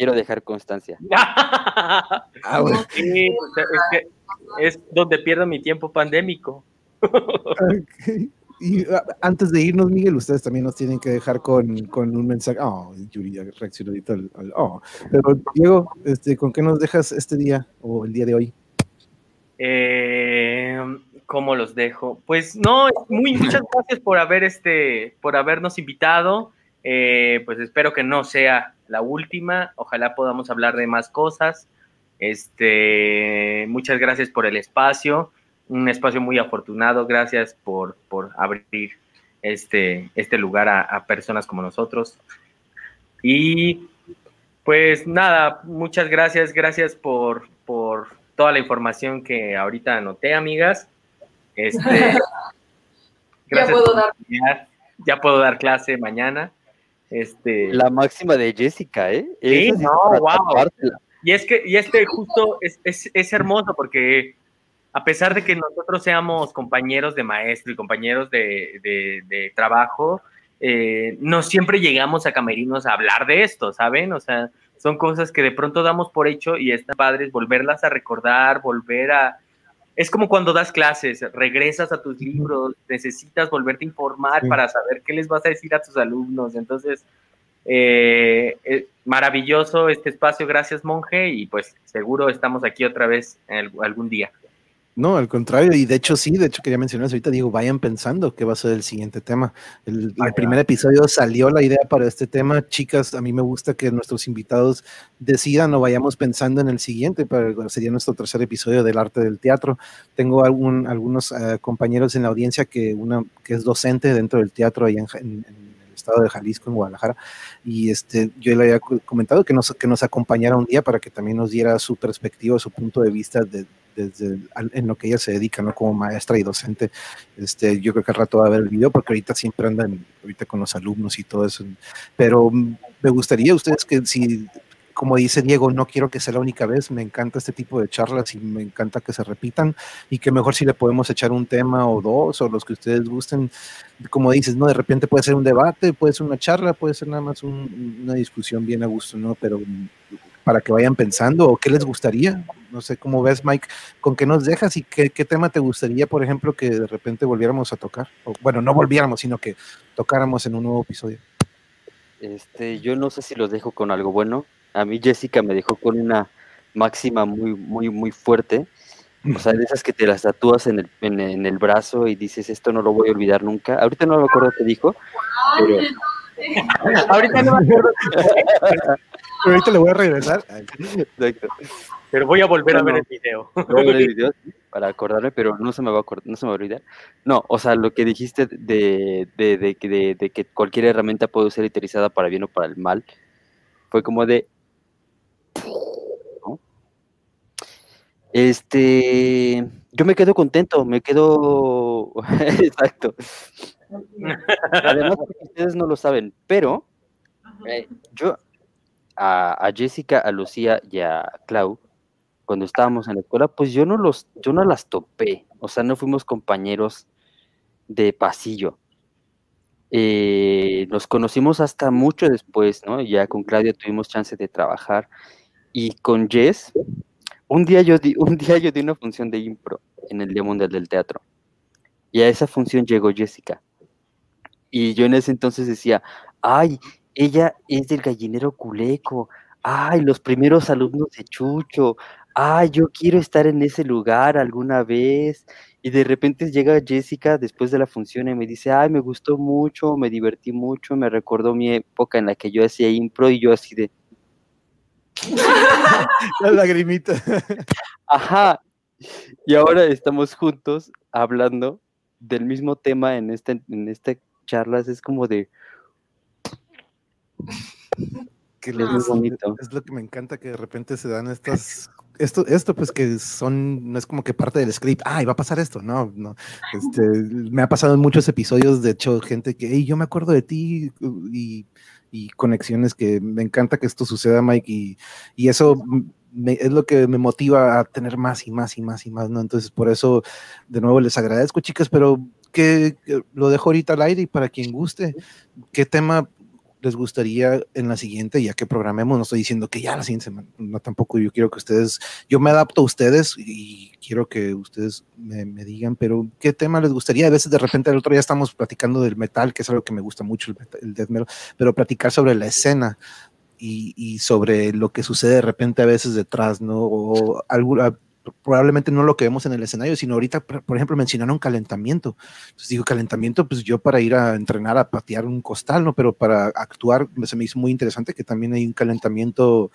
quiero dejar constancia. [laughs] ah, bueno. sí, es, que es donde pierdo mi tiempo pandémico. Y ah, antes de irnos, Miguel, ustedes también nos tienen que dejar con, con un mensaje. Oh, Yuri ya reaccionó ahorita al, al- oh. Pero Diego, este, ¿con qué nos dejas este día o el día de hoy? Eh, ¿Cómo los dejo? Pues no, muy muchas gracias por haber este, por habernos invitado. Eh, pues espero que no sea la última. Ojalá podamos hablar de más cosas. Este, muchas gracias por el espacio, un espacio muy afortunado. Gracias por, por abrir este, este lugar a, a personas como nosotros. Y pues nada, muchas gracias, gracias por, por toda la información que ahorita anoté, amigas. Este, [laughs] puedo dar. ya puedo dar clase mañana. Este, La máxima de Jessica, ¿eh? Sí, no, wow. y es que, y este justo es, es, es hermoso porque a pesar de que nosotros seamos compañeros de maestro y compañeros de, de- de trabajo, eh, no siempre llegamos a camerinos a hablar de esto, ¿saben? O sea, son cosas que de pronto damos por hecho y está padre volverlas a recordar, volver a... Es como cuando das clases, regresas a tus libros, necesitas volverte a informar Sí. para saber qué les vas a decir a tus alumnos. Entonces, eh, eh, maravilloso este espacio, gracias monje, y pues seguro estamos aquí otra vez algún día. No, al contrario, y de hecho sí, de hecho quería mencionar eso ahorita, digo, vayan pensando qué va a ser el siguiente tema. El, el primer episodio salió la idea para este tema, chicas, a mí me gusta que nuestros invitados decidan o vayamos pensando en el siguiente, pero sería nuestro tercer episodio del arte del teatro. Tengo algún, algunos eh, compañeros en la audiencia que una que es docente dentro del teatro allá en, en- estado de Jalisco, en Guadalajara, y este, yo le había comentado que nos, que nos acompañara un día para que también nos diera su perspectiva, su punto de vista de, desde en lo que ella se dedica, ¿no? Como maestra y docente. Este, yo creo que al rato va a ver el video porque ahorita siempre andan ahorita con los alumnos y todo eso. Pero mm, me gustaría ustedes que si, como dice Diego, no quiero que sea la única vez, me encanta este tipo de charlas y me encanta que se repitan y que mejor si le podemos echar un tema o dos o los que ustedes gusten. Como dices, ¿no? De repente puede ser un debate, puede ser una charla, puede ser nada más un- una discusión bien a gusto, ¿no? Pero mm, para que vayan pensando o qué les gustaría. No sé cómo ves, Mike, con qué nos dejas y qué, qué tema te gustaría, por ejemplo, que de repente volviéramos a tocar. O, bueno, no volviéramos, sino que tocáramos en un nuevo episodio. Este, yo no sé si los dejo con algo bueno. A mí Jessica me dejó con una máxima muy, muy, muy fuerte. O sea, de esas que te las tatúas en el, en, en el brazo y dices, esto no lo voy a olvidar nunca. Ahorita no me acuerdo qué dijo, pero Ahorita no me acuerdo, [laughs] Pero ahorita le voy a regresar. exacto. pero voy a volver a ver el video. Voy a ver el video para acordarme, pero no se me va a acordar, no se me va a olvidar. No, o sea, lo que dijiste de, de, de, que- de- de que cualquier herramienta puede ser utilizada para bien o para el mal, fue como de... ¿no? Este, yo me quedo contento, me quedo... [laughs] Exacto. [laughs] Además, ustedes no lo saben, pero eh, yo a, Jessica, a Lucía y a Clau, cuando estábamos en la escuela, pues yo no los, yo no las topé, o sea, no fuimos compañeros de pasillo. Eh, nos conocimos hasta mucho después, ¿no? Ya con Claudia tuvimos chance de trabajar y con Jess, un día yo di, [laughs] un día yo di una función de impro en el Día Mundial del Teatro y a esa función llegó Jessica y yo en ese entonces decía, ay, ella es del gallinero culeco, ay, los primeros alumnos de Chucho, ay, yo quiero estar en ese lugar alguna vez. Y de repente llega Jessica después de la función y me dice, ay, me gustó mucho, me divertí mucho, me recordó mi época en la que yo hacía impro y yo así de, [laughs] La lagrimita. ajá. Y ahora estamos juntos hablando del mismo tema en esta, en charlas, es como de, [laughs] que lo- es, bonito. es lo que me encanta que de repente se dan estas esto esto pues que son no es como que parte del script ay va a pasar esto no no este me ha pasado en muchos episodios de hecho gente que hey, yo me acuerdo de ti y, y conexiones que me encanta que esto suceda Mike y, y eso me- es lo que me motiva a tener más y más y más y más no entonces por eso de nuevo les agradezco chicas pero que, que lo dejo ahorita al aire y para quien guste qué tema les gustaría en la siguiente, ya que programemos, no estoy diciendo que ya la siguiente semana, no tampoco yo quiero que ustedes, yo me adapto a ustedes y quiero que ustedes me, digan, pero ¿qué tema les gustaría? A veces de repente el otro día estamos platicando del metal, que es algo que me gusta mucho, el, death metal, pero platicar sobre la escena, y, y, sobre lo que sucede de repente a veces detrás, ¿no? O alguna, probablemente no lo que vemos en el escenario, sino ahorita, por ejemplo, mencionaron calentamiento. Entonces digo, calentamiento, pues yo para ir a entrenar a patear un costal, ¿no? Pero para actuar se me hizo muy interesante que también hay un calentamiento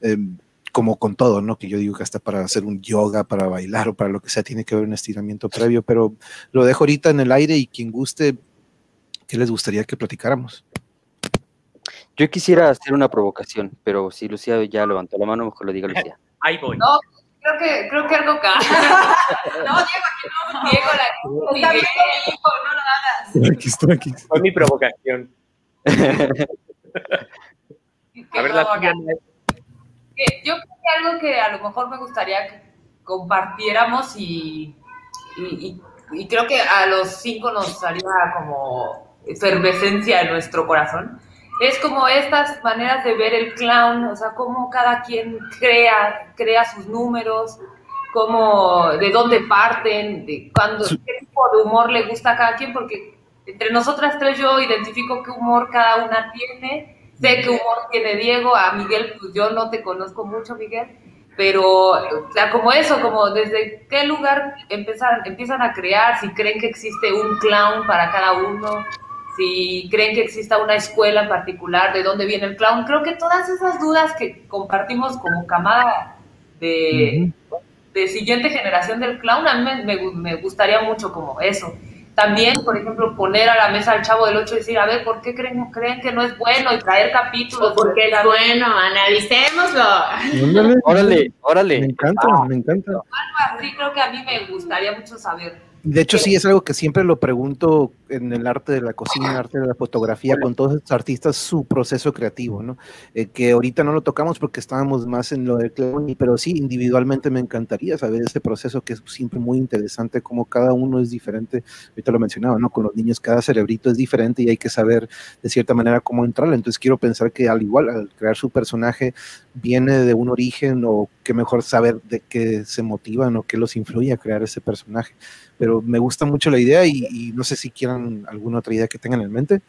em, como con todo, ¿no? Que yo digo que hasta para hacer un yoga, para bailar o para lo que sea, tiene que haber un estiramiento previo, pero lo dejo ahorita en el aire y quien guste, ¿qué les gustaría que platicáramos? Yo quisiera hacer una provocación, pero si Lucía ya levantó la mano, mejor lo diga Lucía. Ahí voy. No, Creo que, creo que algo acá. [laughs] no, Diego, aquí no. Diego, la Está bien, hijo, no lo hagas. Aquí estoy, aquí Fue mi provocación. a ver, la Yo creo que algo que a lo mejor me gustaría que compartiéramos y, y, y, creo que a los cinco nos haría como efervescencia en nuestro corazón es como estas maneras de ver el clown, o sea, cómo cada quien crea, crea sus números, cómo, de dónde parten, de cuándo, qué tipo de humor le gusta a cada quien, porque entre nosotras tres yo identifico qué humor cada una tiene, sé qué humor tiene Diego, a Miguel, pues yo no te conozco mucho, Miguel, pero como eso, como desde qué lugar empiezan, empiezan a crear, si creen que existe un clown para cada uno, si creen que exista una escuela en particular, de dónde viene el clown. Creo que todas esas dudas que compartimos como camada de, de siguiente generación del clown, a mí me, me, gustaría mucho como eso. También, por ejemplo, poner a la mesa al chavo del 8 y decir, a ver, ¿por qué creen, creen que no es bueno? Y traer capítulos. Porque es bueno, analicémoslo. Órale, órale. Me encanta, me encanta. Algo así creo que a mí me gustaría mucho saber. De hecho, sí, es algo que siempre lo pregunto en el arte de la cocina, el arte de la fotografía, con todos estos artistas, su proceso creativo, ¿no? Eh, que ahorita no lo tocamos porque estábamos más en lo del clown, pero sí, individualmente me encantaría saber ese proceso que es siempre muy interesante, como cada uno es diferente. Ahorita lo mencionaba, ¿no? Con los niños cada cerebrito es diferente y hay que saber de cierta manera cómo entrarle. Entonces quiero pensar que al igual, al crear su personaje, viene de un origen o qué mejor saber de qué se motivan o qué los influye a crear ese personaje pero me gusta mucho la idea y, no sé si quieran alguna otra idea que tengan en mente.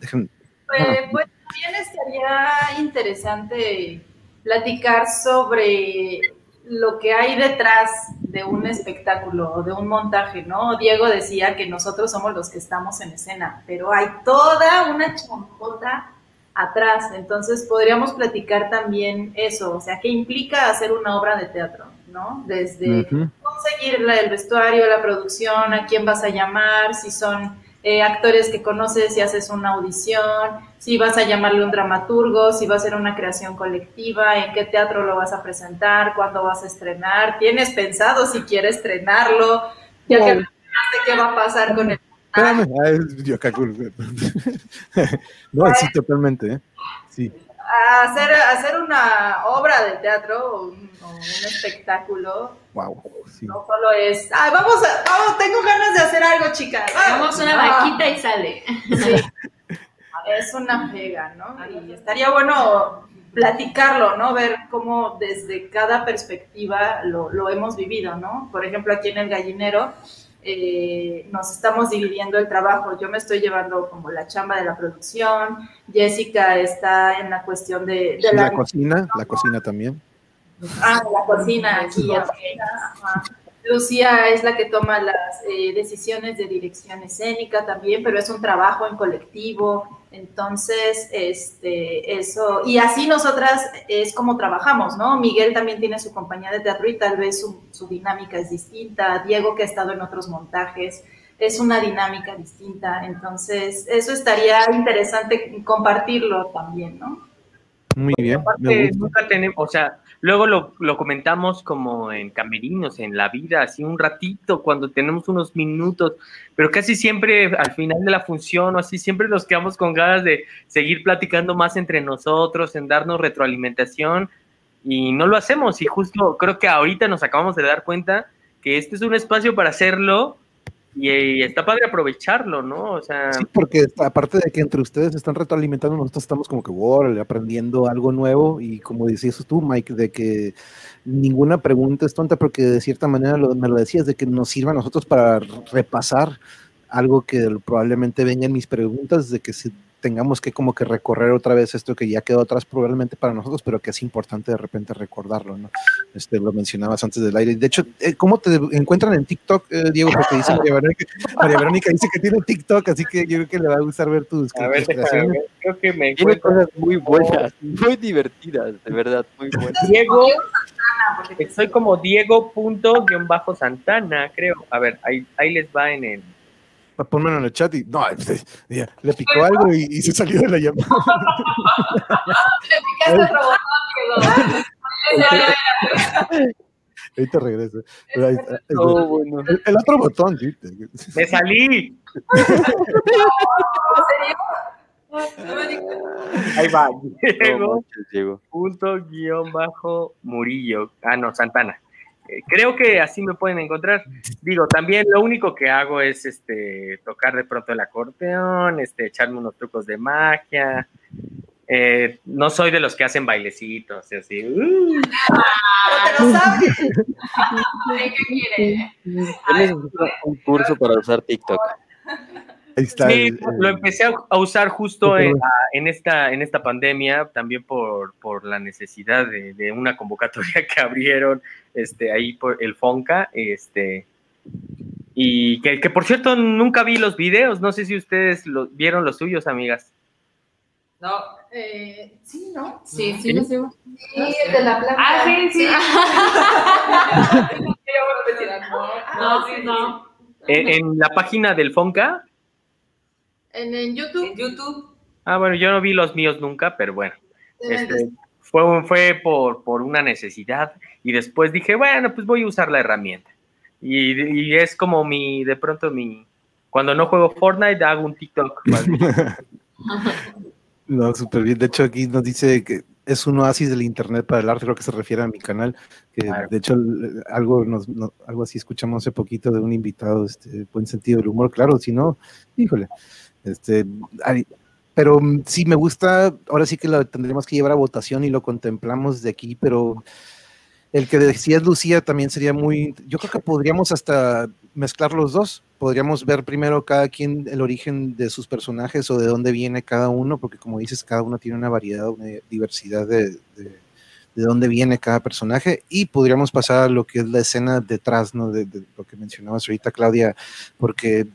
Dejen, pues, pues, también estaría interesante platicar sobre lo que hay detrás de un espectáculo, de un montaje, ¿no? Diego decía que nosotros somos los que estamos en escena, pero hay toda una champota atrás, entonces podríamos platicar también eso, o sea, ¿qué implica hacer una obra de teatro? ¿no? Desde conseguir el vestuario, la producción, a quién vas a llamar, si son eh, actores que conoces, si haces una audición, si vas a llamarle un dramaturgo, si va a ser una creación colectiva, en qué teatro lo vas a presentar, cuándo vas a estrenar, tienes pensado si quieres estrenarlo, ya que qué va a pasar con el... [laughs] no, sí, totalmente, ¿eh? Sí hacer, hacer una obra de teatro o un, espectáculo. Wow, No solo es, vamos, vamos, tengo ganas de hacer algo, chicas. Vamos una vaquita y sale. Sí. Es una pega, ¿no? Y estaría bueno platicarlo, ¿no? Ver cómo desde cada perspectiva lo, lo hemos vivido, ¿no? Por ejemplo, aquí en el gallinero, eh, nos estamos dividiendo el trabajo. Yo me estoy llevando como la chamba de la producción, Jessica está en la cuestión de, la, cocina, la cocina también. Ah, la cocina aquí. [laughs] Lucía es la que toma las eh, decisiones de dirección escénica también, pero es un trabajo en colectivo. Entonces, este, eso, y así nosotras es como trabajamos, ¿no? Miguel también tiene su compañía de teatro y tal vez su, su dinámica es distinta. Diego, que ha estado en otros montajes, es una dinámica distinta. Entonces, eso estaría interesante compartirlo también, ¿no? Muy bien. nunca tenemos, o sea, luego lo, comentamos como en camerinos, en la vida, así un ratito, cuando tenemos unos minutos, pero casi siempre al final de la función o así, siempre nos quedamos con ganas de seguir platicando más entre nosotros, en darnos retroalimentación y no lo hacemos. Y justo creo que ahorita nos acabamos de dar cuenta que este es un espacio para hacerlo y, está padre aprovecharlo, ¿no? O sea. Sí, porque aparte de que entre ustedes están retroalimentando, nosotros estamos como que wow, aprendiendo algo nuevo y como decías tú, Mike, de que ninguna pregunta es tonta porque de cierta manera me lo decías, de que nos sirva a nosotros para repasar algo que probablemente venga en mis preguntas, de que si tengamos que como que recorrer otra vez esto que ya quedó atrás probablemente para nosotros, pero que es importante de repente recordarlo, ¿no? Este, lo mencionabas antes del aire. De hecho, eh, ¿cómo te encuentran en TikTok, eh, Diego? Porque dice María Verónica, María Verónica, dice que tiene TikTok, así que yo creo que le va a gustar ver tus, a ver, Creo que me Tiene cosas muy buenas, muy divertidas, de verdad, muy buenas. Diego, soy como Diego punto guion bajo Santana, creo. A ver, ahí, ahí les va en el Pónmelo en el chat y no, pues, le picó algo y, se salió de la llamada. [laughs] le picaste otro botón, Ahí te regreso. Oh, el, otro botón, sí. ¡Me salí! Ahí va. Diego. Punto guion bajo Murillo. Ah, no, Santana creo que así me pueden encontrar. Digo, también lo único que hago es este tocar de pronto el acordeón, este, echarme unos trucos de magia. Eh, no soy de los que hacen bailecitos, así. Uh. te lo sabes. [laughs] ¿Qué quiere? un curso para usar TikTok sí, lo empecé a usar justo en, esta, en esta pandemia, también por, la necesidad de, una convocatoria [laughs] que abrieron este, ahí por el Fonca, este, y que, por cierto nunca vi los videos, no sé si ustedes vieron los suyos, amigas. No, eh, sí, ¿no? Sí, sí, sí, Sí, el de la planta. Ah, sí, sí. [laughs] no, sí, no. En, en la página del Fonca ¿En, YouTube? En YouTube. Ah, bueno, yo no vi los míos nunca, pero bueno. Este, fue, fue por, por una necesidad y después dije, bueno, pues voy a usar la herramienta. Y, es como mi, de pronto mi, cuando no juego Fortnite hago un TikTok. [laughs] no, súper bien. De hecho, aquí nos dice que es un oasis del internet para el arte, creo que se refiere a mi canal. Que De hecho, algo, nos, algo así escuchamos hace poquito de un invitado, este, buen sentido del humor, claro, si no, híjole. Este, pero sí me gusta, ahora sí que lo tendremos que llevar a votación y lo contemplamos de aquí, pero el que decías Lucía también sería muy, yo creo que podríamos hasta mezclar los dos, podríamos ver primero cada quien el origen de sus personajes o de dónde viene cada uno, porque como dices, cada uno tiene una variedad, una diversidad de, de, dónde viene cada personaje y podríamos pasar a lo que es la escena detrás, ¿no? De, de lo que mencionabas ahorita, Claudia, porque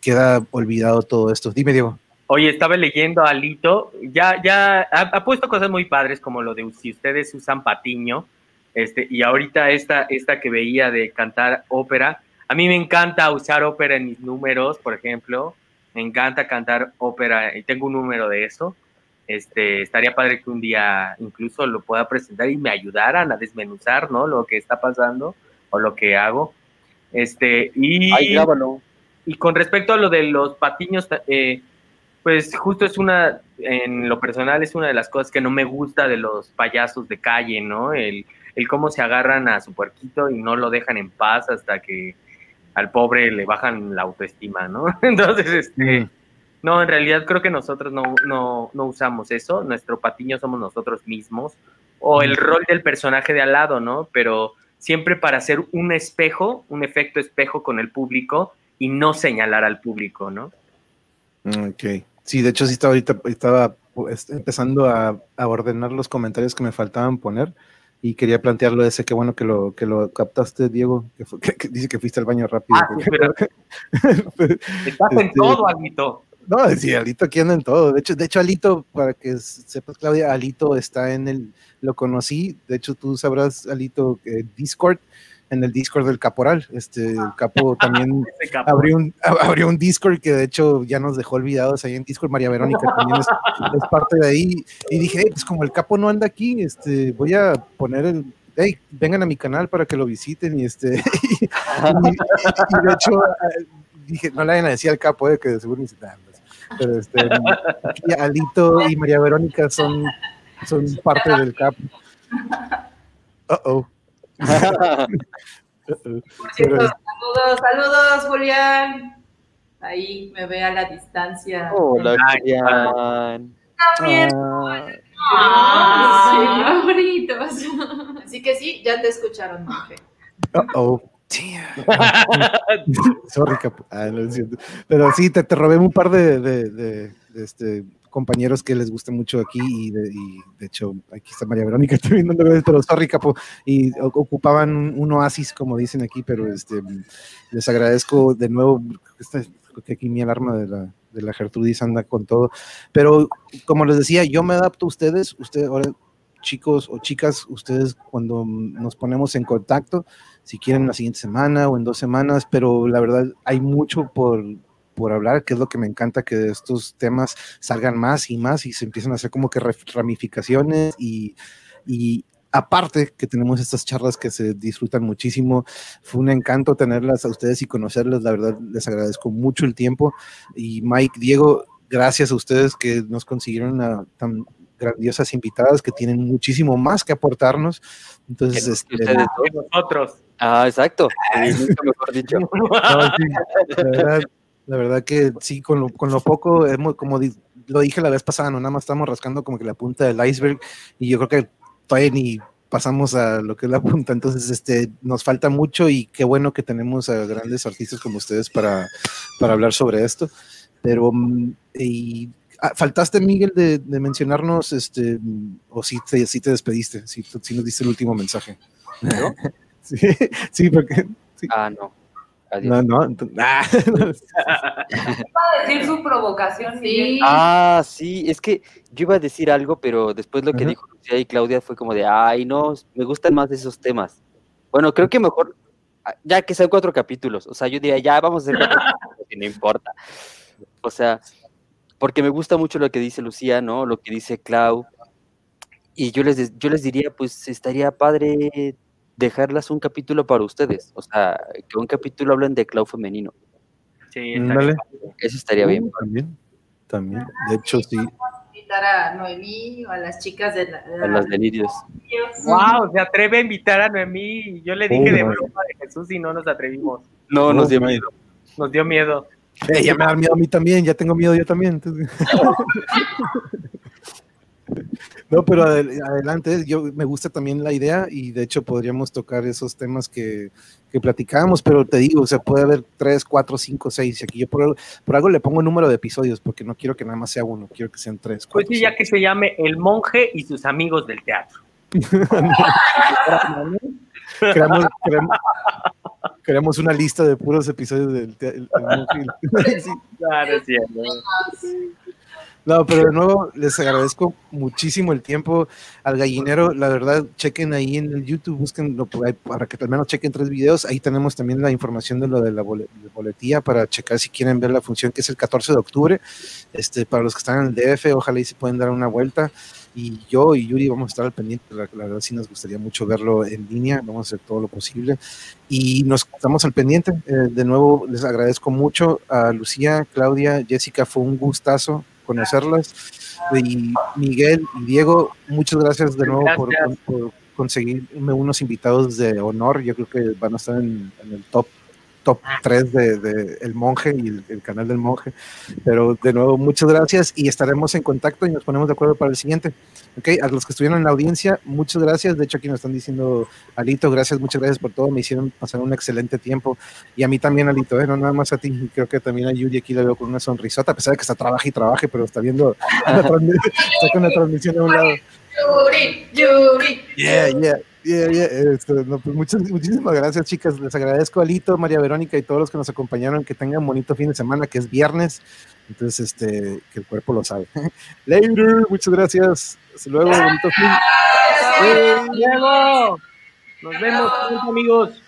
queda olvidado todo esto. Dime, Diego. Oye, estaba leyendo a Lito, ya, ya ha, puesto cosas muy padres como lo de si ustedes usan patiño, este, y ahorita esta, esta que veía de cantar ópera, a mí me encanta usar ópera en mis números, por ejemplo, me encanta cantar ópera y tengo un número de eso. Este, estaría padre que un día incluso lo pueda presentar y me ayudaran a desmenuzar, ¿no? Lo que está pasando o lo que hago. Este, y... Ay, grábalo. Y con respecto a lo de los patiños, eh, pues justo es una, en lo personal es una de las cosas que no me gusta de los payasos de calle, ¿no? El, el cómo se agarran a su puerquito y no lo dejan en paz hasta que al pobre le bajan la autoestima, ¿no? [laughs] Entonces, este, no, en realidad creo que nosotros no, no, no usamos eso, nuestro patiño somos nosotros mismos, o el rol del personaje de al lado, ¿no? Pero siempre para hacer un espejo, un efecto espejo con el público, y no señalar al público, ¿no? Ok. Sí, de hecho sí estaba ahorita, estaba pues, empezando a, ordenar los comentarios que me faltaban poner y quería plantearlo ese, qué bueno que lo, que lo captaste, Diego, que, [laughs] dice que fuiste al baño rápido. Ah, Estás [laughs] en este, todo, Alito. No, sí, Alito aquí anda en todo. De hecho, de hecho, Alito, para que sepas, Claudia, Alito está en el, lo conocí, de hecho tú sabrás, Alito, eh, Discord, en el Discord del Caporal. Este, el Capo [laughs] también abrió, un, [laughs] abrió un Discord que de hecho ya nos dejó olvidados ahí en Discord. María Verónica también es, [laughs] parte de ahí. Y dije, pues como el Capo no anda aquí, este, voy a poner el, hey, vengan a mi canal para que lo visiten y este, y, de hecho eh, dije, no le vayan a decir al Capo de eh, que de seguro necesitan. Pero este, Alito y María Verónica son, son parte del Capo. Uh oh. Por cierto, Saludos, saludos, Julián. Ahí me ve a la distancia. Hola, Julián. También. Ah, Ay, bonitos. Así que sí, ya te escucharon, monje. Uh-oh. Sí. [laughs] Sorry, capo. Ah, no. Pero sí, te, te robé un par de, de- de- de, este, compañeros que les gusta mucho aquí y de, y, de hecho aquí está María Verónica [laughs] también dando gracias, pero sorry, capo. Y ocupaban un, oasis, como dicen aquí, pero este, les agradezco de nuevo. Esta, que aquí mi alarma de la, de la Gertrudis anda con todo. Pero como les decía, yo me adapto a ustedes. Ustedes, ahora, chicos o chicas, ustedes cuando nos ponemos en contacto, si quieren la siguiente semana o en dos semanas, pero la verdad hay mucho por, por hablar, que es lo que me encanta, que estos temas salgan más y más y se empiezan a hacer como que ramificaciones y, y aparte que tenemos estas charlas que se disfrutan muchísimo, fue un encanto tenerlas a ustedes y conocerlas, la verdad les agradezco mucho el tiempo y Mike, Diego, gracias a ustedes que nos consiguieron a tan grandiosas invitadas que tienen muchísimo más que aportarnos. Entonces, Que este, ustedes. De nosotros. Ah, exacto. Sí, nunca mejor dicho. [laughs] No, sí, la, verdad, la verdad que sí, con lo, con lo poco, hemos, como di- lo dije la vez pasada, no nada más estamos rascando como que la punta del iceberg y yo creo que todavía ni pasamos a lo que es la punta, entonces este, nos falta mucho y qué bueno que tenemos a grandes artistas como ustedes para, para hablar sobre esto, pero mm, y, ah, faltaste Miguel de, de mencionarnos, este, o si te, sí te despediste, si sí nos diste el último mensaje. ¿No? [laughs] Sí, sí, porque... Ah, no. Adiós. No, [laughs] no, ah, a decir su provocación. Sí. Ah, sí, es que yo iba a decir algo, pero después lo que dijo Lucía y Claudia fue como de, ay, no, me gustan más esos temas. Bueno, creo que mejor, ah, ya que sean cuatro capítulos, o sea, yo diría, ya vamos a hacer cuatro capítulos, no importa. O sea, porque me gusta mucho lo que dice Lucía, ¿no? Lo que dice Clau. Y yo les, yo les diría, pues estaría padre dejarlas un capítulo para ustedes. O sea, que un capítulo hablen de Clau femenino. Sí, está Ándale. bien. Eso estaría bien. Uh, También, también. De hecho, sí. Invitar a Noemí o a las chicas de la. de A la- los delirios. Wow, se atreve a invitar a Noemí. Yo le dije Oh, de broma de Jesús y no nos atrevimos. No, nos Oh, dio miedo. Nos dio miedo. Eh, ya me da miedo a mí también, ya tengo miedo yo también. [laughs] [laughs] No, pero adel- adelante, yo me gusta también la idea y de hecho podríamos tocar esos temas que, que platicábamos, pero te digo, o sea, puede haber tres, cuatro, cinco, seis, y aquí yo por, por algo le pongo número de episodios, porque no quiero que nada más sea uno, quiero que sean tres, Pues sí, ya que se llame El Monje y sus amigos del teatro. [laughs] Creamos, creamos- creamos una lista de puros episodios del el- el. [laughs] Sí. Claro, es cierto. No, pero de nuevo les agradezco muchísimo el tiempo al gallinero. La verdad, chequen ahí en el YouTube, busquen para que al menos chequen tres videos. Ahí tenemos también la información de lo de la boletía para checar si quieren ver la función que es el 14 de octubre. Este, para los que están en el DF, ojalá y se pueden dar una vuelta. Y yo y Yuri vamos a estar al pendiente. La, la verdad, sí nos gustaría mucho verlo en línea. Vamos a hacer todo lo posible. Y nos estamos al pendiente. Eh, de nuevo, les agradezco mucho a Lucía, Claudia, Jessica. Fue un gustazo conocerlas. Y Miguel y Diego, muchas gracias de nuevo por, conseguirme unos invitados de honor. Yo creo que van a estar en, en el top top 3 de, de El Monje y el, el canal del Monje. Pero de nuevo, muchas gracias y estaremos en contacto y nos ponemos de acuerdo para el siguiente. Ok, a los que estuvieron en la audiencia, muchas gracias. De hecho, aquí nos están diciendo, Alito, gracias, muchas gracias por todo. Me hicieron pasar un excelente tiempo. Y a mí también, Alito, ¿eh? no nada más a ti. Creo que también a Yuri aquí la veo con una sonrisota, a pesar de que está trabaje y trabaje, pero está viendo, [laughs] está con la transmisión a un lado. Yuri, Yuri. Yeah, yeah, yeah, yeah. Este, no, pues muchas, muchísimas gracias, chicas. Les agradezco a Lito, María Verónica y todos los que nos acompañaron. Que tengan bonito fin de semana, que es viernes. Entonces, este, que el cuerpo lo sabe. [laughs] Later, muchas gracias. Hasta luego, bonito fin. Diego, nos vemos, amigos.